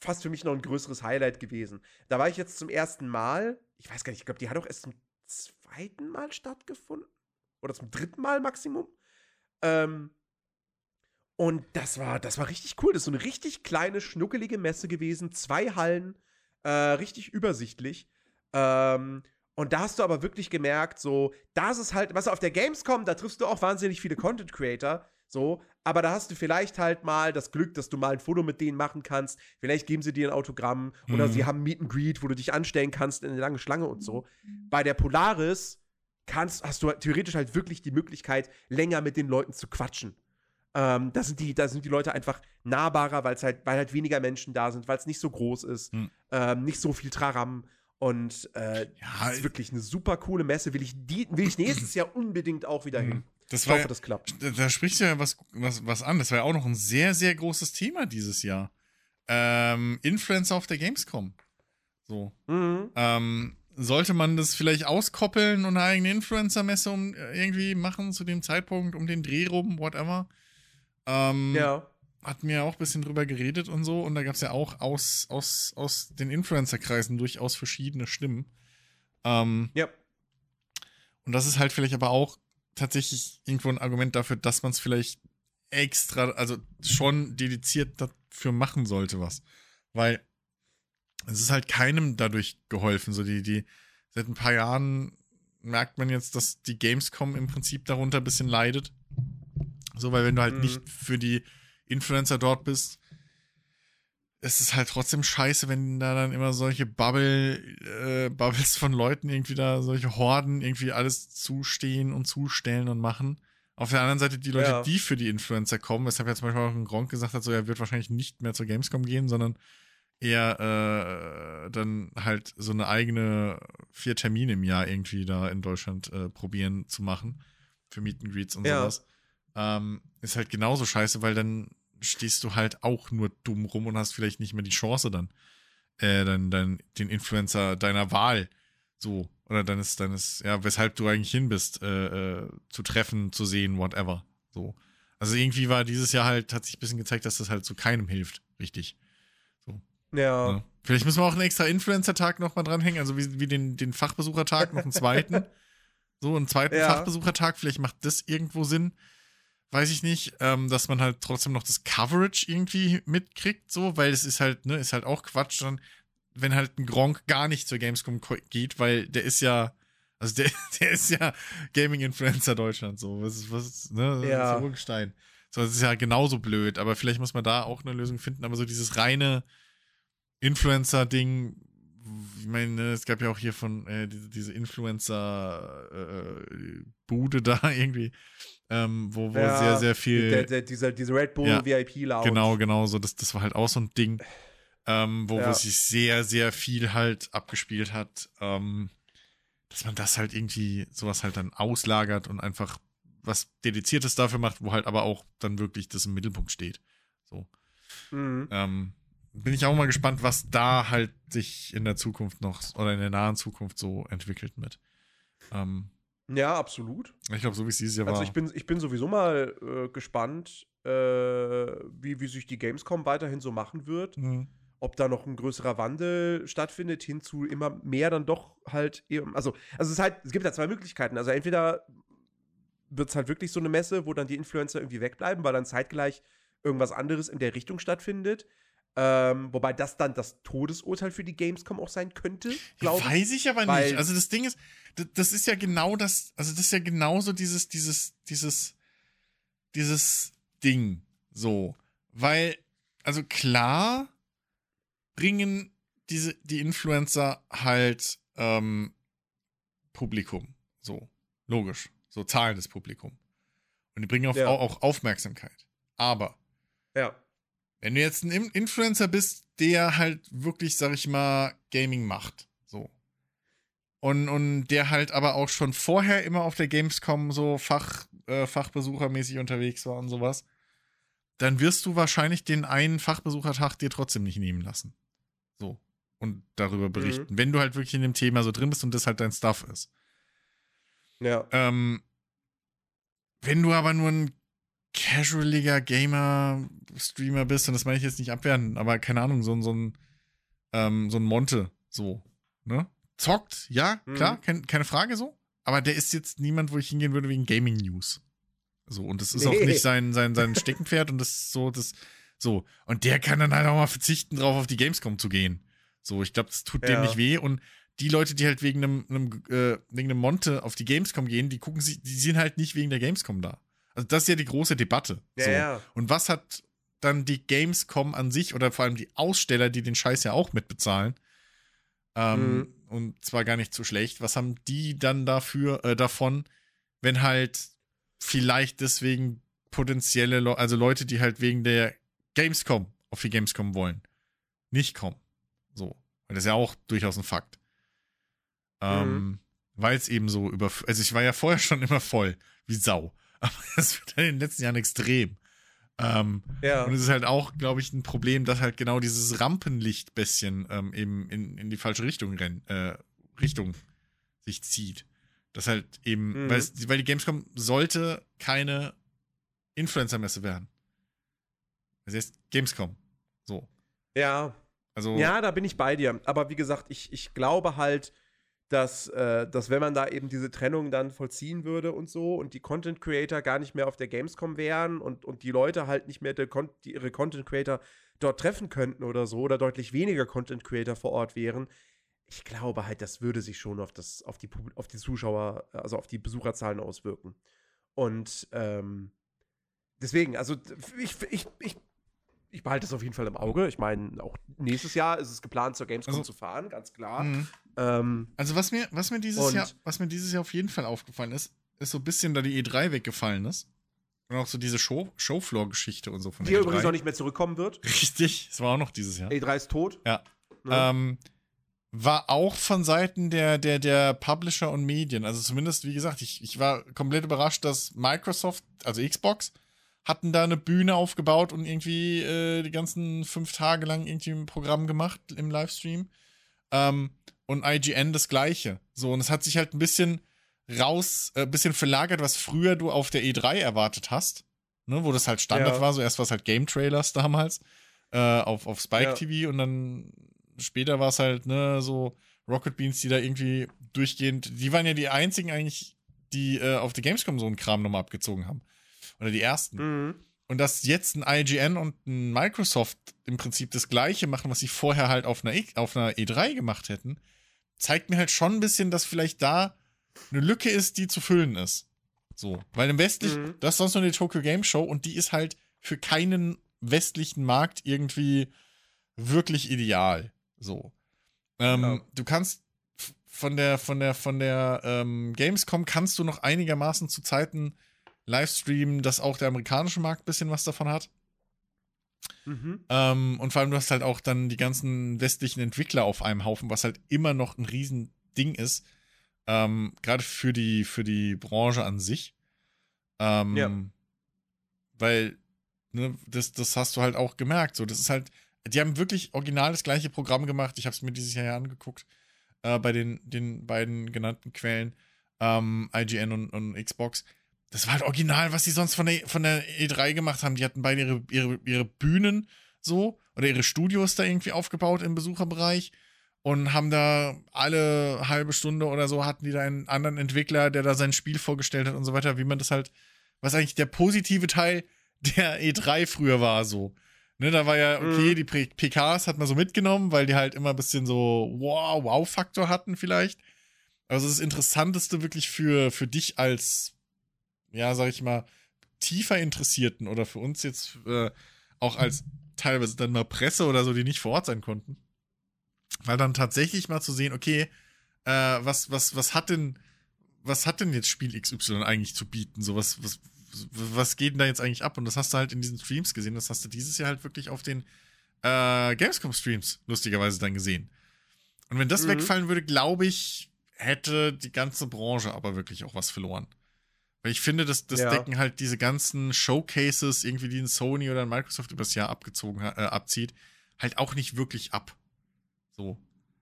fast für mich noch ein größeres Highlight gewesen. Da war ich jetzt zum ersten Mal, ich weiß gar nicht, ich glaube, die hat auch erst zum zweiten Mal stattgefunden. Oder zum dritten Mal Maximum. Ähm, und das war, das war richtig cool. Das ist so eine richtig kleine, schnuckelige Messe gewesen. Zwei Hallen, äh, richtig übersichtlich. Ähm, und da hast du aber wirklich gemerkt, so, das ist halt, was auf der Gamescom, da triffst du auch wahnsinnig viele Content Creator, so, aber da hast du vielleicht halt mal das Glück, dass du mal ein Foto mit denen machen kannst. Vielleicht geben sie dir ein Autogramm oder Mhm. sie haben Meet and Greet, wo du dich anstellen kannst in eine lange Schlange und so. Bei der Polaris kannst, hast du theoretisch halt wirklich die Möglichkeit, länger mit den Leuten zu quatschen. Ähm, da, sind die, da sind die Leute einfach nahbarer, weil's halt, weil halt weniger Menschen da sind, weil es nicht so groß ist, Hm. ähm, nicht so viel Traram. Und äh, Ja, das ist wirklich eine super coole Messe. Will ich, die, will ich nächstes Jahr unbedingt auch wieder hin. das Ich war hoffe, das klappt. da, da sprichst du ja was, was, was an. Das war ja auch noch ein sehr, sehr großes Thema dieses Jahr. Ähm, Influencer auf der Gamescom. So. Mhm. Ähm, sollte man das vielleicht auskoppeln und eine eigene Influencer-Messe um, äh, irgendwie machen zu dem Zeitpunkt, um den Dreh rum, whatever? Ähm, Ja. Hatten wir ja auch ein bisschen drüber geredet und so. Und da gab es ja auch aus, aus, aus den Influencer-Kreisen durchaus verschiedene Stimmen. Ähm, Ja. und das ist halt vielleicht aber auch tatsächlich irgendwo ein Argument dafür, dass man es vielleicht extra, also schon dediziert dafür machen sollte, was. Weil es ist halt keinem dadurch geholfen. So die, die, seit ein paar Jahren merkt man jetzt, dass die Gamescom im Prinzip darunter ein bisschen leidet. So, weil wenn du halt Mhm. nicht für die Influencer dort bist, ist es halt trotzdem scheiße, wenn da dann immer solche Bubble, äh, Bubbles von Leuten irgendwie da, solche Horden irgendwie alles zustehen und zustellen und machen. Auf der anderen Seite die Leute, Ja. die für die Influencer kommen, weshalb jetzt manchmal auch ein Gronk gesagt hat, so er wird wahrscheinlich nicht mehr zur Gamescom gehen, sondern eher äh, dann halt so eine eigene vier Termine im Jahr irgendwie da in Deutschland äh, probieren zu machen für Meet and Greets und Ja. sowas. Ähm, ist halt genauso scheiße, weil dann stehst du halt auch nur dumm rum und hast vielleicht nicht mehr die Chance dann, äh, dann, dann den Influencer deiner Wahl so oder deines, deines, ja, weshalb du eigentlich hin bist, äh, äh, zu treffen, zu sehen, whatever. So. Also irgendwie war dieses Jahr halt, hat sich ein bisschen gezeigt, dass das halt so keinem hilft, richtig. So. Ja. Ja. Vielleicht müssen wir auch einen extra Influencer-Tag nochmal dranhängen, also wie, wie den, den Fachbesuchertag, noch einen zweiten. *laughs* so, einen zweiten Ja. Fachbesuchertag, vielleicht macht das irgendwo Sinn. Weiß ich nicht, ähm, dass man halt trotzdem noch das Coverage irgendwie mitkriegt, so, weil es ist halt, ne, ist halt auch Quatsch, dann, wenn halt ein Gronk gar nicht zur Gamescom geht, weil der ist ja, also der, *laughs* der ist ja Gaming-Influencer Deutschland, so, was ist, was ist, ne, Ja. so Urgestein. So, das ist ja genauso blöd, aber vielleicht muss man da auch eine Lösung finden, aber so dieses reine Influencer-Ding, ich meine, ne, es gab ja auch hier von äh, diese, diese Influencer-Bude *laughs* da irgendwie, ähm, wo, wo Ja, sehr, sehr viel. Der, der, dieser, diese Red Bull Ja, VIP-Lounge. Genau, genau, so, das, das war halt auch so ein Ding, ähm, wo, wo Ja. sich sehr, sehr viel halt abgespielt hat, ähm, dass man das halt irgendwie, sowas halt dann auslagert und einfach was Dediziertes dafür macht, wo halt aber auch dann wirklich das im Mittelpunkt steht. So. Mhm. Ähm, bin ich auch mal gespannt, was da halt sich in der Zukunft noch oder in der nahen Zukunft so entwickelt mit. Ähm, Ja, absolut. ich glaube, so wie es dieses Jahr Also war. ich bin, ich bin sowieso mal äh, gespannt, äh, wie, wie sich die Gamescom weiterhin so machen wird. Mhm. Ob da noch ein größerer Wandel stattfindet, hin zu immer mehr dann doch halt eben. Also, also es ist halt, es gibt da zwei Möglichkeiten. Also entweder wird es halt wirklich so eine Messe, wo dann die Influencer irgendwie wegbleiben, weil dann zeitgleich irgendwas anderes in der Richtung stattfindet. Ähm, wobei das dann das Todesurteil für die Gamescom auch sein könnte, glaube ich. Weiß ich aber nicht. Also das Ding ist, das, das ist ja genau das, also das ist ja genauso dieses, dieses, dieses, dieses Ding. So. Weil, also klar bringen diese, die Influencer halt ähm, Publikum. So. Logisch. So zahlendes Publikum. Und die bringen auf, Ja. auch, auch Aufmerksamkeit. Aber Ja. Wenn du jetzt ein In- Influencer bist, der halt wirklich, sag ich mal, Gaming macht, so. Und, und der halt aber auch schon vorher immer auf der Gamescom so Fach, äh, Fachbesuchermäßig unterwegs war und sowas, dann wirst du wahrscheinlich den einen Fachbesuchertag dir trotzdem nicht nehmen lassen. So. Und darüber berichten. Wenn du halt wirklich in dem Thema so drin bist und das halt dein Stuff ist. Ja. Ähm, wenn du aber nur ein casualiger Gamer, Streamer bist, und das meine ich jetzt nicht abwerten, aber keine Ahnung, so, ein- so ein, ähm, so ein Monte, so, ne? Zockt, ja, Mhm. klar, kein, keine Frage so. Aber der ist jetzt niemand, wo ich hingehen würde wegen Gaming News. So, und das ist auch Nee. nicht sein, sein, sein Steckenpferd und das ist so, das, so. Und der kann dann halt auch mal verzichten, drauf auf die Gamescom zu gehen. So, ich glaube, das tut dem Ja. nicht weh. Und die Leute, die halt wegen einem, einem, äh, wegen einem Monte auf die Gamescom gehen, die gucken sich, die sind halt nicht wegen der Gamescom da. Also das ist ja die große Debatte. Ja, so. ja. Und was hat dann die Gamescom an sich oder vor allem die Aussteller, die den Scheiß ja auch mitbezahlen, ähm, Mhm. und zwar gar nicht so schlecht, was haben die dann dafür, äh, davon, wenn halt vielleicht deswegen potenzielle, Le also Leute, die halt wegen der Gamescom auf die Gamescom wollen, nicht kommen. So. Weil das ist ja auch durchaus ein Fakt. Ähm, Weil es eben so über, also ich war ja vorher schon *laughs* immer voll, wie Sau. Aber *laughs* das wird in den letzten Jahren extrem. Ähm, Ja. und es ist halt auch, glaube ich, ein Problem, dass halt genau dieses Rampenlicht-Bisschen ähm, eben in, in die falsche Richtung rennt, äh, Richtung sich zieht. Das halt eben, Mhm. weil, es, weil die Gamescom sollte keine Influencer-Messe werden. Es heißt Gamescom. So. Ja. Also, Ja, da bin ich bei dir. Aber wie gesagt, ich, ich glaube halt, dass, äh, dass wenn man da eben diese Trennung dann vollziehen würde und so und die Content Creator gar nicht mehr auf der Gamescom wären und, und die Leute halt nicht mehr Con- die ihre Content Creator dort treffen könnten oder so oder deutlich weniger Content Creator vor Ort wären, ich glaube halt, das würde sich schon auf, das, auf, die, auf die Zuschauer, also auf die Besucherzahlen auswirken. Und ähm, deswegen, also ich, ich, ich, ich behalte es auf jeden Fall im Auge. Ich meine, auch nächstes Jahr ist es geplant, zur Gamescom Also- zu fahren, ganz klar. mhm. Ähm, also was mir, was mir dieses Jahr, was mir dieses Jahr auf jeden Fall aufgefallen ist, ist so ein bisschen, da die E3 weggefallen ist. Und auch so diese Show, Showfloor-Geschichte und so von die der übrigens E3. auch nicht mehr zurückkommen wird. *laughs* Richtig, es war auch noch dieses Jahr. E3 ist tot. Ja. Ne? Ähm, war auch von Seiten der, der, der Publisher und Medien. Also zumindest, wie gesagt, ich, ich war komplett überrascht, dass Microsoft, also Xbox, hatten da eine Bühne aufgebaut und irgendwie äh, die ganzen fünf Tage lang irgendwie ein Programm gemacht im Livestream. Ähm, und IGN das gleiche. So, und es hat sich halt ein bisschen raus, äh, bisschen verlagert, was früher du auf der E3 erwartet hast. ne, wo das halt Standard Ja. war. So erst war es halt Game Trailers damals äh, auf, auf Spike Ja. TV und dann später war es halt, ne, so Rocket Beans, die da irgendwie durchgehend, die waren ja die einzigen eigentlich, die äh, auf der Gamescom so einen Kram nochmal abgezogen haben. Oder die ersten. Mhm. Und dass jetzt ein IGN und ein Microsoft im Prinzip das gleiche machen, was sie vorher halt auf einer, E- auf einer E3 gemacht hätten, zeigt mir halt schon ein bisschen, dass vielleicht da eine Lücke ist, die zu füllen ist. So. Weil im westlichen, Mhm. das ist sonst nur die Tokyo Game Show und die ist halt für keinen westlichen Markt irgendwie wirklich ideal. So. Ähm, Ja. Du kannst von der, von der, von der ähm, Gamescom kannst du noch einigermaßen zu Zeiten Livestreamen, dass auch der amerikanische Markt ein bisschen was davon hat. Mhm. Ähm, und vor allem, du hast halt auch dann die ganzen westlichen Entwickler auf einem Haufen, was halt immer noch ein Riesending ist. Ähm, Gerade für die, für die Branche an sich. Ähm, Ja. Weil, ne, das, das hast du halt auch gemerkt. So, das ist halt, die haben wirklich original das gleiche Programm gemacht. Ich habe es mir dieses Jahr ja angeguckt. Äh, bei den, den beiden genannten Quellen, ähm, IGN und, und Xbox. Das war halt original, was sie sonst von der, von der E3 gemacht haben. Die hatten beide ihre, ihre, ihre Bühnen so oder ihre Studios da irgendwie aufgebaut im Besucherbereich und haben da alle halbe Stunde oder so hatten die da einen anderen Entwickler, der da sein Spiel vorgestellt hat und so weiter, wie man das halt, was eigentlich der positive Teil der E3 früher war, so. Ne, da war ja, okay, Mhm. die P- PKs hat man so mitgenommen, weil die halt immer ein bisschen so wow, Wow-Faktor hatten vielleicht. Also das Interessanteste wirklich für, für dich als, ja, sag ich mal, tiefer Interessierten oder für uns jetzt äh, auch als teilweise dann mal Presse oder so, die nicht vor Ort sein konnten. Weil dann tatsächlich mal zu sehen, okay, äh, was, was, was hat denn, was hat denn jetzt Spiel XY eigentlich zu bieten? So, was, was, was geht denn da jetzt eigentlich ab? Und das hast du halt in diesen Streams gesehen. Das hast du dieses Jahr halt wirklich auf den äh, Gamescom-Streams lustigerweise dann gesehen. Und wenn das Mhm. wegfallen würde, glaube ich, hätte die ganze Branche aber wirklich auch was verloren. Weil ich finde, das, das Ja. decken halt diese ganzen Showcases, irgendwie, die ein Sony oder ein Microsoft übers Jahr abgezogen ha- äh, abzieht, halt auch nicht wirklich ab. So.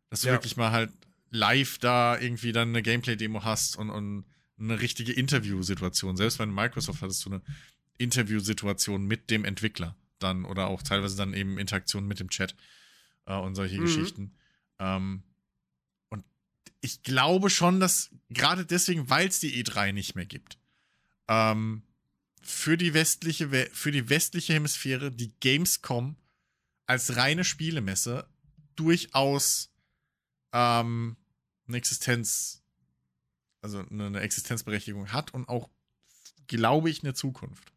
Dass du Ja. wirklich mal halt live da irgendwie dann eine Gameplay-Demo hast und, und eine richtige Interviewsituation. Selbst bei Microsoft hattest du eine Interviewsituation mit dem Entwickler dann oder auch teilweise dann eben Interaktion mit dem Chat äh, und solche Mhm. Geschichten. Ähm, und ich glaube schon, dass gerade deswegen, weil es die E3 nicht mehr gibt, ähm, für die westliche, We- für die westliche Hemisphäre die Gamescom als reine Spielemesse durchaus ähm, eine Existenz, also eine, Existenzberechtigung hat und auch, glaube ich, eine Zukunft.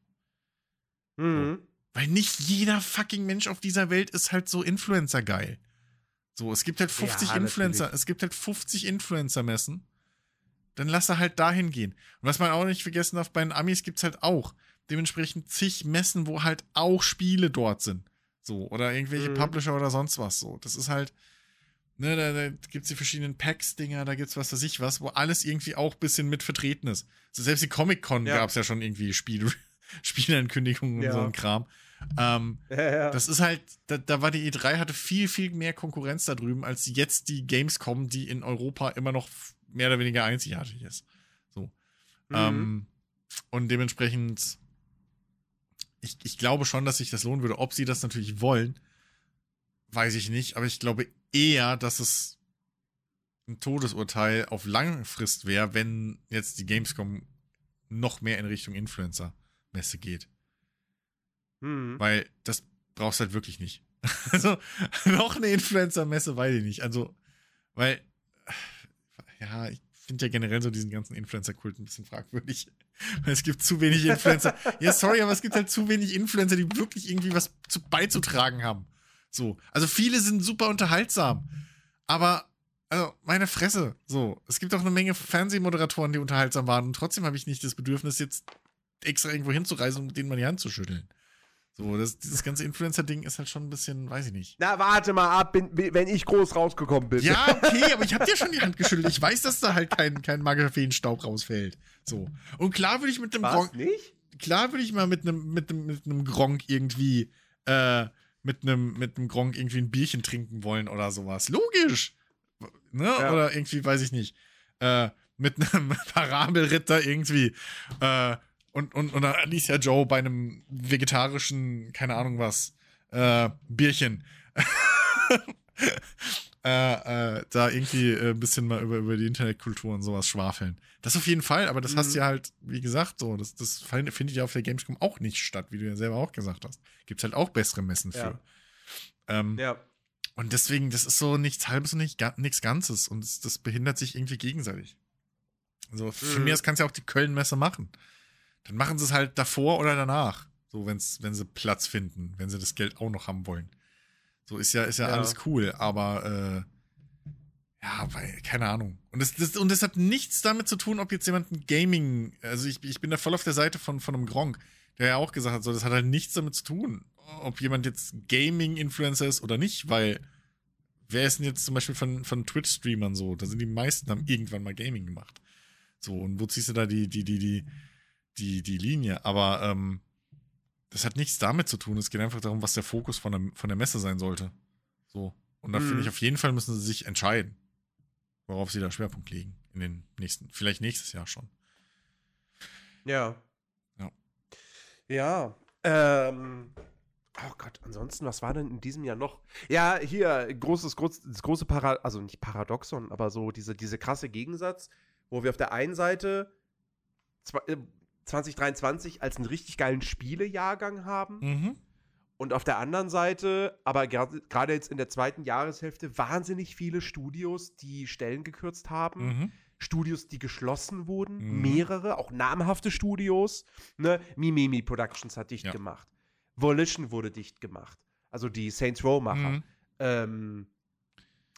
Mhm. Weil nicht jeder fucking Mensch auf dieser Welt ist halt so Influencer geil. So, es gibt halt 50 Ja, Influencer, natürlich. es gibt halt 50 Influencer-Messen. Dann lass er halt dahin gehen. Und was man auch nicht vergessen darf, bei den Amis gibt's halt auch dementsprechend zig Messen, wo halt auch Spiele dort sind. So, oder irgendwelche Mhm. Publisher oder sonst was so. Das ist halt, ne, da, da gibt's die verschiedenen Packs-Dinger, da gibt's was weiß ich was, wo alles irgendwie auch ein bisschen mit vertreten ist. So, selbst die Comic-Con Ja. gab's ja schon irgendwie Spiele, *laughs* Spieleankündigungen und Ja. so ein Kram. Ähm, Ja, das ist halt, da, da war die E3 hatte viel, viel mehr Konkurrenz da drüben, als jetzt die Gamescom, die in Europa immer noch mehr oder weniger einzigartig ist. So. Mhm. Ähm, und dementsprechend, ich, ich glaube schon, dass sich das lohnen würde. Ob sie das natürlich wollen, weiß ich nicht. Aber ich glaube eher, dass es ein Todesurteil auf Langfrist wäre, wenn jetzt die Gamescom noch mehr in Richtung Influencer-Messe geht. Mhm. Weil das brauchst du halt wirklich nicht. *laughs* Also, noch eine Influencer-Messe, weiß ich nicht. Also, weil, ja, ich finde ja generell so diesen ganzen Influencer-Kult ein bisschen fragwürdig. *laughs* Es gibt zu wenig Influencer. ja, sorry, aber es gibt halt zu wenig Influencer, die wirklich irgendwie was zu beizutragen haben. So. Also, viele sind super unterhaltsam. Aber, also, meine Fresse. So. Es gibt auch eine Menge Fernsehmoderatoren, die unterhaltsam waren. Und trotzdem habe ich nicht das Bedürfnis, jetzt extra irgendwo hinzureisen, um denen mal die Hand zu schütteln. So, das, dieses ganze Influencer-Ding ist halt schon ein bisschen, weiß ich nicht. Na, warte mal ab, bin, wenn ich groß rausgekommen bin. Ja, *laughs* okay, aber ich habe dir schon die Hand geschüttelt. Ich weiß, dass da halt kein, kein magischer Feenstaub rausfällt. So. Und klar würde ich mit einem Gronk, nicht? klar würde ich mal mit einem, mit einem, mit einem Gronk irgendwie, äh, mit einem, mit einem Gronk irgendwie ein Bierchen trinken wollen oder sowas. Logisch. Ne? Ja. Oder irgendwie, weiß ich nicht, äh, mit einem *laughs* Parabelritter irgendwie, äh, Und, und, und dann Alicia Joe bei einem vegetarischen, keine Ahnung was, äh, Bierchen. *laughs* äh, äh, da irgendwie äh, ein bisschen mal über, über die Internetkultur und sowas schwafeln. Das auf jeden Fall, aber das mhm. hast du ja halt, wie gesagt, so, das, das findet ja auf der Gamescom auch nicht statt, wie du ja selber auch gesagt hast. Gibt's halt auch bessere Messen für. Ja. Ähm, ja. Und deswegen, das ist so nichts Halbes und nicht, nichts Ganzes. Und das, das behindert sich irgendwie gegenseitig. Also für mhm. mich kannst du ja auch die Köln-Messe machen. Dann machen sie es halt davor oder danach. So, wenn's, wenn sie Platz finden, wenn sie das Geld auch noch haben wollen. So ist ja, ist ja, ja. alles cool, aber äh, ja, weil, keine Ahnung. Und das, das, und das hat nichts damit zu tun, ob jetzt jemand ein Gaming, also ich, ich bin da voll auf der Seite von, von einem Gronk, der ja auch gesagt hat, so, das hat halt nichts damit zu tun, ob jemand jetzt Gaming-Influencer ist oder nicht, weil wer ist denn jetzt zum Beispiel von, von Twitch-Streamern so? Da sind die meisten, haben irgendwann mal Gaming gemacht. So, und wo ziehst du da die, die, die, die, die, die Linie? Aber ähm, das hat nichts damit zu tun. Es geht einfach darum, was der Fokus von der, von der Messe sein sollte. So. Und da mhm. finde ich, auf jeden Fall müssen sie sich entscheiden, worauf sie da Schwerpunkt legen. In den nächsten, vielleicht nächstes Jahr schon. Ja. Ja. Ja. Ähm, Oh Gott, ansonsten, was war denn in diesem Jahr noch? Ja, hier, großes, großes, große Para also nicht Paradoxon, aber so diese, diese krasse Gegensatz, wo wir auf der einen Seite 2023 äh, als einen richtig geilen Spielejahrgang haben mhm. und auf der anderen Seite, aber gerade jetzt in der zweiten Jahreshälfte, wahnsinnig viele Studios, die Stellen gekürzt haben. Mhm. Studios, die geschlossen wurden, mhm. mehrere, auch namhafte Studios. Ne? Mimimi Productions hat dicht ja. gemacht. Volition wurde dicht gemacht. Also die Saints Row-Macher. Mhm. Ähm,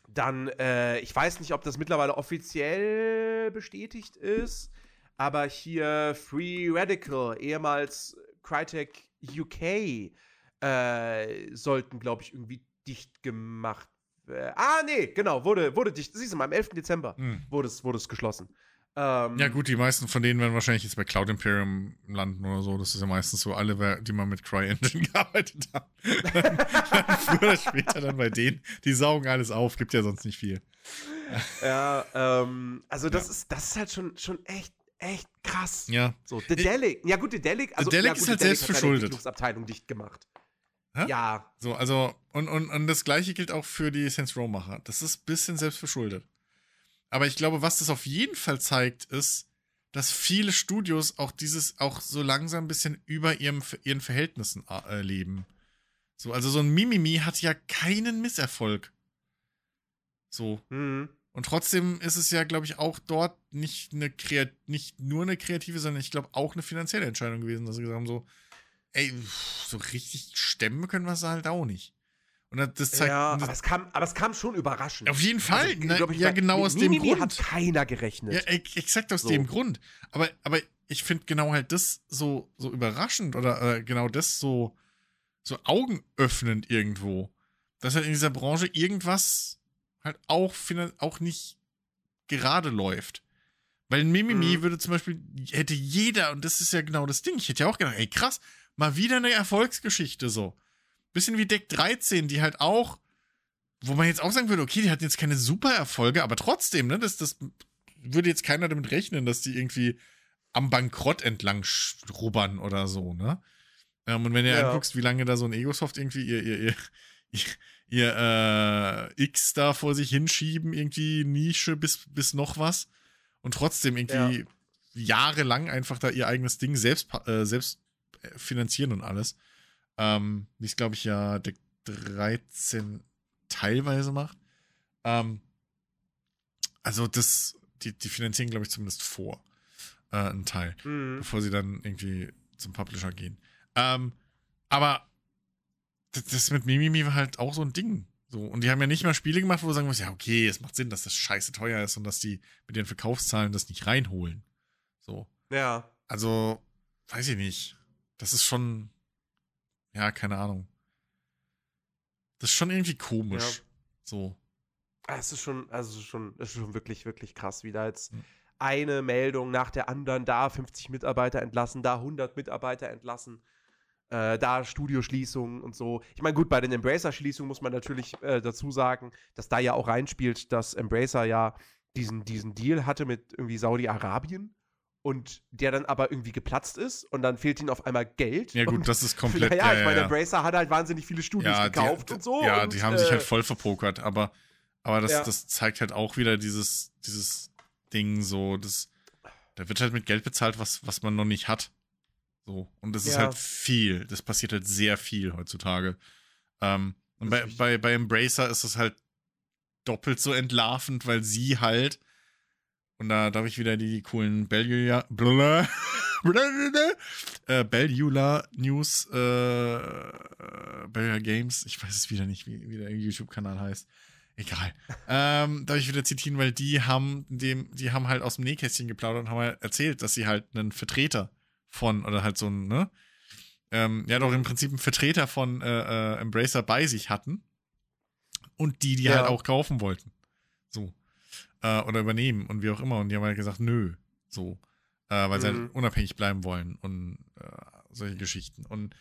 dann, äh, ich weiß nicht, ob das mittlerweile offiziell bestätigt ist, aber hier Free Radical, ehemals Crytek UK, äh, sollten, glaube ich, irgendwie dicht gemacht werden. Ah, nee, genau, wurde, wurde dicht. Siehst du mal, am 11. Dezember mhm. wurde, es, wurde es geschlossen. Ähm, ja, gut, die meisten von denen werden wahrscheinlich jetzt bei Cloud Imperium landen oder so. Das ist ja meistens so alle, die mal mit CryEngine *laughs* gearbeitet haben. *laughs* Früher oder später dann bei denen. Die saugen alles auf, gibt ja sonst nicht viel. Ja, ähm, also das ja. ist, das ist halt schon, schon echt, echt krass. Ja. So, The Delic, ja gut, The Delic, also The Delic ja, gut, ist halt selbst verschuldet. Die Abteilung dicht gemacht. Hä? Ja. So, also, und, und, und das gleiche gilt auch für die Sense Row-Macher. Das ist ein bisschen selbst verschuldet. Aber ich glaube, was das auf jeden Fall zeigt, ist, dass viele Studios auch dieses, auch so langsam ein bisschen über ihrem, ihren Verhältnissen äh, leben. So, also so ein Mimimi hat ja keinen Misserfolg. So. Mhm. Und trotzdem ist es ja, glaube ich, auch dort nicht eine nicht nur eine kreative, sondern ich glaube auch eine finanzielle Entscheidung gewesen, dass sie gesagt haben, so, ey, so richtig stemmen können wir es halt auch nicht. Und das zeigt, ja, aber es, kam, aber es kam schon überraschend. Auf jeden Fall. Also, ne, ich, ja, genau aus dem Grund. hat keiner gerechnet. Ja, exakt aus so. dem Grund. Aber, aber ich finde genau halt das so, so überraschend oder äh, genau das so, so augenöffnend irgendwo. Dass halt in dieser Branche irgendwas halt auch, auch nicht gerade läuft. Weil ein Mimimi mhm. würde zum Beispiel, hätte jeder, und das ist ja genau das Ding, ich hätte ja auch gedacht, ey krass, mal wieder eine Erfolgsgeschichte so. Bisschen wie Deck 13, die halt auch, wo man jetzt auch sagen würde, okay, die hatten jetzt keine super Erfolge, aber trotzdem, ne, das, das würde jetzt keiner damit rechnen, dass die irgendwie am Bankrott entlang rubbern oder so, ne? Ähm, und wenn du ja. anguckst, wie lange da so ein Egosoft irgendwie ihr, ihr, ihr, ihr, äh, X da vor sich hinschieben, irgendwie Nische bis, bis noch was und trotzdem irgendwie ja. jahrelang einfach da ihr eigenes Ding selbst, äh, selbst äh, finanzieren und alles. Ähm, wie es, glaube ich, ja Deck 13 teilweise macht. Ähm, also das, die, die finanzieren, glaube ich, zumindest vor äh, einen Teil, mhm. bevor sie dann irgendwie zum Publisher gehen. Ähm, aber das, mit Mimimi war halt auch so ein Ding. So, und die haben ja nicht mal Spiele gemacht, wo du sagen musst, ja, okay, es macht Sinn, dass das scheiße teuer ist und dass die mit den Verkaufszahlen das nicht reinholen. So. Ja. Also, weiß ich nicht. Das ist schon, ja, keine Ahnung. Das ist schon irgendwie komisch. Ja. So. Ah, es ist schon, also schon, es ist schon wirklich, wirklich krass, wie da jetzt hm. eine Meldung nach der anderen, da 50 Mitarbeiter entlassen, da 100 Mitarbeiter entlassen, äh, da Studioschließungen und so. Ich meine, gut, bei den Embracer-Schließungen muss man natürlich äh, dazu sagen, dass da ja auch reinspielt, dass Embracer ja diesen, diesen Deal hatte mit irgendwie Saudi-Arabien und der dann aber irgendwie geplatzt ist und dann fehlt ihnen auf einmal Geld. Ja, gut, das ist *laughs* komplett. Ja, ja, ich meine. Embracer hat halt wahnsinnig viele Studios ja, gekauft die, und so. Ja, und, die haben äh, sich halt voll verpokert, aber, aber das, Ja. das zeigt halt auch wieder dieses, dieses Ding so, das, da wird halt mit Geld bezahlt, was, was man noch nicht hat. So. Und das ist Ja. halt viel. Das passiert halt sehr viel heutzutage. Ähm, und bei, ist richtig. bei, bei Embracer ist es halt doppelt so entlarvend, weil sie halt, und da darf ich wieder die, die coolen Bellular, blula, *laughs* äh, Bellular News, äh, äh, Bellular Games, ich weiß es wieder nicht, wie, wie der YouTube-Kanal heißt. Egal. *laughs* ähm, darf ich wieder zitieren, weil die haben dem, die haben halt aus dem Nähkästchen geplaudert und haben halt erzählt, dass sie halt einen Vertreter von, oder halt so ein, ne? Ähm, ja, doch im Prinzip einen Vertreter von äh, äh, Embracer bei sich hatten. Und die, die Ja. halt auch kaufen wollten. So. Äh, oder übernehmen und wie auch immer. Und die haben halt gesagt, nö. So. Äh, weil sie Mhm. halt unabhängig bleiben wollen und äh, solche Geschichten. Und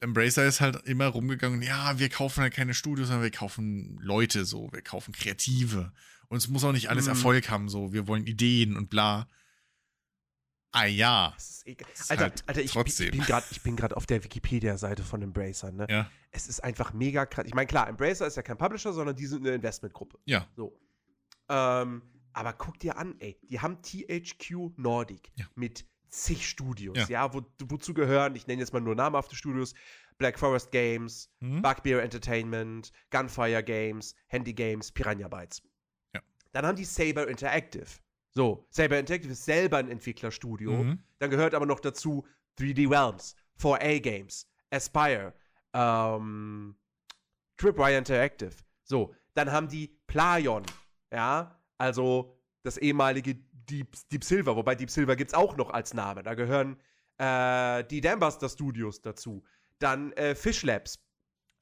Embracer ist halt immer rumgegangen, ja, wir kaufen halt keine Studios, sondern wir kaufen Leute so, wir kaufen Kreative. Und es muss auch nicht alles Mhm. Erfolg haben, so, wir wollen Ideen und bla. Ah ja. Das ist egal. ist Alter, halt Alter, ich, trotzdem. bin gerade, ich bin gerade auf der Wikipedia-Seite von Embracer, ne? Ja. Es ist einfach mega krass. Ich meine, klar, Embracer ist ja kein Publisher, sondern die sind eine Investmentgruppe. Ja. So. Ähm, aber guck dir an, ey, die haben THQ Nordic Ja. mit zig Studios, Ja. ja, wo, wozu gehören, ich nenne jetzt mal nur namhafte Studios, Black Forest Games, Hm? Bugbear Entertainment, Gunfire Games, Handy Games, Piranha Bytes. Ja. Dann haben die Saber Interactive. So, Saber Interactive ist selber ein Entwicklerstudio. Mhm. Dann gehört aber noch dazu 3D Realms, 4A Games, Aspire, ähm, Tripwire Interactive. So, dann haben die Playon, ja, also das ehemalige Deep, Deep Silver, wobei Deep Silver gibt es auch noch als Name. Da gehören äh, die Dambuster Studios dazu. Dann äh, Fish Labs,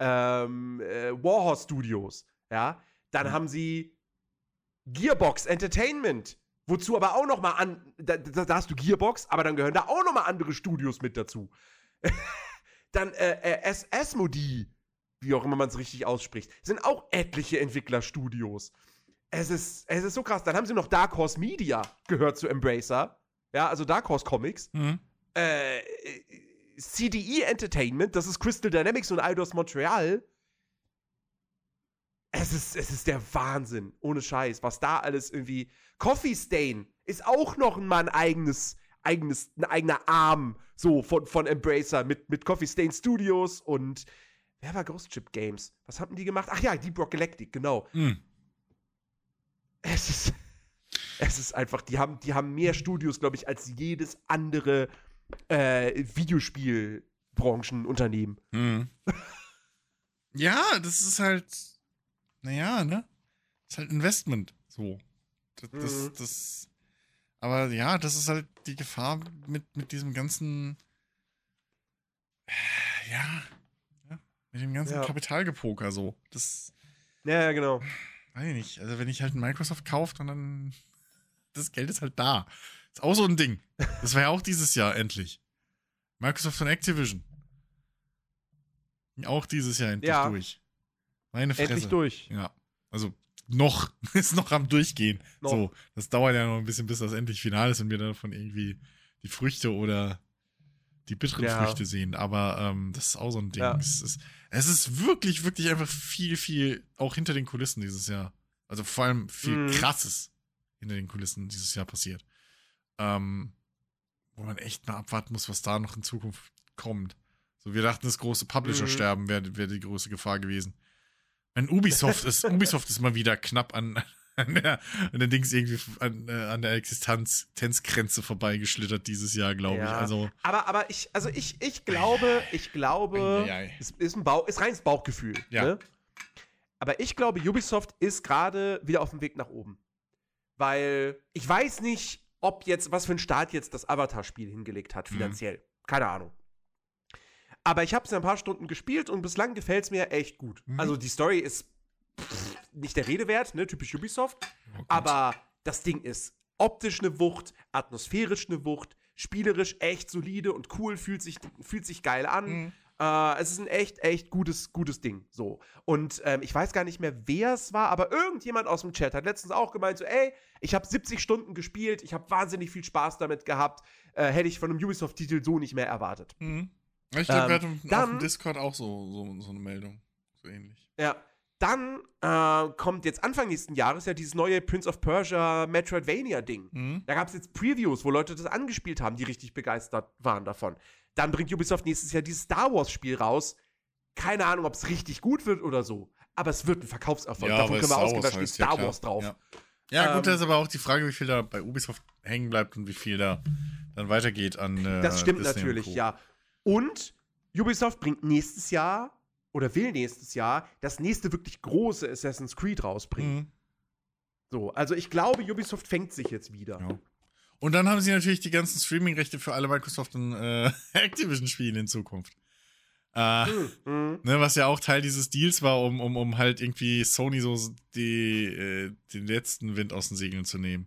ähm, äh, Warhorse Studios, ja. Dann Mhm. haben sie Gearbox Entertainment, wozu aber auch noch mal an, da, da, hast du Gearbox, aber dann gehören da auch noch mal andere Studios mit dazu. *laughs* dann äh, äh, Asmodee, wie auch immer man es richtig ausspricht, sind auch etliche Entwicklerstudios. Es ist, es ist so krass. Dann haben sie noch Dark Horse Media, gehört zu Embracer. Ja, also Dark Horse Comics. Mhm. Äh, äh, CDE Entertainment, das ist Crystal Dynamics und Eidos Montreal. Es ist, es ist der Wahnsinn, ohne Scheiß, was da alles irgendwie. Coffee Stain ist auch noch mal ein eigenes, eigenes, ein eigener Arm so von, von Embracer mit, mit Coffee Stain Studios und wer war Ghost Chip Games? Was haben die gemacht? Ach ja, Deep Rock Galactic, genau. Mhm. Es ist, es ist einfach, die haben, die haben mehr Studios, glaube ich, als jedes andere äh, Videospielbranchenunternehmen. Mhm. *laughs* ja, das ist halt, naja, ne? Das ist halt Investment. So. Das, das, Mhm. das, aber ja, das ist halt die Gefahr mit, mit diesem ganzen, äh, ja, ja mit dem ganzen Ja. Kapitalgepoker so. Das, Ja, ja, genau. weiß ich nicht. Also wenn ich halt Microsoft kauft und dann, das Geld ist halt da. Ist auch so ein Ding. Das war ja auch dieses Jahr endlich. Microsoft und Activision. Auch dieses Jahr endlich Ja. durch. Meine Fresse. Endlich durch. Ja. Also noch, *laughs* ist noch am Durchgehen. Noch. So, das dauert ja noch ein bisschen, bis das endlich final ist und wir davon irgendwie die Früchte oder die bitteren Ja. Früchte sehen. Aber ähm, das ist auch so ein Ding. Ja. Es, ist, es ist wirklich, wirklich einfach viel, viel auch hinter den Kulissen dieses Jahr. Also vor allem viel Mhm. krasses hinter den Kulissen dieses Jahr passiert. Ähm, wo man echt mal abwarten muss, was da noch in Zukunft kommt. So, wir dachten, das große Publisher-Sterben wäre wär die große Gefahr gewesen. Wenn Ubisoft ist, Ubisoft ist mal wieder knapp an, an, der, an der Dings irgendwie an, äh, an der Existenz- Existenzgrenze vorbeigeschlittert dieses Jahr, glaube ich. Ja. Also, Aber, aber ich, also ich, ich glaube, ich glaube, es ist ein Bauch, ist reines Bauchgefühl. Ja. Ne? Aber ich glaube, Ubisoft ist gerade wieder auf dem Weg nach oben. Weil ich weiß nicht, ob jetzt, was für ein Start jetzt das Avatar-Spiel hingelegt hat, Mhm. finanziell. Keine Ahnung. Aber ich habe es ja ein paar Stunden gespielt und bislang gefällt es mir echt gut. Mhm. Also die Story ist pff, nicht der Rede wert, ne? typisch Ubisoft. oh. Aber das Ding ist optisch eine Wucht, atmosphärisch eine Wucht, spielerisch echt solide und cool, fühlt sich, fühlt sich geil an. Mhm. Äh, es ist ein echt, echt gutes, gutes Ding. So. Und ähm, ich weiß gar nicht mehr, wer es war, aber irgendjemand aus dem Chat hat letztens auch gemeint: so, ey, ich habe 70 Stunden gespielt, ich habe wahnsinnig viel Spaß damit gehabt. Äh, hätte ich von einem Ubisoft-Titel so nicht mehr erwartet. Mhm. Ich glaube, Ähm, wir hatten auf dem Discord auch so, so, so eine Meldung. So ähnlich. Ja. Dann äh, kommt jetzt Anfang nächsten Jahres ja dieses neue Prince of Persia Metroidvania-Ding. Mhm. Da gab es jetzt Previews, wo Leute das angespielt haben, die richtig begeistert waren davon. Dann bringt Ubisoft nächstes Jahr dieses Star Wars-Spiel raus. Keine Ahnung, ob es richtig gut wird oder so. Aber es wird ein Verkaufserfolg. Davon können wir ausgehen, da steht ja, Star klar. Wars drauf. Ja, ja gut, Ähm, da ist aber auch die Frage, wie viel da bei Ubisoft hängen bleibt und wie viel da dann weitergeht an. Äh, Das stimmt Disney natürlich, ja. Und Ubisoft bringt nächstes Jahr oder will nächstes Jahr das nächste wirklich große Assassin's Creed rausbringen. Mhm. So, also ich glaube, Ubisoft fängt sich jetzt wieder. Ja. Und dann haben sie natürlich die ganzen Streaming-Rechte für alle Microsoft und äh, *laughs* Activision-Spiele in Zukunft. Äh, Hm, hm. ne, was ja auch Teil dieses Deals war, um, um, um halt irgendwie Sony so die, äh, den letzten Wind aus den Segeln zu nehmen.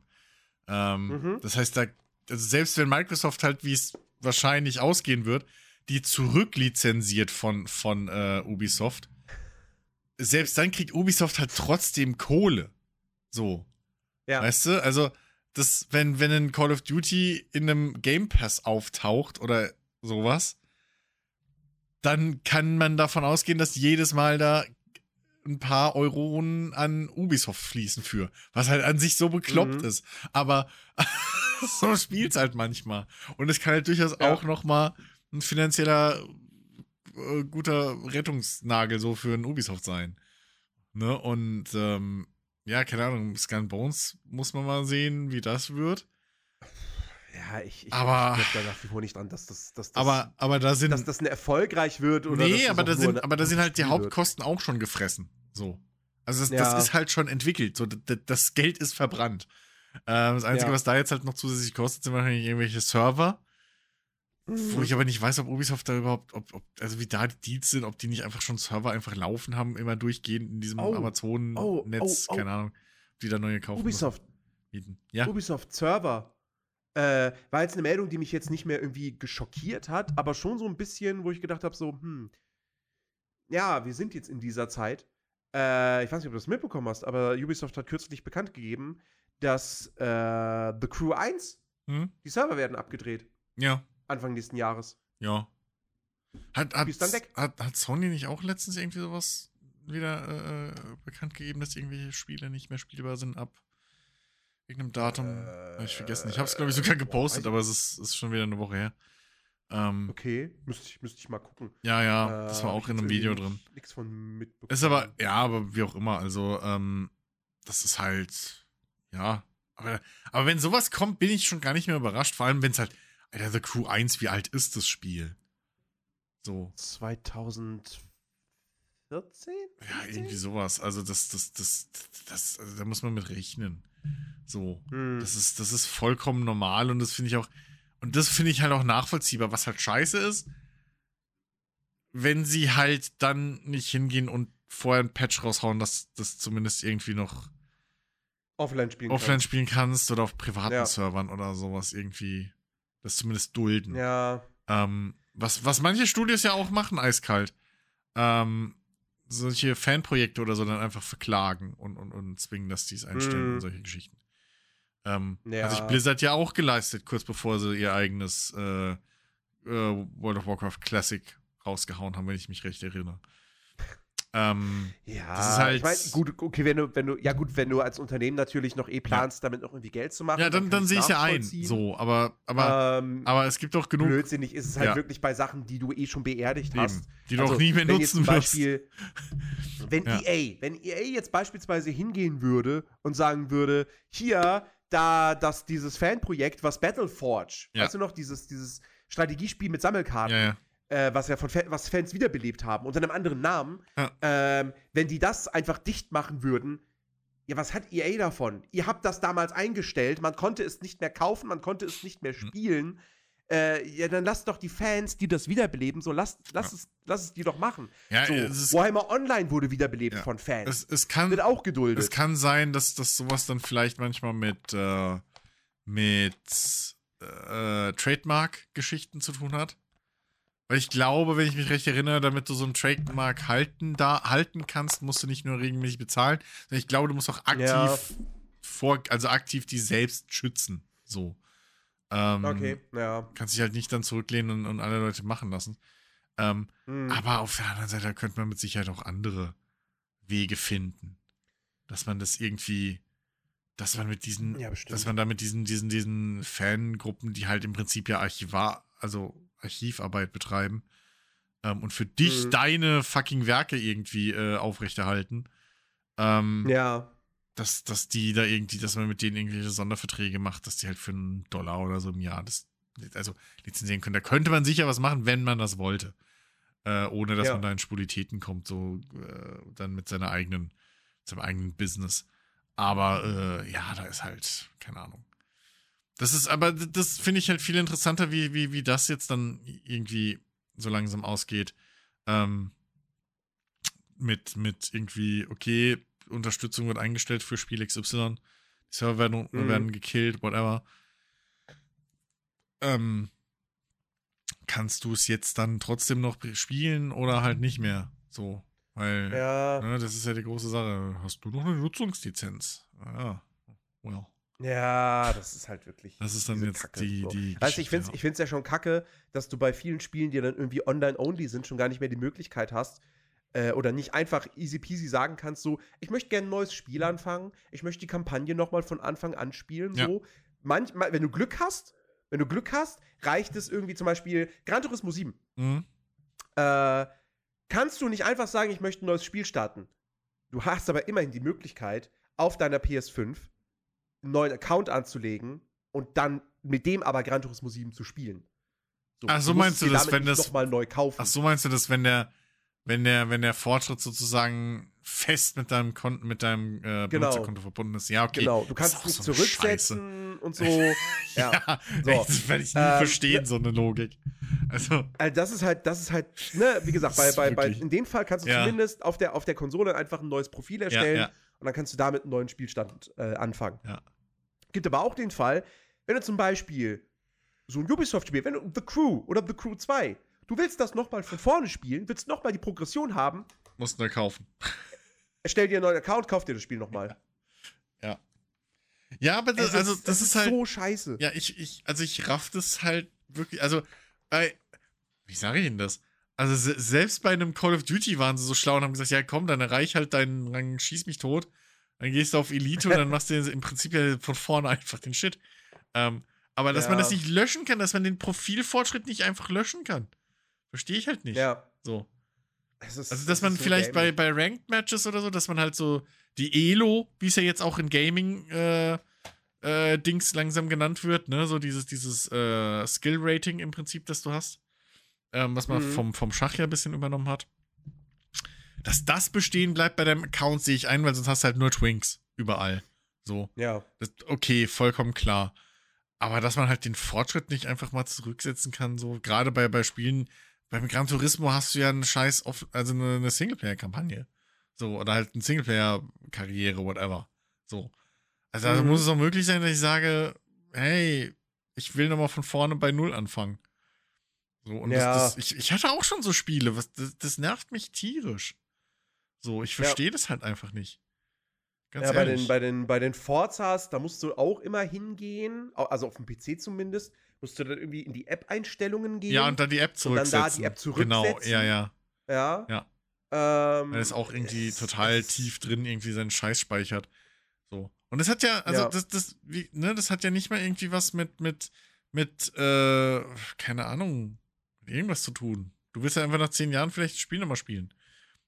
Ähm, Mhm. Das heißt, da, also selbst wenn Microsoft halt, wie es wahrscheinlich ausgehen wird, die zurücklizenziert von, von äh, Ubisoft, selbst dann kriegt Ubisoft halt trotzdem Kohle. So. Ja. Weißt du? Also, das, wenn, wenn ein Call of Duty in einem Game Pass auftaucht oder sowas, dann kann man davon ausgehen, dass jedes Mal da ein paar Euronen an Ubisoft fließen für. Was halt an sich so bekloppt Mhm. ist. Aber *laughs* so spielt's halt manchmal. Und es kann halt durchaus Ja. auch noch mal ein finanzieller äh, guter Rettungsnagel so für ein Ubisoft sein. Ne? Und ähm, ja, keine Ahnung, Scan Bones muss man mal sehen, wie das wird. Ja, ich, ich, Aber- ich da nach wie vor nicht dran, dass das, dass das, Aber, aber da sind. dass das ein erfolgreich wird oder nee, aber da, sind, aber da sind halt die Spiel wird. Hauptkosten auch schon gefressen. So. Also das, Ja. das ist halt schon entwickelt. So, das, das Geld ist verbrannt. Ähm, das Einzige, Ja. was da jetzt halt noch zusätzlich kostet, sind wahrscheinlich irgendwelche Server. Mhm. Wo ich aber nicht weiß, ob Ubisoft da überhaupt, ob, ob, also wie da die Deals sind, ob die nicht einfach schon Server einfach laufen haben, immer durchgehend in diesem Oh, Amazon-Netz, oh, oh, oh. keine Ahnung, ob die da neue kaufen. Ubisoft, Mieten. Ja. Ubisoft Server. Äh, war jetzt eine Meldung, die mich jetzt nicht mehr irgendwie geschockiert hat, aber schon so ein bisschen, wo ich gedacht habe, so, hm, ja, wir sind jetzt in dieser Zeit. Äh, ich weiß nicht, ob du das mitbekommen hast, aber Ubisoft hat kürzlich bekannt gegeben, dass äh, The Crew 1, Hm? die Server werden abgedreht, Ja. Anfang nächsten Jahres. Ja. Hat, hat, Die ist dann weg. Hat, hat Sony nicht auch letztens irgendwie sowas wieder äh, bekannt gegeben, dass irgendwelche Spiele nicht mehr spielbar sind ab irgendeinem Datum? Hab ich vergessen. Ich habe es, glaube ich, sogar Äh, boah, gepostet, aber es ist, ist schon wieder eine Woche her. Ähm, Okay, müsste ich, müsste ich mal gucken. Ja, ja, das Äh, war hab auch in einem Video drin. nicht- Nix von mitbekommen. Ist aber, ja, aber wie auch immer, also, ähm, das ist halt, ja. Aber, aber wenn sowas kommt, bin ich schon gar nicht mehr überrascht. Vor allem, wenn es halt, Alter, The Crew 1, wie alt ist das Spiel? So. 2014? Ja, irgendwie sowas. Also das, das, das, das, also da muss man mit rechnen. So. Hm. Das ist, das ist vollkommen normal und das finde ich auch, und das finde ich halt auch nachvollziehbar, was halt scheiße ist, wenn sie halt dann nicht hingehen und vorher ein Patch raushauen, dass das zumindest irgendwie noch offline spielen offline spielen kannst oder auf privaten Ja. Servern oder sowas irgendwie das zumindest dulden. Ja, Ähm, was, was manche Studios ja auch machen, eiskalt. Ähm, solche Fanprojekte oder so dann einfach verklagen und, und, und zwingen, dass die es einstellen Mhm. und solche Geschichten. Ähm, Ja. Hat sich Blizzard ja auch geleistet, kurz bevor sie ihr eigenes äh, äh, World of Warcraft Classic rausgehauen haben, wenn ich mich recht erinnere. Ähm, ja. Das ist halt- Ich mein, gut, okay, wenn du, wenn du, ja gut, wenn du als Unternehmen natürlich noch eh planst, damit noch irgendwie Geld zu machen. ja, dann, dann kann sehe ich ja ein. So, aber, aber, ähm, aber es gibt doch genug, blödsinnig ist es halt Ja. wirklich bei Sachen, die du eh schon beerdigt Eben, hast. die du Also, auch nie mehr nutzen wirst. Beispiel, *laughs* wenn Ja. EA, wenn EA jetzt beispielsweise hingehen würde und sagen würde, hier, da das dieses Fanprojekt, was Battleforge, Ja. weißt du noch, dieses, dieses Strategiespiel mit Sammelkarten, Ja, ja. Äh, was ja von Fa was Fans wiederbelebt haben, unter einem anderen Namen, Ja. ähm, wenn die das einfach dicht machen würden, ja, was hat EA davon? Ihr habt das damals eingestellt, man konnte es nicht mehr kaufen, man konnte es nicht Hm. mehr spielen. Äh, ja, dann lasst doch die Fans, die das wiederbeleben, so lasst, lasst, Ja. es, lasst es die doch machen. Ja, so, ist- Warhammer Online wurde wiederbelebt Ja. von Fans. Es, es kann, Wird auch geduldet. Es kann sein, dass das sowas dann vielleicht manchmal mit, äh, mit äh, Trademark-Geschichten zu tun hat. Weil ich glaube, wenn ich mich recht erinnere, damit du so einen Trademark halten, da, halten kannst, musst du nicht nur regelmäßig bezahlen, sondern ich glaube, du musst auch aktiv Ja. vor, also aktiv die selbst schützen. So. Ähm, Okay, ja. Kannst dich halt nicht dann zurücklehnen und, und alle Leute machen lassen. Ähm, Hm. aber auf der anderen Seite könnte man mit Sicherheit auch andere Wege finden. Dass man das irgendwie, dass man mit diesen, Ja, dass man da mit diesen, diesen, diesen Fangruppen, die halt im Prinzip ja Archivar, also Archivarbeit betreiben ähm, und für dich Mhm. deine fucking Werke irgendwie äh, aufrechterhalten, ähm, Ja. dass, dass die da irgendwie, dass man mit denen irgendwelche Sonderverträge macht, dass die halt für einen Dollar oder so im Jahr das, also lizenzieren können. Da könnte man sicher was machen, wenn man das wollte. Äh, ohne dass Ja. man da in Spulitäten kommt, so äh, dann mit seiner eigenen, seinem eigenen Business. Aber äh, ja, da ist halt, keine Ahnung. Das ist, aber das finde ich halt viel interessanter, wie, wie, wie das jetzt dann irgendwie so langsam ausgeht. Ähm, mit, mit irgendwie, okay, Unterstützung wird eingestellt für Spiel XY. Die Server werden, Mhm. werden gekillt, whatever. Ähm, kannst du es jetzt dann trotzdem noch spielen oder halt nicht mehr? So, weil Ja. ne, das ist ja die große Sache. Hast du noch eine Nutzungslizenz? Ja, well. Ja, das ist halt wirklich. Das ist dann jetzt Kacke, die, so. die Weißt du, ich Geschichte, finde es ja. ich find's ja schon kacke, dass du bei vielen Spielen, die dann irgendwie online-only sind, schon gar nicht mehr die Möglichkeit hast, äh, oder nicht einfach easy peasy sagen kannst, so, ich möchte gerne ein neues Spiel anfangen, ich möchte die Kampagne nochmal von Anfang an spielen, Ja. so. Manchmal, wenn du Glück hast, wenn du Glück hast, reicht es irgendwie zum Beispiel Gran Turismo 7. Mhm. Äh, kannst du nicht einfach sagen, ich möchte ein neues Spiel starten. Du hast aber immerhin die Möglichkeit, auf deiner PS5 einen neuen Account anzulegen und dann mit dem aber Gran Turismo 7 zu spielen. Ach, so meinst du das, wenn das- mal neu kaufen. Ach so meinst du das, wenn der, wenn der, wenn der Fortschritt sozusagen fest mit deinem Konten, mit deinem äh, Genau. Benutzerkonto verbunden ist? Ja, okay. Genau, du kannst es nicht so zurücksetzen und so. *laughs* ja. Ja, *laughs* So. das werde ich nie Ähm, verstehen, so eine Logik. Also, Also das ist halt, das ist halt, ne, wie gesagt, bei, bei, bei, in dem Fall kannst du Ja. zumindest auf der, auf der Konsole einfach ein neues Profil erstellen ja. Und dann kannst du damit einen neuen Spielstand äh, anfangen. Ja. Gibt aber auch den Fall, wenn du zum Beispiel so ein Ubisoft-Spiel, wenn du The Crew oder The Crew 2, du willst das nochmal von vorne spielen, willst nochmal die Progression haben, musst du kaufen. erstell dir einen neuen Account, kauf dir das Spiel nochmal. Ja, aber das, Es also, das ist halt. so scheiße. Ja, ich, ich, also ich raff das halt wirklich, also, bei, wie sage ich denn das? Also se selbst bei einem Call of Duty waren sie so schlau und haben gesagt, ja komm, dann erreich halt deinen Rang, schieß mich tot. Dann gehst du auf Elite und dann machst du im Prinzip ja von vorne *laughs* einfach den Shit. Ähm, aber dass man Ja. das nicht löschen kann, dass man den Profilfortschritt nicht einfach löschen kann. Verstehe ich halt nicht. Ja. So. Es ist- Also, dass man ist so vielleicht bei, bei Ranked Matches oder so, dass man halt so die Elo, wie es ja jetzt auch in Gaming äh, äh, Dings langsam genannt wird, ne, so dieses, dieses äh, Skill-Rating im Prinzip, das du hast, ähm, was man Mhm. vom, vom Schach ja ein bisschen übernommen hat. Dass das bestehen bleibt bei deinem Account, sehe ich ein, weil sonst hast du halt nur Twinks überall. So. Ja. Das, okay, vollkommen klar. Aber dass man halt den Fortschritt nicht einfach mal zurücksetzen kann, so gerade bei, bei Spielen, beim Gran Turismo hast du ja einen Scheiß, auf, also eine, eine Singleplayer-Kampagne. So, oder halt eine Singleplayer-Karriere, whatever. So. Also Mhm. muss es auch möglich sein, dass ich sage, hey, ich will nochmal von vorne bei Null anfangen. So, und Ja. das, das, ich, ich hatte auch schon so Spiele, was, das, das nervt mich tierisch. So, ich Ja. verstehe das halt einfach nicht. Ganz ja, bei ehrlich. den, bei, den, bei den Forzas, da musst du auch immer hingehen, also auf dem PC zumindest, musst du dann irgendwie in die App-Einstellungen gehen. Ja, und dann die App Und dann zurücksetzen. da die App Genau, zurücksetzen. ja, ja. ja. Ja. Ähm, Weil es auch irgendwie es- total es- tief drin irgendwie seinen Scheiß speichert. So. Und das hat ja, also Ja. das, das, wie, ne, das hat ja nicht mal irgendwie was mit, mit, mit, äh, keine Ahnung, irgendwas zu tun. Du willst ja einfach nach zehn Jahren vielleicht das Spiel nochmal spielen.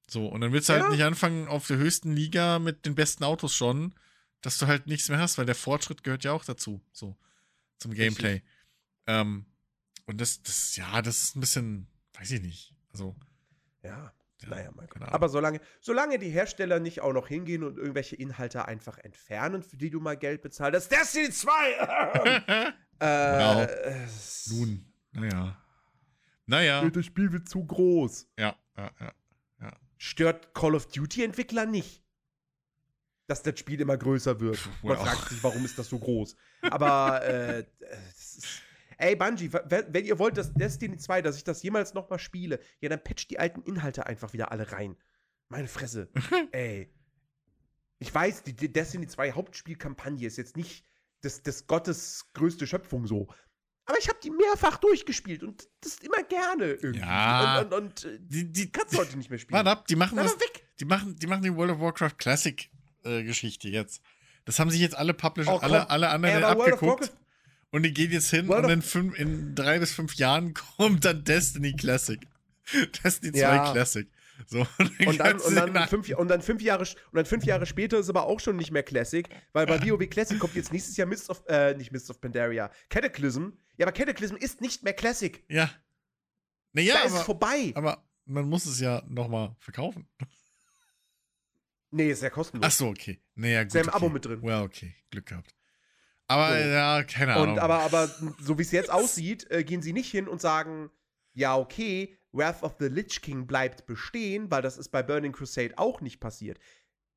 So, und dann willst du Ja. halt nicht anfangen auf der höchsten Liga mit den besten Autos schon, dass du halt nichts mehr hast, weil der Fortschritt gehört ja auch dazu. So, zum Gameplay. Ähm, und das, das, ja, das ist ein bisschen, weiß ich nicht. Also, Ja, ja, naja, mein Gott. Aber solange, solange die Hersteller nicht auch noch hingehen und irgendwelche Inhalte einfach entfernen, für die du mal Geld bezahlt hast, Destiny 2! *laughs* *laughs* äh, es- Nun, naja. Naja. Das Spiel wird zu groß. Ja, ja, ja. Stört Call of Duty-Entwickler nicht. Dass das Spiel immer größer wird. Puh, Man wohl fragt auch. sich, warum ist das so groß? Aber äh, das ist, Ey, Bungie, wenn ihr wollt, dass Destiny 2, dass ich das jemals nochmal spiele, ja, dann patcht die alten Inhalte einfach wieder alle rein. Meine Fresse. *laughs* Ey. Ich weiß, die Destiny 2 Hauptspielkampagne ist jetzt nicht des, des Gottes größte Schöpfung so. Aber ich habe die mehrfach durchgespielt und das immer gerne irgendwie. Ja. Und, und, und äh, die, die kannst du heute nicht mehr spielen. Warte ab, die machen was, weg. Die machen, die machen die World of Warcraft Classic äh, Geschichte jetzt. Das haben sich jetzt alle Publisher, oh, alle, alle anderen abgeguckt. Und die gehen jetzt hin World und in, fünf, in drei bis fünf Jahren *laughs* kommt dann Destiny Classic. Destiny 2 ja. Classic. So, *laughs* und, dann, und, dann fünf, und, dann fünf Jahre, und dann fünf Jahre später ist aber auch schon nicht mehr Classic, weil bei WoW Classic kommt jetzt nächstes Jahr Mist of, äh, nicht Mist of Pandaria, Cataclysm. Ja, aber Cataclysm ist nicht mehr Classic. Ja. Naja, da aber, ist es vorbei. Aber man muss es ja nochmal verkaufen. Nee, ist ja kostenlos. Ach so, okay. Naja, gut. Ist ja im okay. Abo mit drin. Ja, well, okay. Glück gehabt. Aber so. ja, keine Ahnung. Und, aber, aber so wie es jetzt aussieht, äh, gehen sie nicht hin und sagen, ja, okay, Wrath of the Lich King bleibt bestehen, weil das ist bei Burning Crusade auch nicht passiert.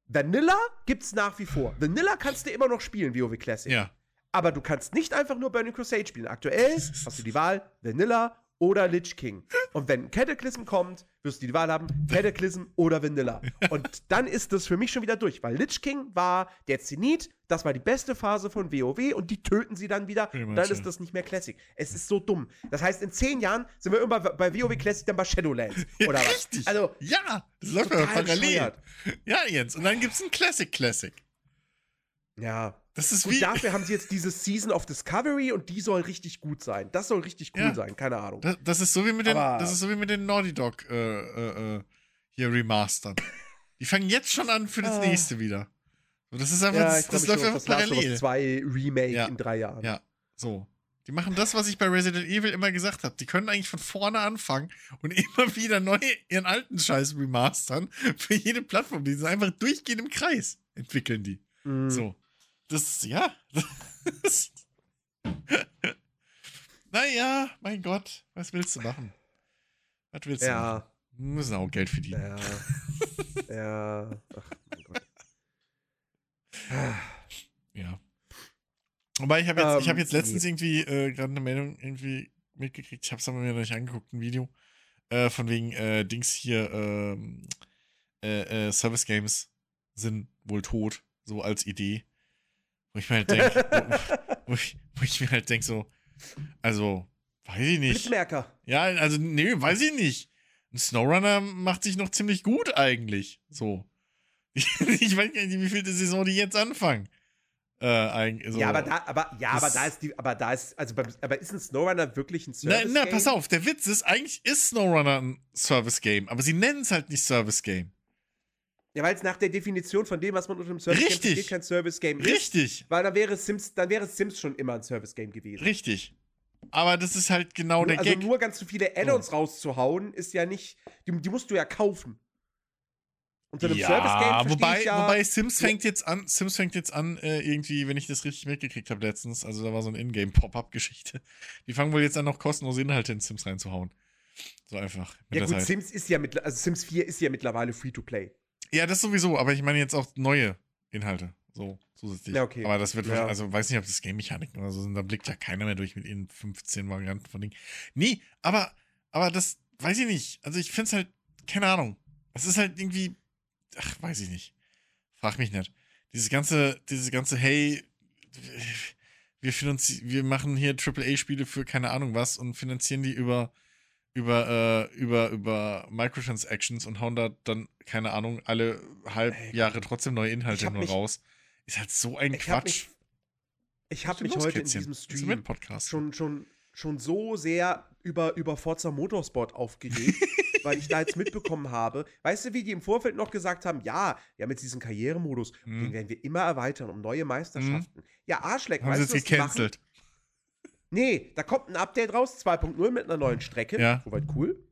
Vanilla gibt's nach wie vor. Vanilla kannst du immer noch spielen, WoW Classic. Ja. Aber du kannst nicht einfach nur Burning Crusade spielen. Aktuell hast du die Wahl Vanilla oder Lich King. Und wenn Cataclysm kommt, wirst du die Wahl haben, Cataclysm oder Vanilla. Und dann ist das für mich schon wieder durch, weil Lich King war der Zenit, das war die beste Phase von WoW und die töten sie dann wieder. Und dann ist das nicht mehr Classic. Es ist so dumm. Das heißt, in zehn Jahren sind wir immer bei WoW Classic dann bei Shadowlands. *laughs* Oder ja, richtig. Was? Also, ja, das läuft parallel. Ja, Jens. Und dann gibt es ein Classic Classic. Ja. Das ist und wie. dafür haben sie jetzt diese Season of Discovery und die soll richtig gut sein. Das soll richtig cool ja. sein, keine Ahnung. Das, das, ist so wie mit den, das ist so wie mit den Naughty Dog äh, äh, äh hier Remastern. *laughs* Die fangen jetzt schon an für das ah. nächste wieder. So, das ist einfach, ja, das, das läuft einfach parallel. zwei Remake ja. in drei Jahren. Ja, so. Die machen das, was ich bei Resident Evil immer gesagt habe. Die können eigentlich von vorne anfangen und *laughs* immer wieder neu ihren alten Scheiß remastern für jede Plattform. Die sind einfach durchgehend im Kreis, entwickeln die. Mm. So. Das, ja. *laughs* Das, naja, mein Gott, was willst du machen? Was willst du ja. machen? Wir müssen auch Geld verdienen. Ja. *laughs* ja. Ach, mein Gott. ja. Wobei ich habe jetzt, um, ich hab jetzt ähm, letztens irgendwie äh, gerade eine Meldung irgendwie mitgekriegt. Ich habe es aber mir noch nicht angeguckt, ein Video. Äh, von wegen äh, Dings hier, ähm, äh, äh, Service Games sind wohl tot, so als Idee. Wo ich mir halt denke, wo, ich, wo ich mir halt denke, so, also, weiß ich nicht. Blitzmerker. Ja, also, nee, weiß ich nicht. Ein Snowrunner macht sich noch ziemlich gut eigentlich. So. Ich, *laughs* ich weiß gar nicht, wie viel Saison die jetzt anfangen. Äh, eigentlich, so. Ja, aber da, aber, ja, aber da ist die, aber da ist, also, aber ist ein Snowrunner wirklich ein Service-Game? Na, na, pass auf, der Witz ist, eigentlich ist Snowrunner ein Service-Game, aber sie nennen es halt nicht Service-Game. Ja, weil es nach der Definition von dem, was man unter dem Service Richtig. versteht, kein Service Game ist. Richtig. Weil dann wäre Sims, dann wäre Sims schon immer ein Service Game gewesen. Richtig. Aber das ist halt genau nur, der also Gag. Also nur ganz so viele Add-ons oh. rauszuhauen, ist ja nicht, die, die, musst du ja kaufen. Unter einem ja, Service Game wobei, ja, wobei Sims fängt jetzt an, Sims fängt jetzt an, äh, irgendwie, wenn ich das richtig mitgekriegt habe letztens, also da war so eine Ingame-Pop-Up-Geschichte. Die fangen wohl jetzt an, noch kostenlose Inhalte in Sims reinzuhauen. So einfach. Ja gut, Sims ist ja mit, also Sims 4 ist ja mittlerweile Free-to-Play. Ja, das sowieso, aber ich meine jetzt auch neue Inhalte. So, zusätzlich. Ja, okay. Aber das wird, ja. also weiß nicht, ob das Game-Mechaniken oder so sind, da blickt ja keiner mehr durch mit ihren 15 Varianten von Dingen. Nee, aber, aber das, weiß ich nicht. Also ich finde es halt, keine Ahnung. Es ist halt irgendwie, ach, weiß ich nicht. Frag mich nicht. Dieses ganze, dieses ganze, hey, wir, wir machen hier AAA-Spiele für keine Ahnung was und finanzieren die über über, äh, über, über Microtransactions und hauen da dann, keine Ahnung, alle halb Ey, Jahre trotzdem neue Inhalte nur mich, raus. Ist halt so ein Quatsch. Hab mich, ich habe mich heute in diesem Stream schon, schon, schon so sehr über, über Forza Motorsport aufgeregt, *laughs* weil ich da jetzt mitbekommen habe. Weißt du, wie die im Vorfeld noch gesagt haben, ja, wir haben jetzt diesen Karrieremodus, hm. den werden wir immer erweitern um neue Meisterschaften. Hm. Ja, Arschleck, haben weißt sie jetzt gecancelt. Nee, da kommt ein Update raus, 2.0 mit einer neuen Strecke. Ja. Soweit cool.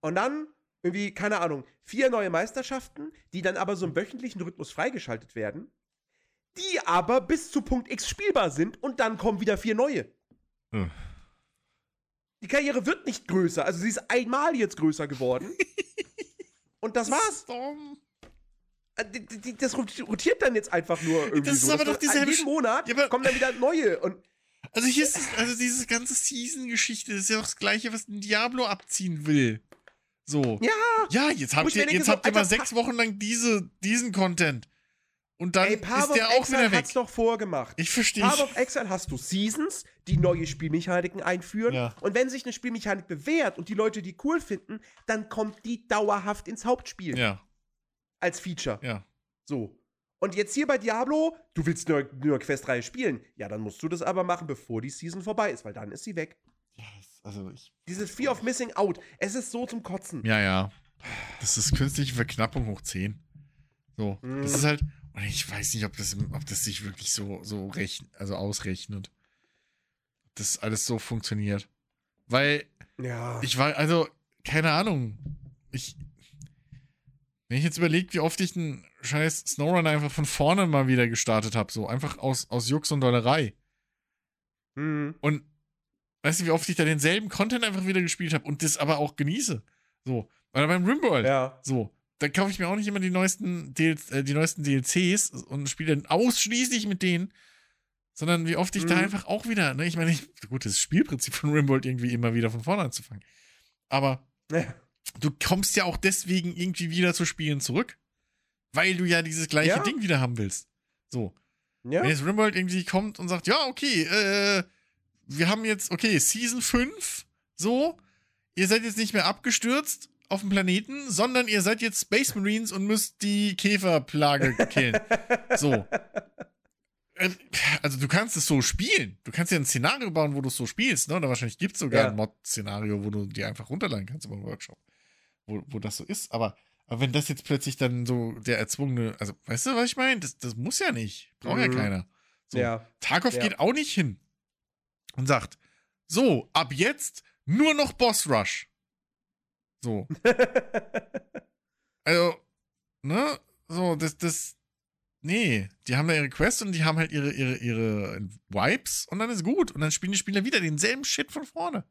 Und dann irgendwie, keine Ahnung, vier neue Meisterschaften, die dann aber so im wöchentlichen Rhythmus freigeschaltet werden, die aber bis zu Punkt X spielbar sind und dann kommen wieder vier neue. Hm. Die Karriere wird nicht größer, also sie ist einmal jetzt größer geworden. *laughs* und das war's. Äh, das rotiert dann jetzt einfach nur irgendwie das ist so. aber doch dieselbe Jeden Monat ja, kommen dann wieder neue und Also hier ist es, also diese ganze Season-Geschichte ist ja auch das gleiche, was ein Diablo abziehen will. So. Ja. Ja, jetzt habt ihr, jetzt so, habt ihr mal sechs Wochen lang diese, diesen Content. Und dann Ey, ist der auch Exile wieder weg. hat's doch vorgemacht. Ich verstehe. Path of Exile hast du Seasons, die neue Spielmechaniken einführen. Ja. Und wenn sich eine Spielmechanik bewährt und die Leute die cool finden, dann kommt die dauerhaft ins Hauptspiel. Ja. Als Feature. Ja. So. Und jetzt hier bei Diablo, du willst nur, nur Quest 3 spielen. Ja, dann musst du das aber machen, bevor die Season vorbei ist, weil dann ist sie weg. Ja, also ich. Dieses Fear of Missing Out, es ist so zum Kotzen. Ja, ja. Das ist künstliche Verknappung hoch 10. So. Mm. Das ist halt. Und ich weiß nicht, ob das, ob das sich wirklich so, so rechn, also ausrechnet. Das alles so funktioniert. Weil. Ja. Ich war, also, keine Ahnung. Ich. Wenn ich jetzt überlege, wie oft ich einen scheiß Snowrunner einfach von vorne mal wieder gestartet habe, so einfach aus, aus Jux und Dollerei. Mhm. Und weißt du, wie oft ich da denselben Content einfach wieder gespielt habe und das aber auch genieße. So. Oder beim Rimworld. Ja. So dann kaufe ich mir auch nicht immer die neuesten, DL äh, die neuesten DLCs und spiele dann ausschließlich mit denen, sondern wie oft ich mhm. da einfach auch wieder, ne, ich meine, ich, gut, das Spielprinzip von Rimworld irgendwie immer wieder von vorne anzufangen. Aber ja. du kommst ja auch deswegen irgendwie wieder zu Spielen zurück, weil du ja dieses gleiche ja. Ding wieder haben willst. So. Ja. Wenn jetzt Rimworld irgendwie kommt und sagt, ja, okay, äh, wir haben jetzt, okay, Season 5, so, ihr seid jetzt nicht mehr abgestürzt, auf dem Planeten, sondern ihr seid jetzt Space Marines und müsst die Käferplage killen. *laughs* so. Ähm, also du kannst es so spielen. Du kannst ja ein Szenario bauen, wo du es so spielst, ne? Oder wahrscheinlich gibt es sogar ja. ein Mod-Szenario, wo du dir einfach runterladen kannst über einen Workshop. Wo, wo das so ist. Aber, aber wenn das jetzt plötzlich dann so der erzwungene, also weißt du, was ich meine? Das, das muss ja nicht. Braucht mhm. ja keiner. So. Ja. Tarkov ja. geht auch nicht hin und sagt, so, ab jetzt nur noch Boss Rush. So. *laughs* also, ne? So, das, das. Nee, die haben da ihre Quests und die haben halt ihre, ihre, ihre Vibes und dann ist gut. Und dann spielen die Spieler wieder denselben Shit von vorne.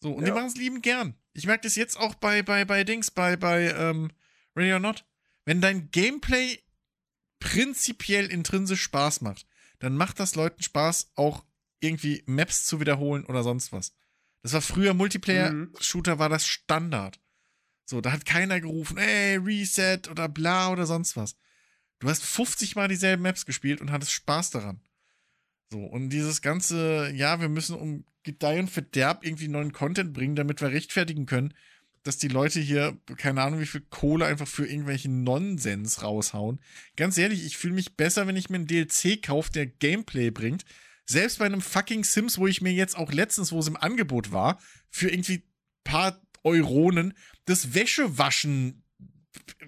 So, und ja. die machen es liebend gern. Ich merke das jetzt auch bei, bei, bei Dings, bei, bei ähm, Ready or Not. Wenn dein Gameplay prinzipiell intrinsisch Spaß macht, dann macht das Leuten Spaß, auch irgendwie Maps zu wiederholen oder sonst was. Das war früher Multiplayer-Shooter, mhm. war das Standard. So, da hat keiner gerufen, ey, Reset oder bla oder sonst was. Du hast 50 Mal dieselben Maps gespielt und hattest Spaß daran. So, und dieses ganze, ja, wir müssen um Gedeih und Verderb irgendwie neuen Content bringen, damit wir rechtfertigen können, dass die Leute hier, keine Ahnung, wie viel Kohle einfach für irgendwelchen Nonsens raushauen. Ganz ehrlich, ich fühle mich besser, wenn ich mir einen DLC kaufe, der Gameplay bringt, selbst bei einem fucking Sims, wo ich mir jetzt auch letztens, wo es im Angebot war, für irgendwie paar Euronen das Wäschewaschen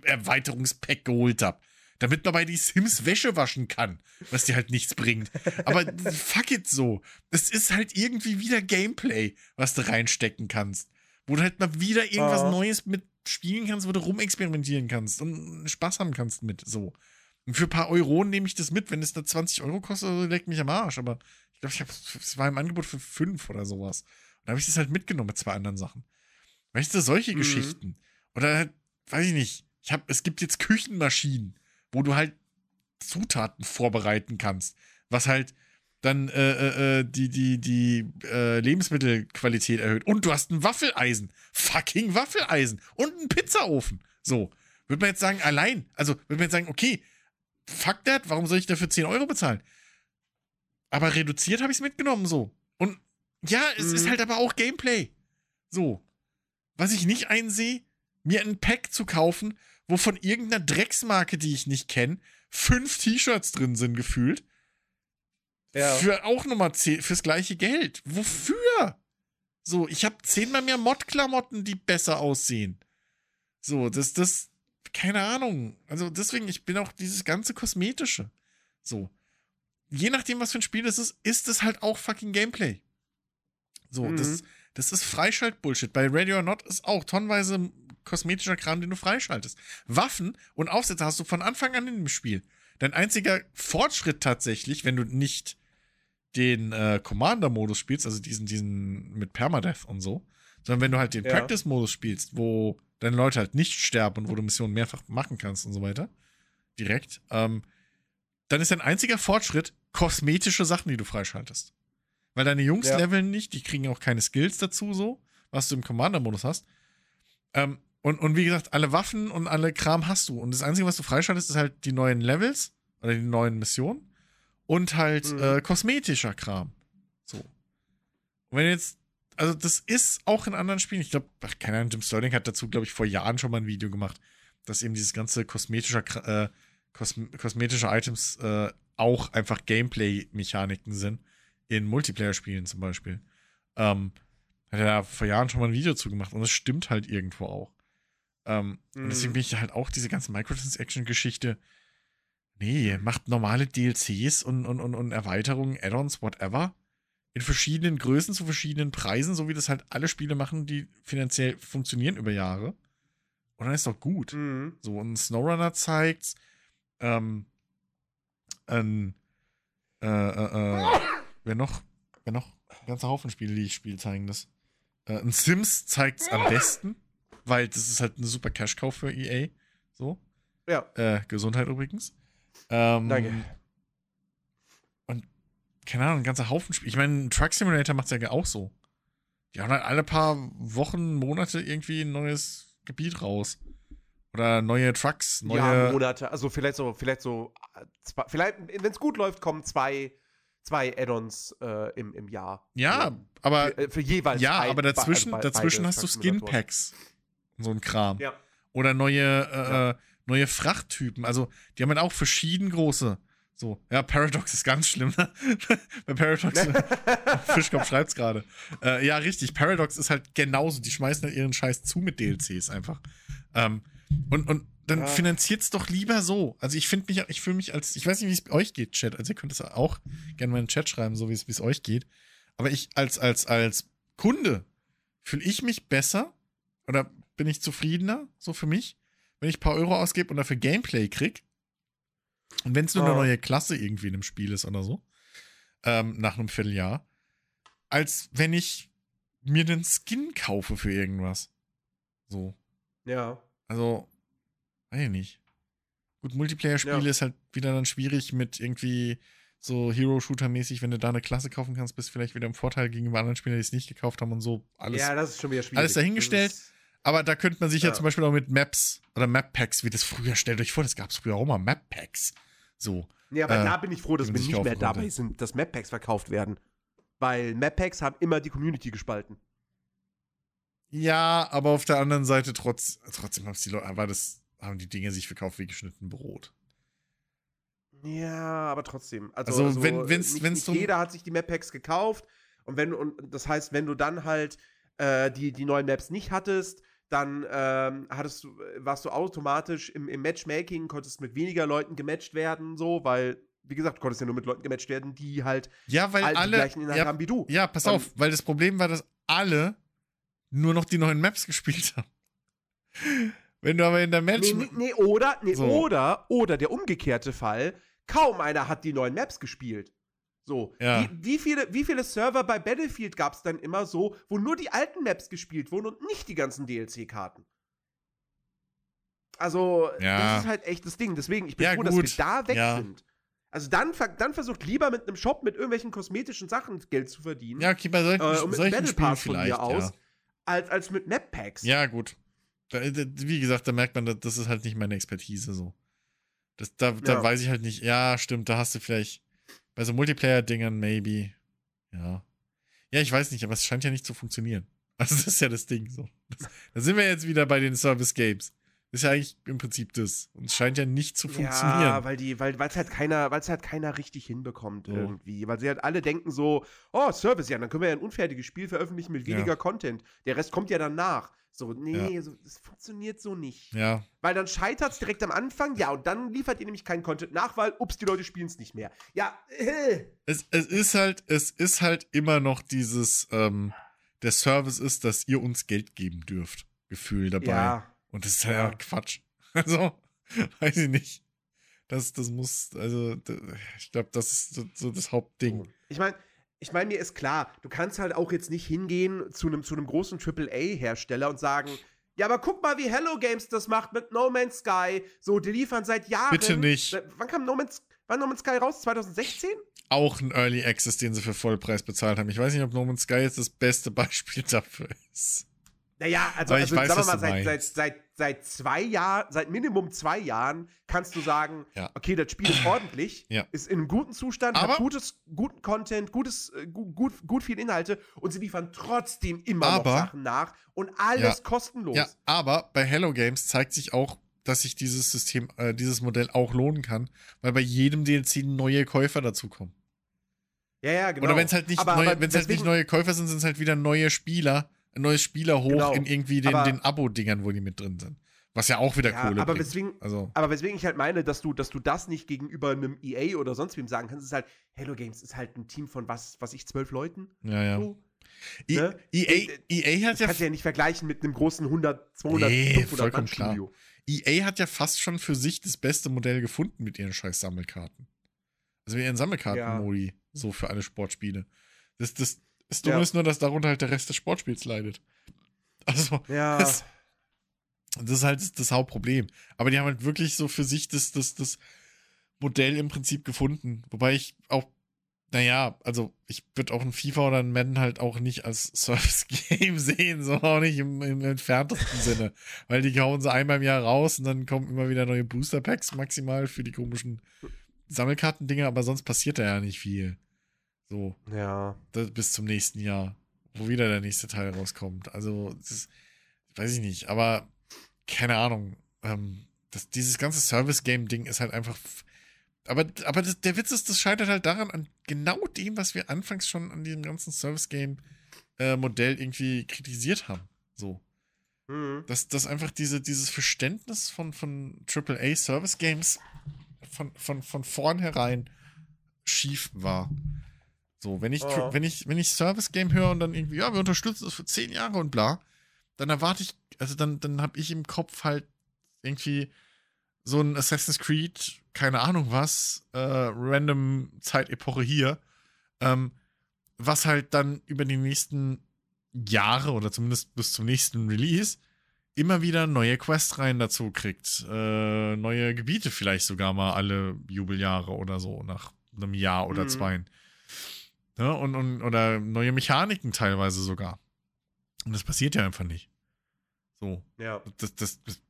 Erweiterungspack geholt habe. Damit man bei die Sims Wäsche waschen kann, was dir halt nichts bringt. Aber fuck it so. Das ist halt irgendwie wieder Gameplay, was du reinstecken kannst. Wo du halt mal wieder irgendwas oh. Neues mit spielen kannst, wo du rumexperimentieren kannst und Spaß haben kannst mit so. Und für ein paar Euro nehme ich das mit. Wenn es da 20 Euro kostet, leckt mich am Arsch. Aber ich glaube, ich habe es war im Angebot für 5 oder sowas. Und da habe ich das halt mitgenommen mit zwei anderen Sachen. Weißt du, solche mhm. Geschichten. Oder halt, weiß ich nicht. Ich hab, es gibt jetzt Küchenmaschinen, wo du halt Zutaten vorbereiten kannst. Was halt dann äh, äh, äh die, die, die äh, Lebensmittelqualität erhöht. Und du hast ein Waffeleisen. Fucking Waffeleisen. Und einen Pizzaofen. So. Würde man jetzt sagen, allein. Also, würde man jetzt sagen, okay, fuck that, warum soll ich dafür 10 Euro bezahlen? Aber reduziert habe ich es mitgenommen so. Und ja, es mhm. ist halt aber auch Gameplay. So. Was ich nicht einsehe, mir ein Pack zu kaufen, wo von irgendeiner Drecksmarke, die ich nicht kenne, fünf T-Shirts drin sind, gefühlt. Ja. Für auch nochmal fürs gleiche Geld. Wofür? So, ich habe zehnmal mehr Mod-Klamotten, die besser aussehen. So, das, das, keine Ahnung. Also deswegen, ich bin auch dieses ganze Kosmetische. So. Je nachdem, was für ein Spiel das ist, ist es halt auch fucking Gameplay. So, mhm. das, das ist Freischalt-Bullshit. Bei Radio or Not ist auch tonnenweise kosmetischer Kram, den du freischaltest. Waffen und Aufsätze hast du von Anfang an in dem Spiel. Dein einziger Fortschritt tatsächlich, wenn du nicht den äh, Commander-Modus spielst, also diesen, diesen mit Permadeath und so, sondern wenn du halt den ja. Practice-Modus spielst, wo deine Leute halt nicht sterben und wo du Missionen mehrfach machen kannst und so weiter, direkt, ähm, dann ist dein einziger Fortschritt, kosmetische Sachen, die du freischaltest. Weil deine Jungs Ja. leveln nicht, die kriegen auch keine Skills dazu, so, was du im Commander-Modus hast. Ähm, und, und wie gesagt, alle Waffen und alle Kram hast du. Und das Einzige, was du freischaltest, ist halt die neuen Levels oder die neuen Missionen und halt Mhm. äh, kosmetischer Kram. So. Und wenn jetzt, also das ist auch in anderen Spielen, ich glaube, keine Ahnung, Jim Sterling hat dazu, glaube ich, vor Jahren schon mal ein Video gemacht, dass eben dieses ganze kosmetische, Kra- äh, kosm kosmetische Items äh, auch einfach Gameplay-Mechaniken sind. In Multiplayer-Spielen zum Beispiel. Ähm, hat er da vor Jahren schon mal ein Video zu gemacht und das stimmt halt irgendwo auch. Ähm, Und deswegen Mhm. bin ich halt auch diese ganze Microtransaction-Geschichte. Nee, macht normale DLCs und, und, und, und Erweiterungen, Add-ons, whatever. In verschiedenen Größen zu verschiedenen Preisen, so wie das halt alle Spiele machen, die finanziell funktionieren über Jahre. Und dann ist doch gut. Mhm. So, und SnowRunner zeigt's. Ähm, ein, äh, äh, äh, wer noch? Wer noch? Ein ganzer Haufen Spiele, die ich spiele, zeigen das. Äh, ein Sims zeigt's am besten, weil das ist halt eine super Cash-Kauf für EA. So. Ja, Äh, Gesundheit übrigens. Ähm, danke. Und keine Ahnung, ein ganzer Haufen Spiele. Ich meine, Truck Simulator macht's ja auch so. Die haben halt alle paar Wochen, Monate irgendwie ein neues Gebiet raus. Oder neue Trucks, neue. Ja, Monate. Also vielleicht so, vielleicht so, äh, zwei, vielleicht, wenn es gut läuft, kommen zwei, zwei Add-ons äh, im, im Jahr. Ja, aber Für, äh, für jeweils. ja, ein- aber be- dazwischen, be- dazwischen beide hast du. Skin-Packs. Und So ein Kram. Ja. Oder neue, äh, Ja. äh, neue Frachttypen. Also, die haben halt auch verschieden große. So, ja, Paradox ist ganz schlimm. Ne? *laughs* Bei Paradox, *laughs* Fischkopf schreibt's gerade. Äh, ja, richtig. Paradox ist halt genauso. Die schmeißen halt ihren Scheiß zu mit DLCs einfach. Ähm, und, und dann Ja. finanziert's doch lieber so. Also ich finde mich, ich fühle mich als, ich weiß nicht, wie es euch geht, Chat. Also ihr könnt es auch gerne mal in den Chat schreiben, so wie es wie es euch geht. Aber ich als, als, als Kunde fühle ich mich besser oder bin ich zufriedener, so für mich, wenn ich ein paar Euro ausgebe und dafür Gameplay krieg. Und wenn es nur eine Ah. neue Klasse irgendwie in einem Spiel ist oder so, ähm, nach einem Vierteljahr, als wenn ich mir einen Skin kaufe für irgendwas. So. Ja. Also, weiß ich nicht. Gut, Multiplayer-Spiele Ja. ist halt wieder dann schwierig mit irgendwie so Hero-Shooter-mäßig, wenn du da eine Klasse kaufen kannst, bist du vielleicht wieder im Vorteil gegenüber anderen Spielern, die es nicht gekauft haben und so. Alles. ja, das ist schon wieder schwierig. alles dahingestellt. Aber da könnte man sich ja. Ja. zum Beispiel auch mit Maps oder Map-Packs, wie das früher, stellt euch vor, das gab es früher auch mal Map-Packs. So. Ja, aber Äh, da bin ich froh, dass wir nicht mehr dabei konnte. sind, dass Map-Packs verkauft werden. Weil Map-Packs haben immer die Community gespalten. Ja, aber auf der anderen Seite trotz, trotzdem haben die Leute, war das, haben die Dinge sich verkauft wie geschnitten Brot. Ja, aber trotzdem. Also, Also, also wenn- wenn's- nicht, wenn's nicht jeder hat sich die Map-Packs gekauft. Und wenn und das heißt, wenn du dann halt äh, die, die neuen Maps nicht hattest, dann ähm, hattest du, warst du automatisch im, im Matchmaking, konntest mit weniger Leuten gematcht werden, so, weil, wie gesagt, du konntest ja nur mit Leuten gematcht werden, die halt Ja, weil die alle. gleichen Inhalt Ja, haben wie du. ja, pass Dann- auf, weil das Problem war, dass alle nur noch die neuen Maps *laughs* gespielt haben. Wenn du aber in der Match. Nee, nee, nee, oder, nee, So. oder, oder der umgekehrte Fall, kaum einer hat die neuen Maps gespielt. So, Ja. wie, wie, viele, wie viele Server bei Battlefield gab es dann immer so, wo nur die alten Maps gespielt wurden und nicht die ganzen DLC-Karten? Also, Ja. das ist halt echt das Ding. Deswegen, ich bin Ja, froh, dass gut. wir da weg Ja. sind. Also dann, dann versucht lieber mit einem Shop mit irgendwelchen kosmetischen Sachen Geld zu verdienen. ja, okay, bei solchen, äh, und mit solchen Battle Pass von mir aus, Ja. als, als mit Map-Packs. ja, gut. Da, wie gesagt, da merkt man, da- das ist halt nicht meine Expertise so. Das, da da weiß ich halt nicht. Ja, stimmt, da hast du vielleicht bei so Multiplayer-Dingern maybe. Ja. Ja, ich weiß nicht, aber es scheint ja nicht zu funktionieren. *laughs* Also, das ist ja das Ding so. Das, da sind wir jetzt wieder bei den Service Games. Das ist ja eigentlich im Prinzip das. Und es scheint ja nicht zu funktionieren. Ja, weil die, weil es halt keiner, weil es halt keiner richtig hinbekommt So. irgendwie. Weil sie halt alle denken so, oh, Service, ja, dann können wir ja ein unfertiges Spiel veröffentlichen mit Ja. weniger Content. Der Rest kommt ja danach. So, nee, Ja. so, das funktioniert so nicht. ja, Weil dann scheitert es direkt am Anfang, ja, und dann liefert ihr nämlich keinen Content nach, weil, ups, die Leute spielen es nicht mehr. Ja, äh, es, es ist halt, es ist halt immer noch dieses, ähm, der Service ist, dass ihr uns Geld geben dürft. Gefühl dabei. ja. Und das ist ja, Ja. Quatsch. *laughs* Also, weiß ich nicht. Das, das muss, also, ich glaube, das ist so, so das Hauptding. Ich meine, ich meine, mir ist klar, du kannst halt auch jetzt nicht hingehen zu einem zu einem großen AAA-Hersteller und sagen, ja, aber guck mal, wie Hello Games das macht mit No Man's Sky. So, die liefern seit Jahren. Bitte nicht. Wann kam No Man's, Wann No Man's Sky raus? 2016? Auch ein Early Access, den sie für Vollpreis bezahlt haben. Ich weiß nicht, ob No Man's Sky jetzt das beste *laughs* Beispiel dafür ist. Naja, also, also weiß, sagen wir mal, seit, seit, seit, seit zwei Jahren, seit Minimum zwei Jahren kannst du sagen, Ja. okay, das Spiel ist ordentlich, *clears throat* Ja. ist in einem guten Zustand, Aber- hat gutes, guten Content, gutes, äh, gut, gut, gut viel Inhalte und sie liefern trotzdem immer Aber- noch Sachen nach und alles Ja. kostenlos. Ja, aber bei Hello Games zeigt sich auch, dass sich dieses System, äh, dieses Modell auch lohnen kann, weil bei jedem DLC neue Käufer dazukommen. ja, ja, genau. Oder wenn es halt nicht Aber- neue, aber wenn es halt nicht deswegen- neue Käufer sind, sind es halt wieder neue Spieler, ein neues Spieler hoch Genau. in irgendwie den, Aber- den Abo-Dingern, wo die mit drin sind. Was ja auch wieder Ja, Kohle aber bringt. weswegen, also, aber weswegen ich halt meine, dass du, dass du das nicht gegenüber einem EA oder sonst wem sagen kannst, ist halt, Hello Games ist halt ein Team von was, was ich, zwölf Leuten? ja, ja. So. I- ne? EA, EA hat Das ja kannst du ja nicht vergleichen mit einem großen 100, 200, Nee, 500 vollkommen Mann Studio. EA hat ja fast schon für sich das beste Modell gefunden mit ihren scheiß Sammelkarten. Also mit ihren Sammelkarten-Modi, so für alle Sportspiele. Das, das, das Dumme Ja. ist nur, dass darunter halt der Rest des Sportspiels leidet. Also, Ja. das, das ist halt das, Hauptproblem. Aber die haben halt wirklich so für sich das, das, das Modell im Prinzip gefunden. Wobei ich auch, naja, also ich würde auch ein FIFA oder ein Madden halt auch nicht als *laughs* Service-Game sehen, so auch nicht im, im entferntesten Sinne. Weil die hauen sie einmal im Jahr raus und dann kommen immer wieder neue Booster-Packs maximal für die komischen Sammelkartendinger, aber sonst passiert da ja nicht viel. So, ja. das, bis zum nächsten Jahr, wo wieder der nächste Teil rauskommt. Also, das weiß ich nicht, aber keine Ahnung. Ähm, das, dieses ganze Service-Game-Ding ist halt einfach. Aber, aber das, der Witz ist, das scheitert halt daran, an genau dem, was wir anfangs schon an diesem ganzen Service-Game-Modell irgendwie kritisiert haben. So. Mhm. Dass, dass einfach diese, dieses Verständnis von, von AAA-Service-Games von, von, von vornherein schief war. So, wenn ich, Oh. wenn ich, wenn ich Service-Game höre und dann irgendwie, ja, wir unterstützen es für zehn Jahre und bla, dann erwarte ich, also dann, dann habe ich im Kopf halt irgendwie so ein Assassin's Creed, keine Ahnung was, äh, random Zeitepoche hier, ähm, was halt dann über die nächsten Jahre oder zumindest bis zum nächsten Release immer wieder neue Questreihen dazu kriegt. Äh, neue Gebiete vielleicht sogar mal alle Jubeljahre oder so, nach einem Jahr oder Mhm. zwei. Ne? Und, und, oder neue Mechaniken teilweise sogar. Und das passiert ja einfach nicht. So. Ja. Das, das, das,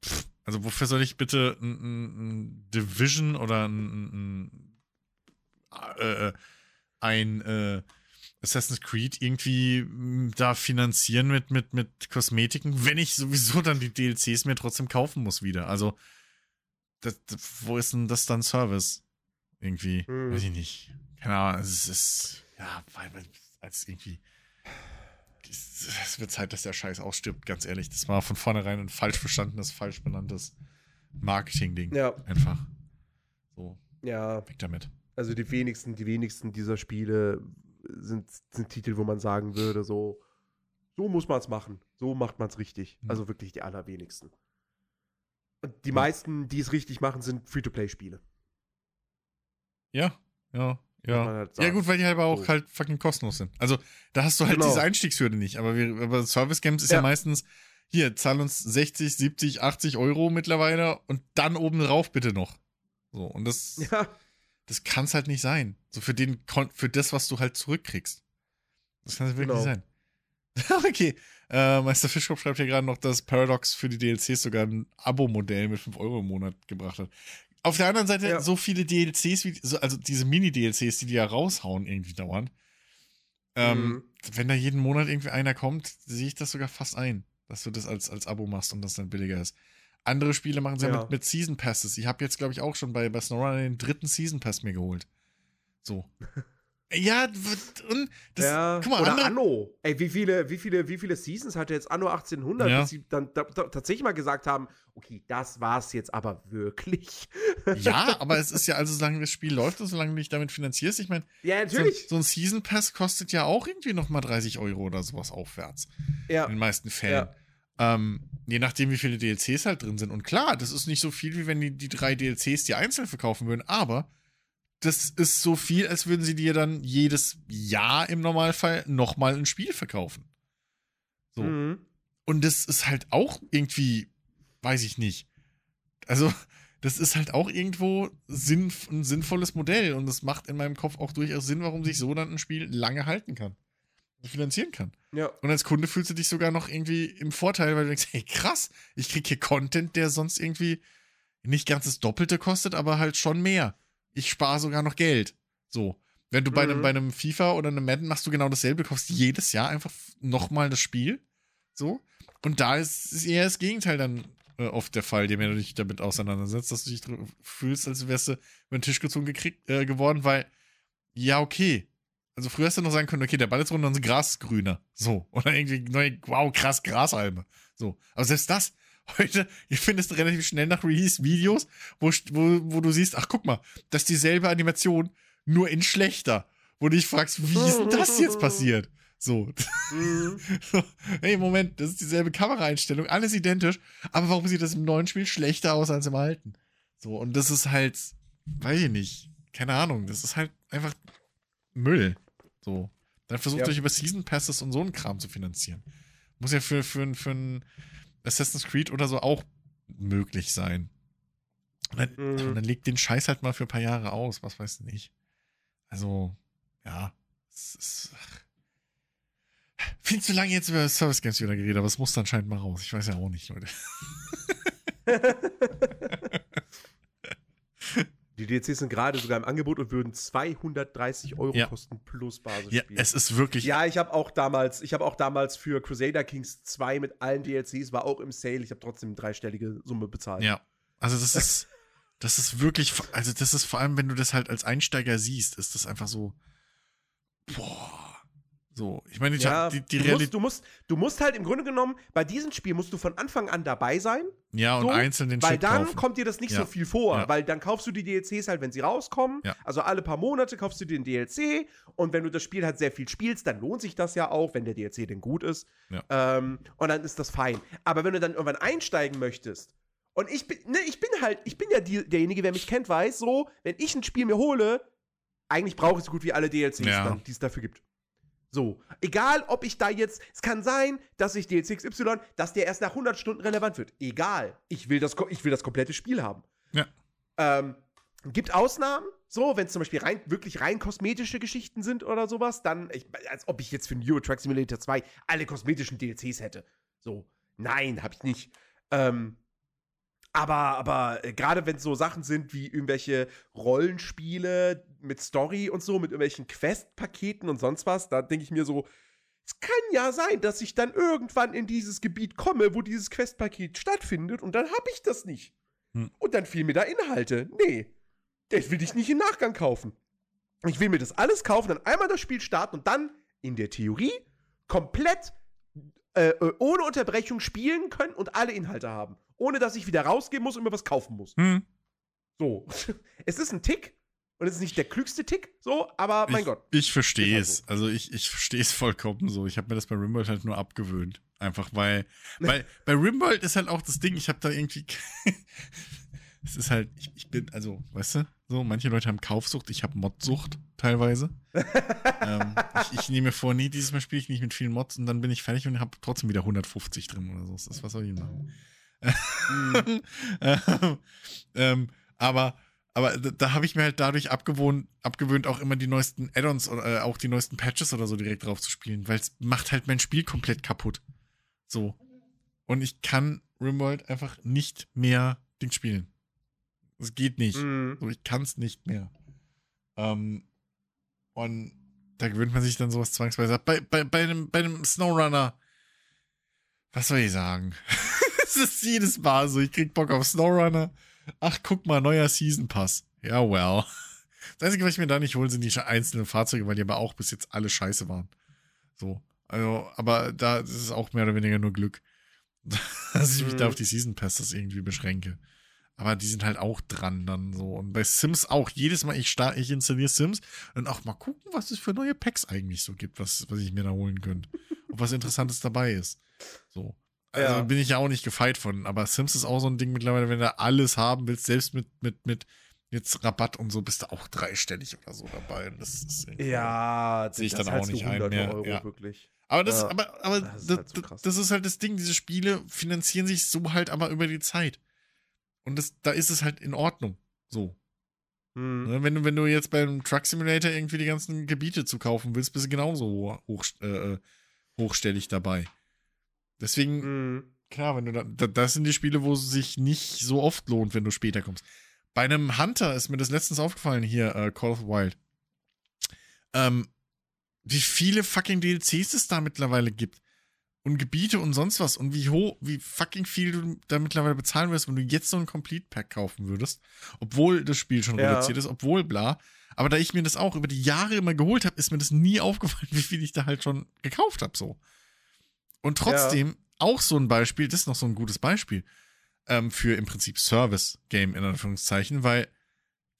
also wofür soll ich bitte ein, ein, ein Division oder ein, ein, äh, ein äh, Assassin's Creed irgendwie mh, da finanzieren mit, mit, mit Kosmetiken, wenn ich sowieso dann die DLCs mir trotzdem kaufen muss wieder. Also, das, das, wo ist denn das dann Service? Irgendwie, Hm. weiß ich nicht. Keine Ahnung, es ist, ja, weil, weil als irgendwie es wird Zeit, dass der Scheiß ausstirbt, ganz ehrlich. Das war von vornherein ein falsch verstandenes, falsch benanntes Marketing-Ding. Ja. Einfach. So, Ja. weg damit. Also die wenigsten, die wenigsten dieser Spiele sind, sind Titel, wo man sagen würde, so, so muss man es machen. So macht man es richtig. Mhm. Also wirklich die allerwenigsten. Und die Ja. meisten, die es richtig machen, sind Free-to-Play-Spiele. Ja, ja, man ja. halt Ja, gut, weil die halt aber auch So. halt fucking kostenlos sind. Also, da hast du halt Genau. diese Einstiegshürde nicht. Aber, wir, aber Service Games ist ja. Ja. meistens, hier, zahl uns 60, 70, 80 Euro mittlerweile und dann oben drauf bitte noch. So, und das, *laughs* Ja. das kann es halt nicht sein. So für den, für das, was du halt zurückkriegst. Das kann es wirklich Genau. nicht sein. *laughs* okay. Äh, Meister Fischkopf schreibt hier gerade noch, dass Paradox für die DLCs sogar ein Abo-Modell mit 5 Euro im Monat gebracht hat. Auf der anderen Seite, Ja. so viele DLCs, wie, so, also diese Mini-DLCs, die die ja raushauen, irgendwie dauernd. Ähm, Mhm. Wenn da jeden Monat irgendwie einer kommt, sehe ich das sogar fast ein, dass du das als, als Abo machst und das dann billiger ist. Andere Spiele machen es ja, Ja. mit, mit Season Passes. Ich habe jetzt, glaube ich, auch schon bei, bei SnowRunner den dritten Season Pass mir geholt. So. *laughs* ja, und das, ja. guck mal, Oder andere, Anno. Ey, wie viele, wie viele, wie viele Seasons hatte jetzt Anno 1800, Ja. bis sie dann da, da, tatsächlich mal gesagt haben, okay, das war's jetzt aber wirklich. *laughs* ja, aber es ist ja also, solange das Spiel läuft und solange du dich damit finanzierst, ich meine, ja, so, natürlich. so ein Season Pass kostet ja auch irgendwie nochmal 30 Euro oder sowas aufwärts. ja. in den meisten Fällen. Ähm, je nachdem, wie viele DLCs halt drin sind. Und klar, das ist nicht so viel, wie wenn die, die drei DLCs die einzeln verkaufen würden, aber das ist so viel, als würden sie dir dann jedes Jahr im Normalfall nochmal ein Spiel verkaufen. So. Mhm. Und das ist halt auch irgendwie, weiß ich nicht. Also, das ist halt auch irgendwo sinn, ein sinnvolles Modell und das macht in meinem Kopf auch durchaus Sinn, warum sich so dann ein Spiel lange halten kann. Finanzieren kann. Ja. Und als Kunde fühlst du dich sogar noch irgendwie im Vorteil, weil du denkst, hey krass, ich krieg hier Content, der sonst irgendwie nicht ganz das Doppelte kostet, aber halt schon mehr. Ich spare sogar noch Geld. So. Wenn du bei, einem, Mhm. bei einem FIFA oder einem Madden machst du genau dasselbe, kaufst jedes Jahr einfach nochmal das Spiel. So. Und da ist, ist eher das Gegenteil dann äh, oft der Fall, je mehr du dich damit auseinandersetzt, dass du dich fühlst, als wärst du über den Tisch gezogen gekriegt, äh, geworden, weil, ja, okay. Also früher hast du noch sagen können, okay, der Ball ist runter und das Gras ist grüner. So. *laughs* Oder irgendwie neue, wow, krass, Grasalbe. So. Aber selbst das, heute, ich findest relativ schnell nach Release Videos, wo, wo, wo du siehst, ach guck mal, das ist dieselbe Animation, nur in schlechter. Wo du dich fragst, wie ist denn das jetzt passiert? So. Mhm. *laughs* So, hey, Moment, das ist dieselbe Kameraeinstellung, alles identisch, aber warum sieht das im neuen Spiel schlechter aus als im alten? So, und das ist halt, weiß ich nicht, keine Ahnung, das ist halt einfach Müll. So. Dann versucht Ja. euch über Season Passes und so einen Kram zu finanzieren. Muss ja für, für, für ein Assassin's Creed oder so auch möglich sein. Und dann, Mhm. dann legt den Scheiß halt mal für ein paar Jahre aus, was weiß ich nicht. Also, ja, es ist. Viel zu lange jetzt über Service Games wieder geredet, aber es muss anscheinend mal raus. Ich weiß ja auch nicht, Leute. *laughs* *laughs* Die DLCs sind gerade sogar im Angebot und würden 230 Euro Ja. kosten plus Ja, Basisspiel. es ist wirklich. Ja, ich habe auch damals, ich habe auch damals für Crusader Kings 2 mit allen DLCs, war auch im Sale, ich habe trotzdem eine dreistellige Summe bezahlt. Ja. Also, das ist. *laughs* Das ist wirklich. Also, das ist vor allem, wenn du das halt als Einsteiger siehst, ist das einfach so. Boah. So. Ich meine, Ja, die, die du, Realität. musst, du, musst, du musst halt im Grunde genommen, bei diesem Spiel musst du von Anfang an dabei sein, Ja, und so, einzeln den weil dann kaufen. kommt dir das nicht Ja. so viel vor, Ja. weil dann kaufst du die DLCs halt, wenn sie rauskommen. Ja. Also alle paar Monate kaufst du dir den DLC und wenn du das Spiel halt sehr viel spielst, dann lohnt sich das ja auch, wenn der DLC denn gut ist. Ähm, und dann ist das fein. Aber wenn du dann irgendwann einsteigen möchtest und ich bin, ne, ich bin halt, ich bin ja die, derjenige, wer mich kennt, weiß, so, wenn ich ein Spiel mir hole, eigentlich brauche ich so gut wie alle DLCs, die es dafür gibt. So, egal ob ich da jetzt, es kann sein, dass ich DLC XY, dass der erst nach 100 Stunden relevant wird. Egal, ich will das, ich will das komplette Spiel haben. Ja. Ähm, gibt Ausnahmen, so, wenn es zum Beispiel rein, wirklich rein kosmetische Geschichten sind oder sowas, dann, ich, als ob ich jetzt für Euro Truck Simulator 2 alle kosmetischen DLCs hätte. So, nein, hab ich nicht. Ähm, aber, aber äh, gerade wenn es so Sachen sind wie irgendwelche Rollenspiele mit Story und so, mit irgendwelchen Quest-Paketen und sonst was, da denke ich mir so, es kann ja sein, dass ich dann irgendwann in dieses Gebiet komme, wo dieses Quest-Paket stattfindet und dann habe ich das nicht. Hm. Und dann fehlen mir da Inhalte. Nee, das will ich nicht im Nachgang kaufen. Ich will mir das alles kaufen, dann einmal das Spiel starten und dann in der Theorie komplett äh, äh, ohne Unterbrechung spielen können und alle Inhalte haben. Ohne dass ich wieder rausgehen muss und mir was kaufen muss. Hm. So. *laughs* es ist ein Tick und es ist nicht der klügste Tick, so, aber mein ich, Gott. Ich verstehe Ist es. halt Also ich, ich verstehe es vollkommen so. Ich habe mir das bei Rimworld halt nur abgewöhnt. Einfach weil, weil *laughs* bei Rimworld ist halt auch das Ding, ich habe da irgendwie. *laughs* es ist halt, ich, ich bin, also, weißt du, so, manche Leute haben Kaufsucht, ich habe Modsucht teilweise. *laughs* ähm, ich, ich nehme vor, nee, dieses Mal spiele ich nicht mit vielen Mods und dann bin ich fertig und habe trotzdem wieder 150 drin oder so. Das ist, was soll ich machen? Mhm. ähm, ähm, aber aber da, da habe ich mir halt dadurch abgewohnt, abgewöhnt, auch immer die neuesten Add-ons oder äh, auch die neuesten Patches oder so direkt drauf zu spielen, weil es macht halt mein Spiel komplett kaputt. So. Und ich kann Rimworld einfach nicht mehr Ding spielen. Es geht nicht. Mhm. So, ich kann es nicht mehr. Ähm, und da gewöhnt man sich dann sowas zwangsweise ab. Bei, bei, bei, einem, bei einem Snowrunner, was soll ich sagen? *laughs* es ist jedes Mal so, ich krieg Bock auf Snowrunner. Ach, guck mal, neuer Season Pass. Ja, well. Das Einzige, was ich mir da nicht hole, sind die einzelnen Fahrzeuge, weil die aber auch bis jetzt alle scheiße waren. So. Also, aber da ist es auch mehr oder weniger nur Glück, *laughs* dass ich mich da Mhm. auf die Season Passes irgendwie beschränke. Aber die sind halt auch dran dann so. Und bei Sims auch. Jedes Mal, ich, start, ich installiere Sims und auch mal gucken, was es für neue Packs eigentlich so gibt, was, was ich mir da holen könnte. Ob was Interessantes dabei ist. So. Also Ja. bin ich ja auch nicht gefeit von. Aber Sims ist auch so ein Ding mittlerweile, wenn du alles haben willst, selbst mit, mit, mit jetzt Rabatt und so, bist du auch dreistellig oder so dabei. Und das ist Ja, Sehe ich das dann auch nicht ein mehr, Euro, ja. wirklich. Aber das, Ja, aber, aber das ist halt das, das ist halt das Ding, diese Spiele finanzieren sich so halt aber über die Zeit. Und das, da ist es halt in Ordnung. So. Hm. Ne, Wenn, du, wenn du jetzt beim Truck Simulator irgendwie die ganzen Gebiete zu kaufen willst, bist du genauso hoch, äh, hochstellig dabei. Deswegen, Hm. klar, wenn du da, da, das sind die Spiele, wo es sich nicht so oft lohnt, wenn du später kommst. Bei einem Hunter ist mir das letztens aufgefallen hier, äh, Call of the Wild. Ähm, wie viele fucking DLCs es da mittlerweile gibt. Und Gebiete und sonst was. Und wie hoch, wie fucking viel du da mittlerweile bezahlen wirst, wenn du jetzt so ein Complete Pack kaufen würdest. Obwohl das Spiel schon Ja. reduziert ist, obwohl bla. Aber da ich mir das auch über die Jahre immer geholt habe, ist mir das nie aufgefallen, *laughs* wie viel ich da halt schon gekauft habe, so. Und trotzdem, auch so ein Beispiel, das ist noch so ein gutes Beispiel, ähm, für im Prinzip Service-Game in Anführungszeichen, weil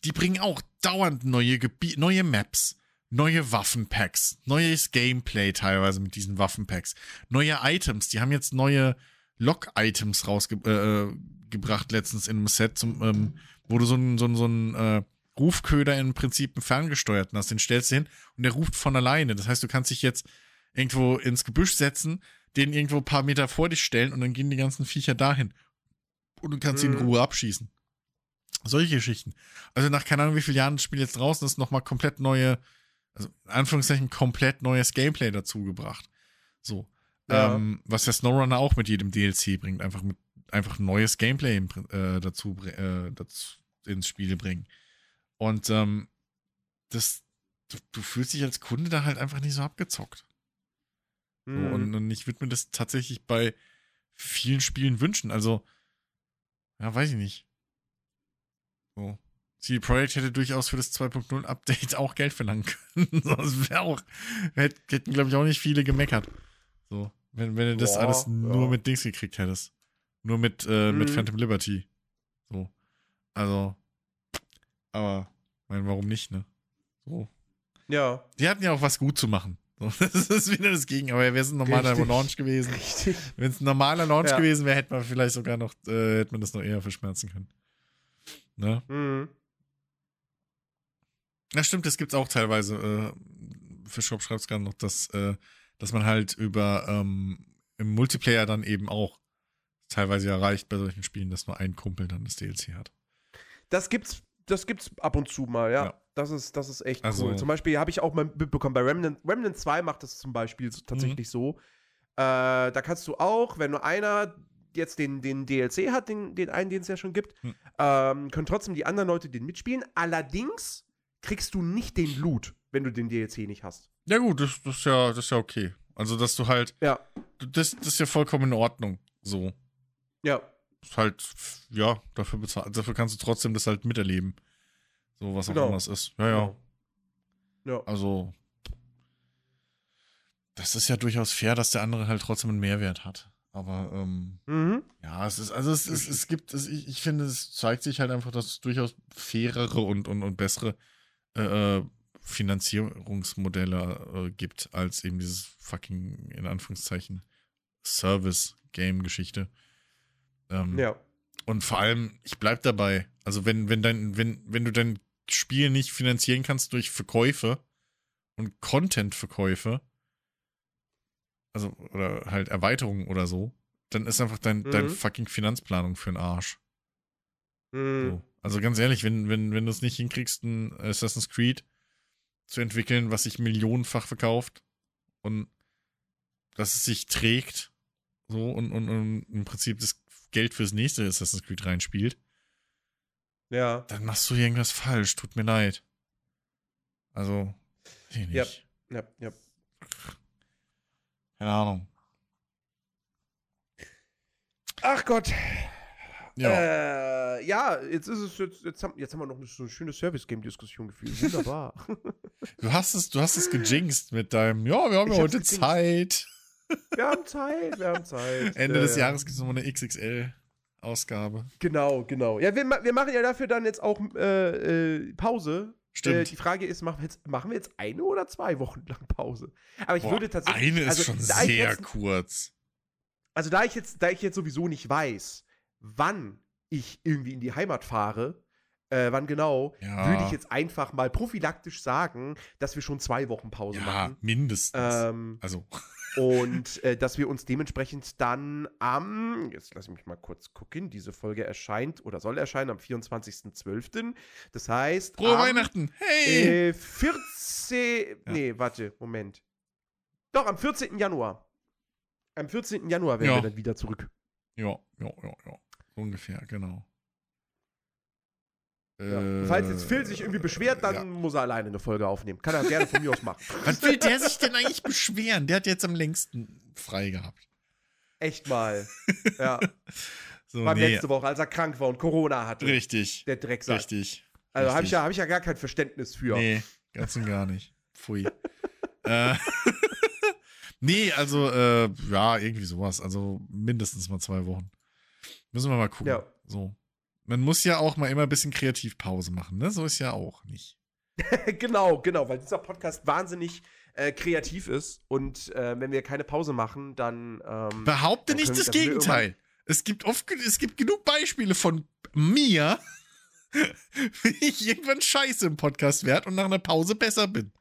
die bringen auch dauernd neue Gebi neue Maps, neue Waffenpacks, neues Gameplay teilweise mit diesen Waffenpacks, neue Items. Die haben jetzt neue Lock-Items rausgebracht, äh, gebracht letztens in einem Set, zum, ähm, wo du so einen so einen- so einen, äh, Rufköder im Prinzip einen ferngesteuerten hast. Den stellst du hin und der ruft von alleine. Das heißt, du kannst dich jetzt irgendwo ins Gebüsch setzen, den irgendwo ein paar Meter vor dich stellen und dann gehen die ganzen Viecher dahin. Und du kannst sie in Mhm. Ruhe abschießen. Solche Geschichten. Also nach keine Ahnung wie vielen Jahren das Spiel jetzt draußen ist, nochmal komplett neue, also in Anführungszeichen komplett neues Gameplay dazu gebracht. So. Ja. Ähm, was der SnowRunner auch mit jedem DLC bringt, einfach mit einfach neues Gameplay im, äh, dazu, äh, dazu ins Spiel bringen. Und ähm, das, du, du fühlst dich als Kunde da halt einfach nicht so abgezockt. So, Hm. und, und ich würde mir das tatsächlich bei vielen Spielen wünschen. Also, ja, weiß ich nicht. So. CD Projekt hätte durchaus für das 2.0 Update *laughs* auch Geld verlangen können. *laughs* Sonst wäre auch, hätt- hätten, glaube ich, auch nicht viele gemeckert. So, wenn, wenn du das Boah, alles nur ja. mit Dings gekriegt hättest. Nur mit, äh, mit Mhm. Phantom Liberty. So. Also, aber, mein, warum nicht, ne? So. ja. Die hatten ja auch was gut zu machen. *laughs* Das ist wieder das Gegen, aber wäre es ein normaler Richtig. Launch gewesen. Wenn es ein normaler Launch Ja. gewesen wäre, hätte man vielleicht sogar noch, äh, hätte man das noch eher verschmerzen können. Ne? Hm. Ja, stimmt, das gibt's auch teilweise. Äh, Fischkopf schreibt es gerade noch, dass, äh, dass man halt über ähm, im Multiplayer dann eben auch teilweise erreicht bei solchen Spielen, dass nur ein Kumpel dann das DLC hat. Das gibt's, das gibt's ab und zu mal, ja. Ja. Das ist, das ist echt Also- cool. Zum Beispiel habe ich auch mal mitbekommen, bei Remnant, Remnant 2 macht das zum Beispiel tatsächlich Mhm. so. Äh, da kannst du auch, wenn nur einer jetzt den, den DLC hat, den, den einen, den es ja schon gibt, Hm. ähm, können trotzdem die anderen Leute den mitspielen. Allerdings kriegst du nicht den Loot, wenn du den DLC nicht hast. Ja, gut, das, das, ist ja, das ist ja okay. Also, dass du halt, Ja, das, das ist ja vollkommen in Ordnung. So. ja. ist halt, ja, dafür bezahlt, dafür kannst du trotzdem das halt miterleben. So, was auch Genau. immer es ist. Ja, ja. Ja. Also, das ist ja durchaus fair, dass der andere halt trotzdem einen Mehrwert hat. Aber, ähm, Mhm. ja, es ist, also es, es, es gibt, es, ich, ich finde, es zeigt sich halt einfach, dass es durchaus fairere und, und, und bessere äh, äh, Finanzierungsmodelle äh, gibt, als eben dieses fucking, in Anführungszeichen, Service-Game-Geschichte. Ähm, Ja. und vor allem, ich bleib dabei. Also wenn, wenn dein, wenn, wenn du dein Spiel nicht finanzieren kannst durch Verkäufe und Content-Verkäufe, also oder halt Erweiterungen oder so, dann ist einfach dein, deine Mhm. fucking Finanzplanung für den Arsch. Mhm. So. Also ganz ehrlich, wenn, wenn, wenn du es nicht hinkriegst, ein Assassin's Creed zu entwickeln, was sich millionenfach verkauft und dass es sich trägt, so und, und, und im Prinzip das Geld fürs nächste Assassin's Creed reinspielt, Ja. dann machst du irgendwas falsch. Tut mir leid. Also, ich nicht. Ja. Ja, ja. Keine Ahnung. Ach Gott. Ja. Äh, ja, jetzt ist es jetzt, jetzt, haben, jetzt haben wir noch eine, so eine schöne Service-Game-Diskussion geführt. *laughs* Wunderbar. Du hast es, du hast es gejinxt mit deinem, ja, wir haben Ich ja heute. Zeit. wir haben Zeit, wir haben Zeit. *laughs* Ende Ja, des ja. Jahres gibt es nochmal eine XXL-Ausgabe. Genau, genau. Ja, wir, wir machen ja dafür dann jetzt auch äh, äh, Pause. Äh, Stimmt. die Frage ist, machen wir, jetzt, machen wir jetzt eine oder zwei Wochen lang Pause? Aber ich Boah, würde tatsächlich. eine ist also, schon sehr jetzt- kurz. Also da ich jetzt, da ich jetzt sowieso nicht weiß, wann ich irgendwie in die Heimat fahre, äh, wann genau, Ja. würde ich jetzt einfach mal prophylaktisch sagen, dass wir schon zwei Wochen Pause Ja, machen. mindestens. Ähm, also, Und *laughs* äh, dass wir uns dementsprechend dann am, jetzt lass mich mal kurz gucken, diese Folge erscheint oder soll erscheinen am 24.12. Das heißt. Frohe Weihnachten! Hey! Äh, 14. Nee, warte, Moment. Doch, am 14. Januar. Am 14. Januar werden Ja. wir dann wieder zurück. Ja, ja, ja, ja. Ungefähr, genau. Ja. Falls jetzt Phil sich irgendwie beschwert, dann ja. muss er alleine eine Folge aufnehmen. Kann er gerne von mir aus machen. *laughs* Was will der sich denn eigentlich beschweren? Der hat jetzt am längsten frei gehabt. Echt mal. *laughs* Ja. So, War nee, letzte Woche, als er krank war und Corona hatte. richtig. Der Drecksack. Richtig. Also habe ich, ja, hab ich ja gar kein Verständnis für. Nee, ganz und gar nicht. Pfui. *laughs* äh, nee, also, äh, ja, irgendwie sowas. Also mindestens mal zwei Wochen. Müssen wir mal gucken. Ja. So. Man muss ja auch mal immer ein bisschen Kreativpause machen, ne? So ist ja auch nicht. *laughs* genau, genau, weil dieser Podcast wahnsinnig äh, kreativ ist und äh, wenn wir keine Pause machen, dann. Ähm, Behaupte Dann nicht das Gegenteil. Es gibt oft, es gibt genug Beispiele von mir, *laughs* wie ich irgendwann scheiße im Podcast werde und nach einer Pause besser bin.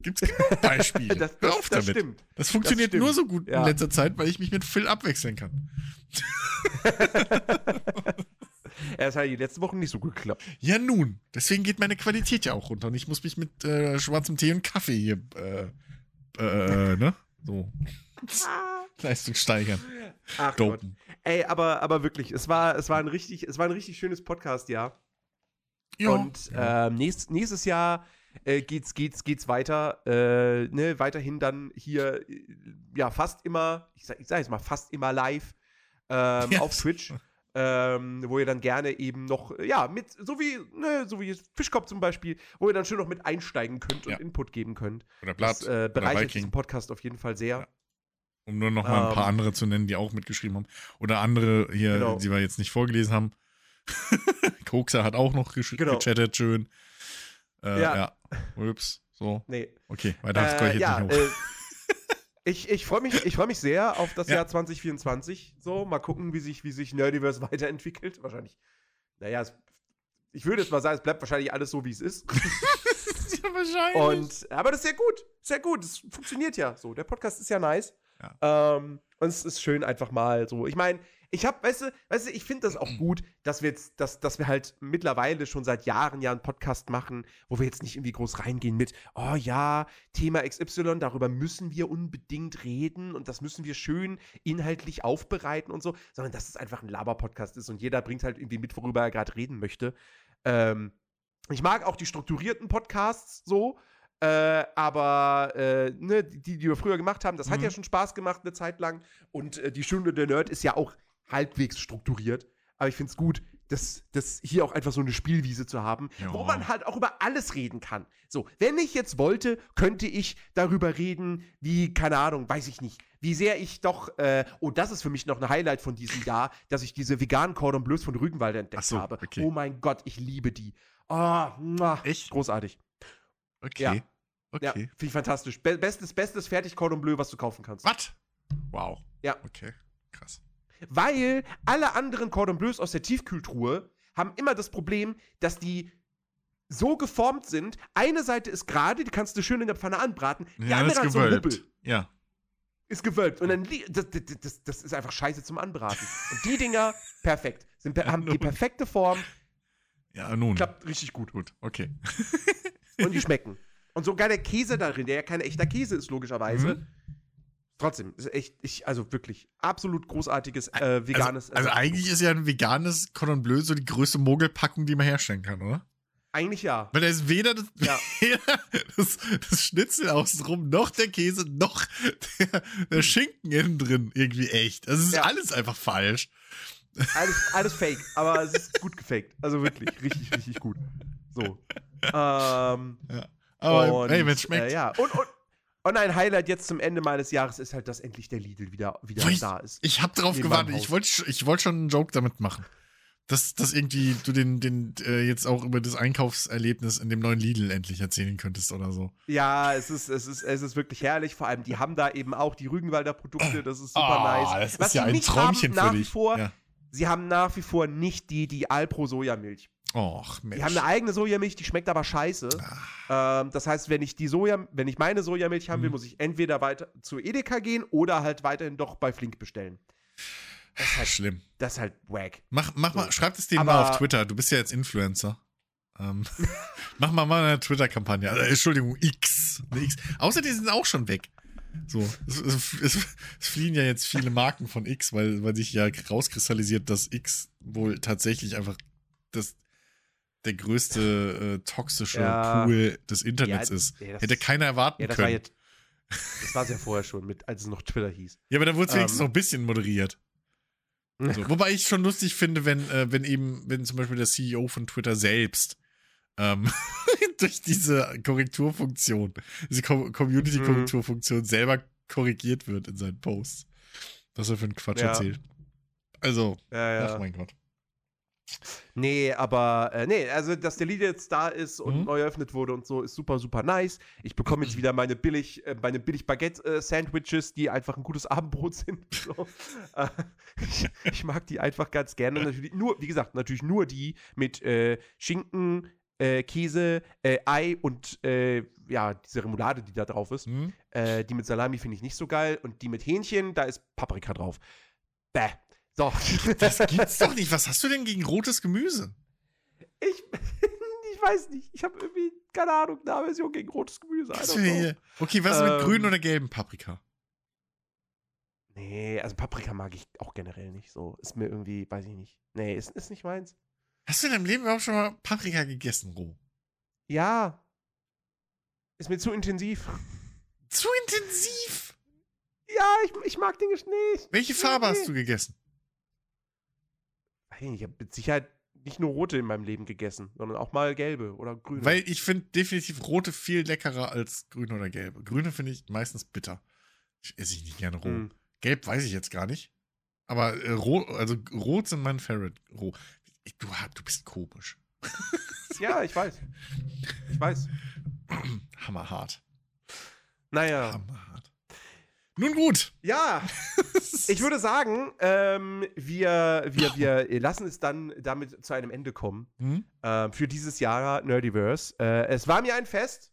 Gibt's genug *laughs* Beispiele. das, Hör das, auf das damit. stimmt. Das funktioniert stimmt. nur so gut Ja. in letzter Zeit, weil ich mich mit Phil abwechseln kann. Er hat die letzten Wochen nicht so gut geklappt. Ja, nun. Deswegen geht meine Qualität ja auch runter. Und ich muss mich mit äh, schwarzem Tee und Kaffee hier, äh, äh, ne? So. *laughs* Leistung steigern. Ach Gott. Dopen. Ey, aber, aber wirklich, es war, es war ein richtig, es war ein richtig schönes Podcast-Jahr. Ja. Und ähm, nächst, nächstes Jahr äh, geht's, geht's, geht's weiter. Äh, ne, weiterhin dann hier, äh, ja, fast immer, ich sag, ich sag jetzt mal, fast immer live ähm, *laughs* Ja. auf Twitch. Ähm, wo ihr dann gerne eben noch, äh, ja, mit, so wie, ne, so wie Fischkopf zum Beispiel, wo ihr dann schön noch mit einsteigen könnt und Ja. Input geben könnt. oder Blatt. Das äh, bereichert diesen Podcast auf jeden Fall sehr. Ja. Um nur noch mal ein paar Ähm, andere zu nennen, die auch mitgeschrieben haben. Oder andere hier, Genau. die wir jetzt nicht vorgelesen haben. *laughs* Kokser hat auch noch Genau. gechattet, schön. Äh, Ja. ja. Ups. So. Nee. Okay, weiter Äh, jetzt ja, nicht hoch. äh, *laughs* ich ich freue mich, ich freu mich sehr auf das *laughs* Ja. Jahr 2024. So, mal gucken, wie sich, wie sich Nerdiverse *laughs* weiterentwickelt. Wahrscheinlich. Naja, es, ich würde jetzt mal sagen, es bleibt wahrscheinlich alles so, wie es ist. *laughs* ja, wahrscheinlich. Und, aber das ist sehr gut. Sehr gut. Es funktioniert ja so. Der Podcast ist ja nice. Ähm, und es ist schön einfach mal so. Ich meine, ich habe, weißt du, weißt du, ich finde das auch gut, dass wir jetzt, dass, dass wir halt mittlerweile schon seit Jahren ja einen Podcast machen, wo wir jetzt nicht irgendwie groß reingehen mit, oh ja, Thema XY, darüber müssen wir unbedingt reden und das müssen wir schön inhaltlich aufbereiten und so, sondern dass es einfach ein Laber-Podcast ist und jeder bringt halt irgendwie mit, worüber er gerade reden möchte. Ähm, ich mag auch die strukturierten Podcasts so, äh, aber äh, ne, die, die wir früher gemacht haben, das hat Mhm. ja schon Spaß gemacht eine Zeit lang. Und äh, die Stunde der Nerd ist ja auch halbwegs strukturiert. Aber ich finde es gut, das, das hier auch einfach so eine Spielwiese zu haben, Ja. wo man halt auch über alles reden kann. So, wenn ich jetzt wollte, könnte ich darüber reden, wie, keine Ahnung, weiß ich nicht, wie sehr ich doch, äh, oh, das ist für mich noch ein Highlight von diesem Jahr, dass ich diese veganen Cordon Bleus von Rügenwalder entdeckt so, habe. okay. Oh mein Gott, ich liebe die. Oh, muah, Echt? großartig. Okay. ja. Okay. Ja, finde ich fantastisch. Be bestes, bestes fertig Cordon Bleu, was du kaufen kannst. Was? Wow. Ja. Okay. Krass. Weil alle anderen Cordon Bleus aus der Tiefkühltruhe haben immer das Problem, dass die so geformt sind. Eine Seite ist gerade, die kannst du schön in der Pfanne anbraten. Die Ja, andere hat so einen Hubbel. Ja. Ist gewölbt. Und dann das, das, das, ist einfach scheiße zum Anbraten. Und die Dinger, perfekt. Sind, haben die perfekte Form, Ja, nun. klappt richtig gut. Gut, okay. Und die schmecken. Und sogar der Käse darin, der ja kein echter Käse ist, logischerweise. Mhm. Trotzdem, ist echt, ich, also wirklich, absolut großartiges äh, veganes. Also, also eigentlich ist ja ein veganes Cordon Bleu so die größte Mogelpackung, die man herstellen kann, oder? Eigentlich ja. Weil da ist weder das, Ja. *laughs* weder das, das Schnitzel außenrum, noch der Käse, noch der, der Schinken innen drin irgendwie echt. Das ist Ja. alles einfach falsch. Alles, alles fake, aber es ist gut gefaked. Also wirklich, richtig, richtig gut. So. *laughs* Ähm, Aber und, hey, wenn es schmeckt. Äh, ja, und, und, und ein Highlight jetzt zum Ende meines Jahres ist halt, dass endlich der Lidl wieder, wieder Weiß- da ist. Ich hab drauf gewartet. Ich wollte ich wollt schon einen Joke damit machen. Dass, dass irgendwie du den, den äh, jetzt auch über das Einkaufserlebnis in dem neuen Lidl endlich erzählen könntest oder so. Ja, es ist, es, ist, es ist wirklich herrlich. Vor allem, die haben da eben auch die Rügenwalder Produkte. Das ist super Ah, nice. Das ist ja sie ein Träumchen haben, nach für wie dich. vor, Ja. sie haben nach wie vor nicht die, die Alpro-Sojamilch. Och, Mensch. Die haben eine eigene Sojamilch, die schmeckt aber scheiße. Ähm, das heißt, wenn ich die Soja, wenn ich meine Sojamilch haben will, Mhm. muss ich entweder weiter zu Edeka gehen oder halt weiterhin doch bei Flink bestellen. Das ist halt, Schlimm. das ist halt wack. Mach, mach So. mal, schreib es denen mal auf Twitter. Du bist ja jetzt Influencer. Ähm, *laughs* *laughs* mach mal mal eine Twitter-Kampagne. Also, Entschuldigung, X. X. Außer die sind auch schon weg. So, es, es, es, es fliehen ja jetzt viele Marken von X, weil, weil sich ja rauskristallisiert, dass X wohl tatsächlich einfach das, der größte äh, toxische Ja. Pool des Internets Ja, ist. ja, Hätte keiner erwarten Ja, das war können. jetzt. Das war es ja vorher schon, mit, als es noch Twitter hieß. Ja, aber da wurde es Ähm. wenigstens noch ein bisschen moderiert. So, *laughs* wobei ich schon lustig finde, wenn, äh, wenn eben, wenn zum Beispiel der CEO von Twitter selbst ähm, *laughs* durch diese Korrekturfunktion, diese Co Community-Korrekturfunktion selber korrigiert wird in seinen Posts. Was er für einen Quatsch erzählt. Also, ach mein Gott. Nee, aber äh, nee, also dass der Lied jetzt da ist und Mhm. neu eröffnet wurde und so, ist super, super nice. Ich bekomme jetzt wieder meine billig, äh, meine billig Baguette-Sandwiches, die einfach ein gutes Abendbrot *laughs* sind. So. Äh, ich, ich mag die einfach ganz gerne. Natürlich nur, wie gesagt, natürlich nur die mit äh, Schinken, äh, Käse, äh, Ei und äh, ja, diese Remoulade, die da drauf ist. Hm? Äh, die mit Salami finde ich nicht so geil. Und die mit Hähnchen, da ist Paprika drauf. Bäh. So. *laughs* Das gibt's doch nicht. Was hast du denn gegen rotes Gemüse? Ich, *laughs* ich weiß nicht. Ich habe irgendwie, keine Ahnung, eine Aversion gegen rotes Gemüse. Hier? Okay, was ist mit Ähm. grünen oder gelben Paprika? Nee, also Paprika mag ich auch generell nicht so. Ist mir irgendwie, weiß ich nicht. Nee, ist, ist nicht meins. Hast du in deinem Leben überhaupt schon mal Paprika gegessen, roh? Ja. Ist mir zu intensiv. Zu intensiv! Ja, ich, ich mag den Geschmack nicht. Welche Farbe hast du gegessen? Ich habe mit Sicherheit nicht nur rote in meinem Leben gegessen, sondern auch mal gelbe oder grüne. Weil ich finde definitiv rote viel leckerer als grüne oder gelbe. Grüne finde ich meistens bitter. Ich esse ich nicht gerne roh. Hm. Gelb weiß ich jetzt gar nicht. Aber äh, rot, also rot sind mein Favorite. Roh. Ich, du, du bist komisch. *laughs* Ja, ich weiß. Ich weiß. Hammerhart. Naja. Hammerhart. Nun gut. Ja, *laughs* ich würde sagen, ähm, wir, wir, wir lassen es dann damit zu einem Ende kommen. Hm? ähm, für dieses Jahr Nerdiverse. Äh, es war mir ein Fest.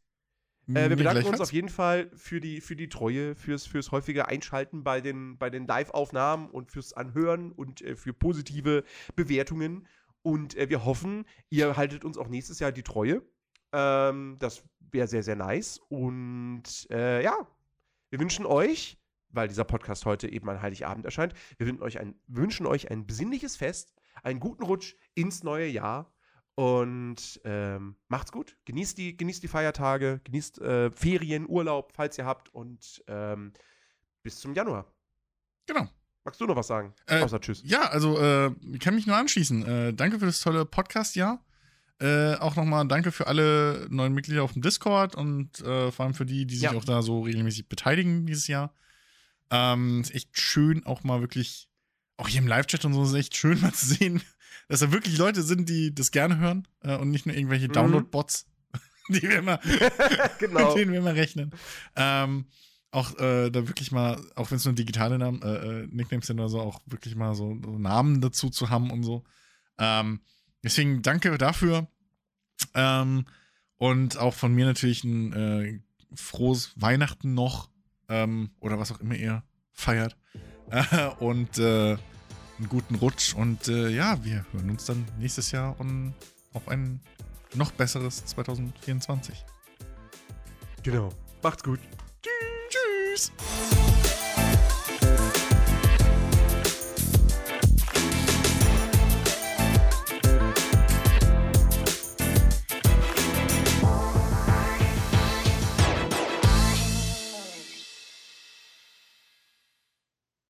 Äh, wir bedanken uns auf jeden Fall für die, für die Treue, fürs, fürs häufige Einschalten bei den, bei den Live-Aufnahmen und fürs Anhören und äh, für positive Bewertungen. Und äh, wir hoffen, ihr haltet uns auch nächstes Jahr die Treue. Ähm, das wäre sehr, sehr nice. Und äh, ja, wir wünschen euch, weil dieser Podcast heute eben an Heiligabend erscheint, wir wünschen euch ein, wünschen euch ein besinnliches Fest, einen guten Rutsch ins neue Jahr. Und ähm, macht's gut. Genießt die, genießt die Feiertage, genießt äh, Ferien, Urlaub, falls ihr habt. Und ähm, bis zum Januar. Genau. Magst du noch was sagen? Äh, Außer Tschüss. Ja, also äh, ich kann mich nur anschließen. Äh, danke für das tolle Podcast-Jahr. Äh, auch nochmal danke für alle neuen Mitglieder auf dem Discord und äh, vor allem für die, die sich Ja. auch da so regelmäßig beteiligen dieses Jahr. Ähm, ist echt schön, auch mal wirklich, auch hier im Live-Chat und so, ist echt schön *laughs* mal zu sehen, dass da wirklich Leute sind, die das gerne hören äh, und nicht nur irgendwelche Mhm. Download-Bots, *laughs* die wir immer *laughs* genau. mit denen wir immer rechnen. Ähm, auch äh, da wirklich mal, auch wenn es nur digitale Namen, äh, äh, Nicknames sind oder so, auch wirklich mal so, so Namen dazu zu haben und so. Ähm, deswegen danke dafür. Ähm, und auch von mir natürlich ein äh, frohes Weihnachten noch. Ähm, oder was auch immer ihr feiert. Äh, *laughs* und äh, einen guten Rutsch. Und äh, ja, wir hören uns dann nächstes Jahr und auf ein noch besseres 2024. Genau. Macht's gut. Tschüss.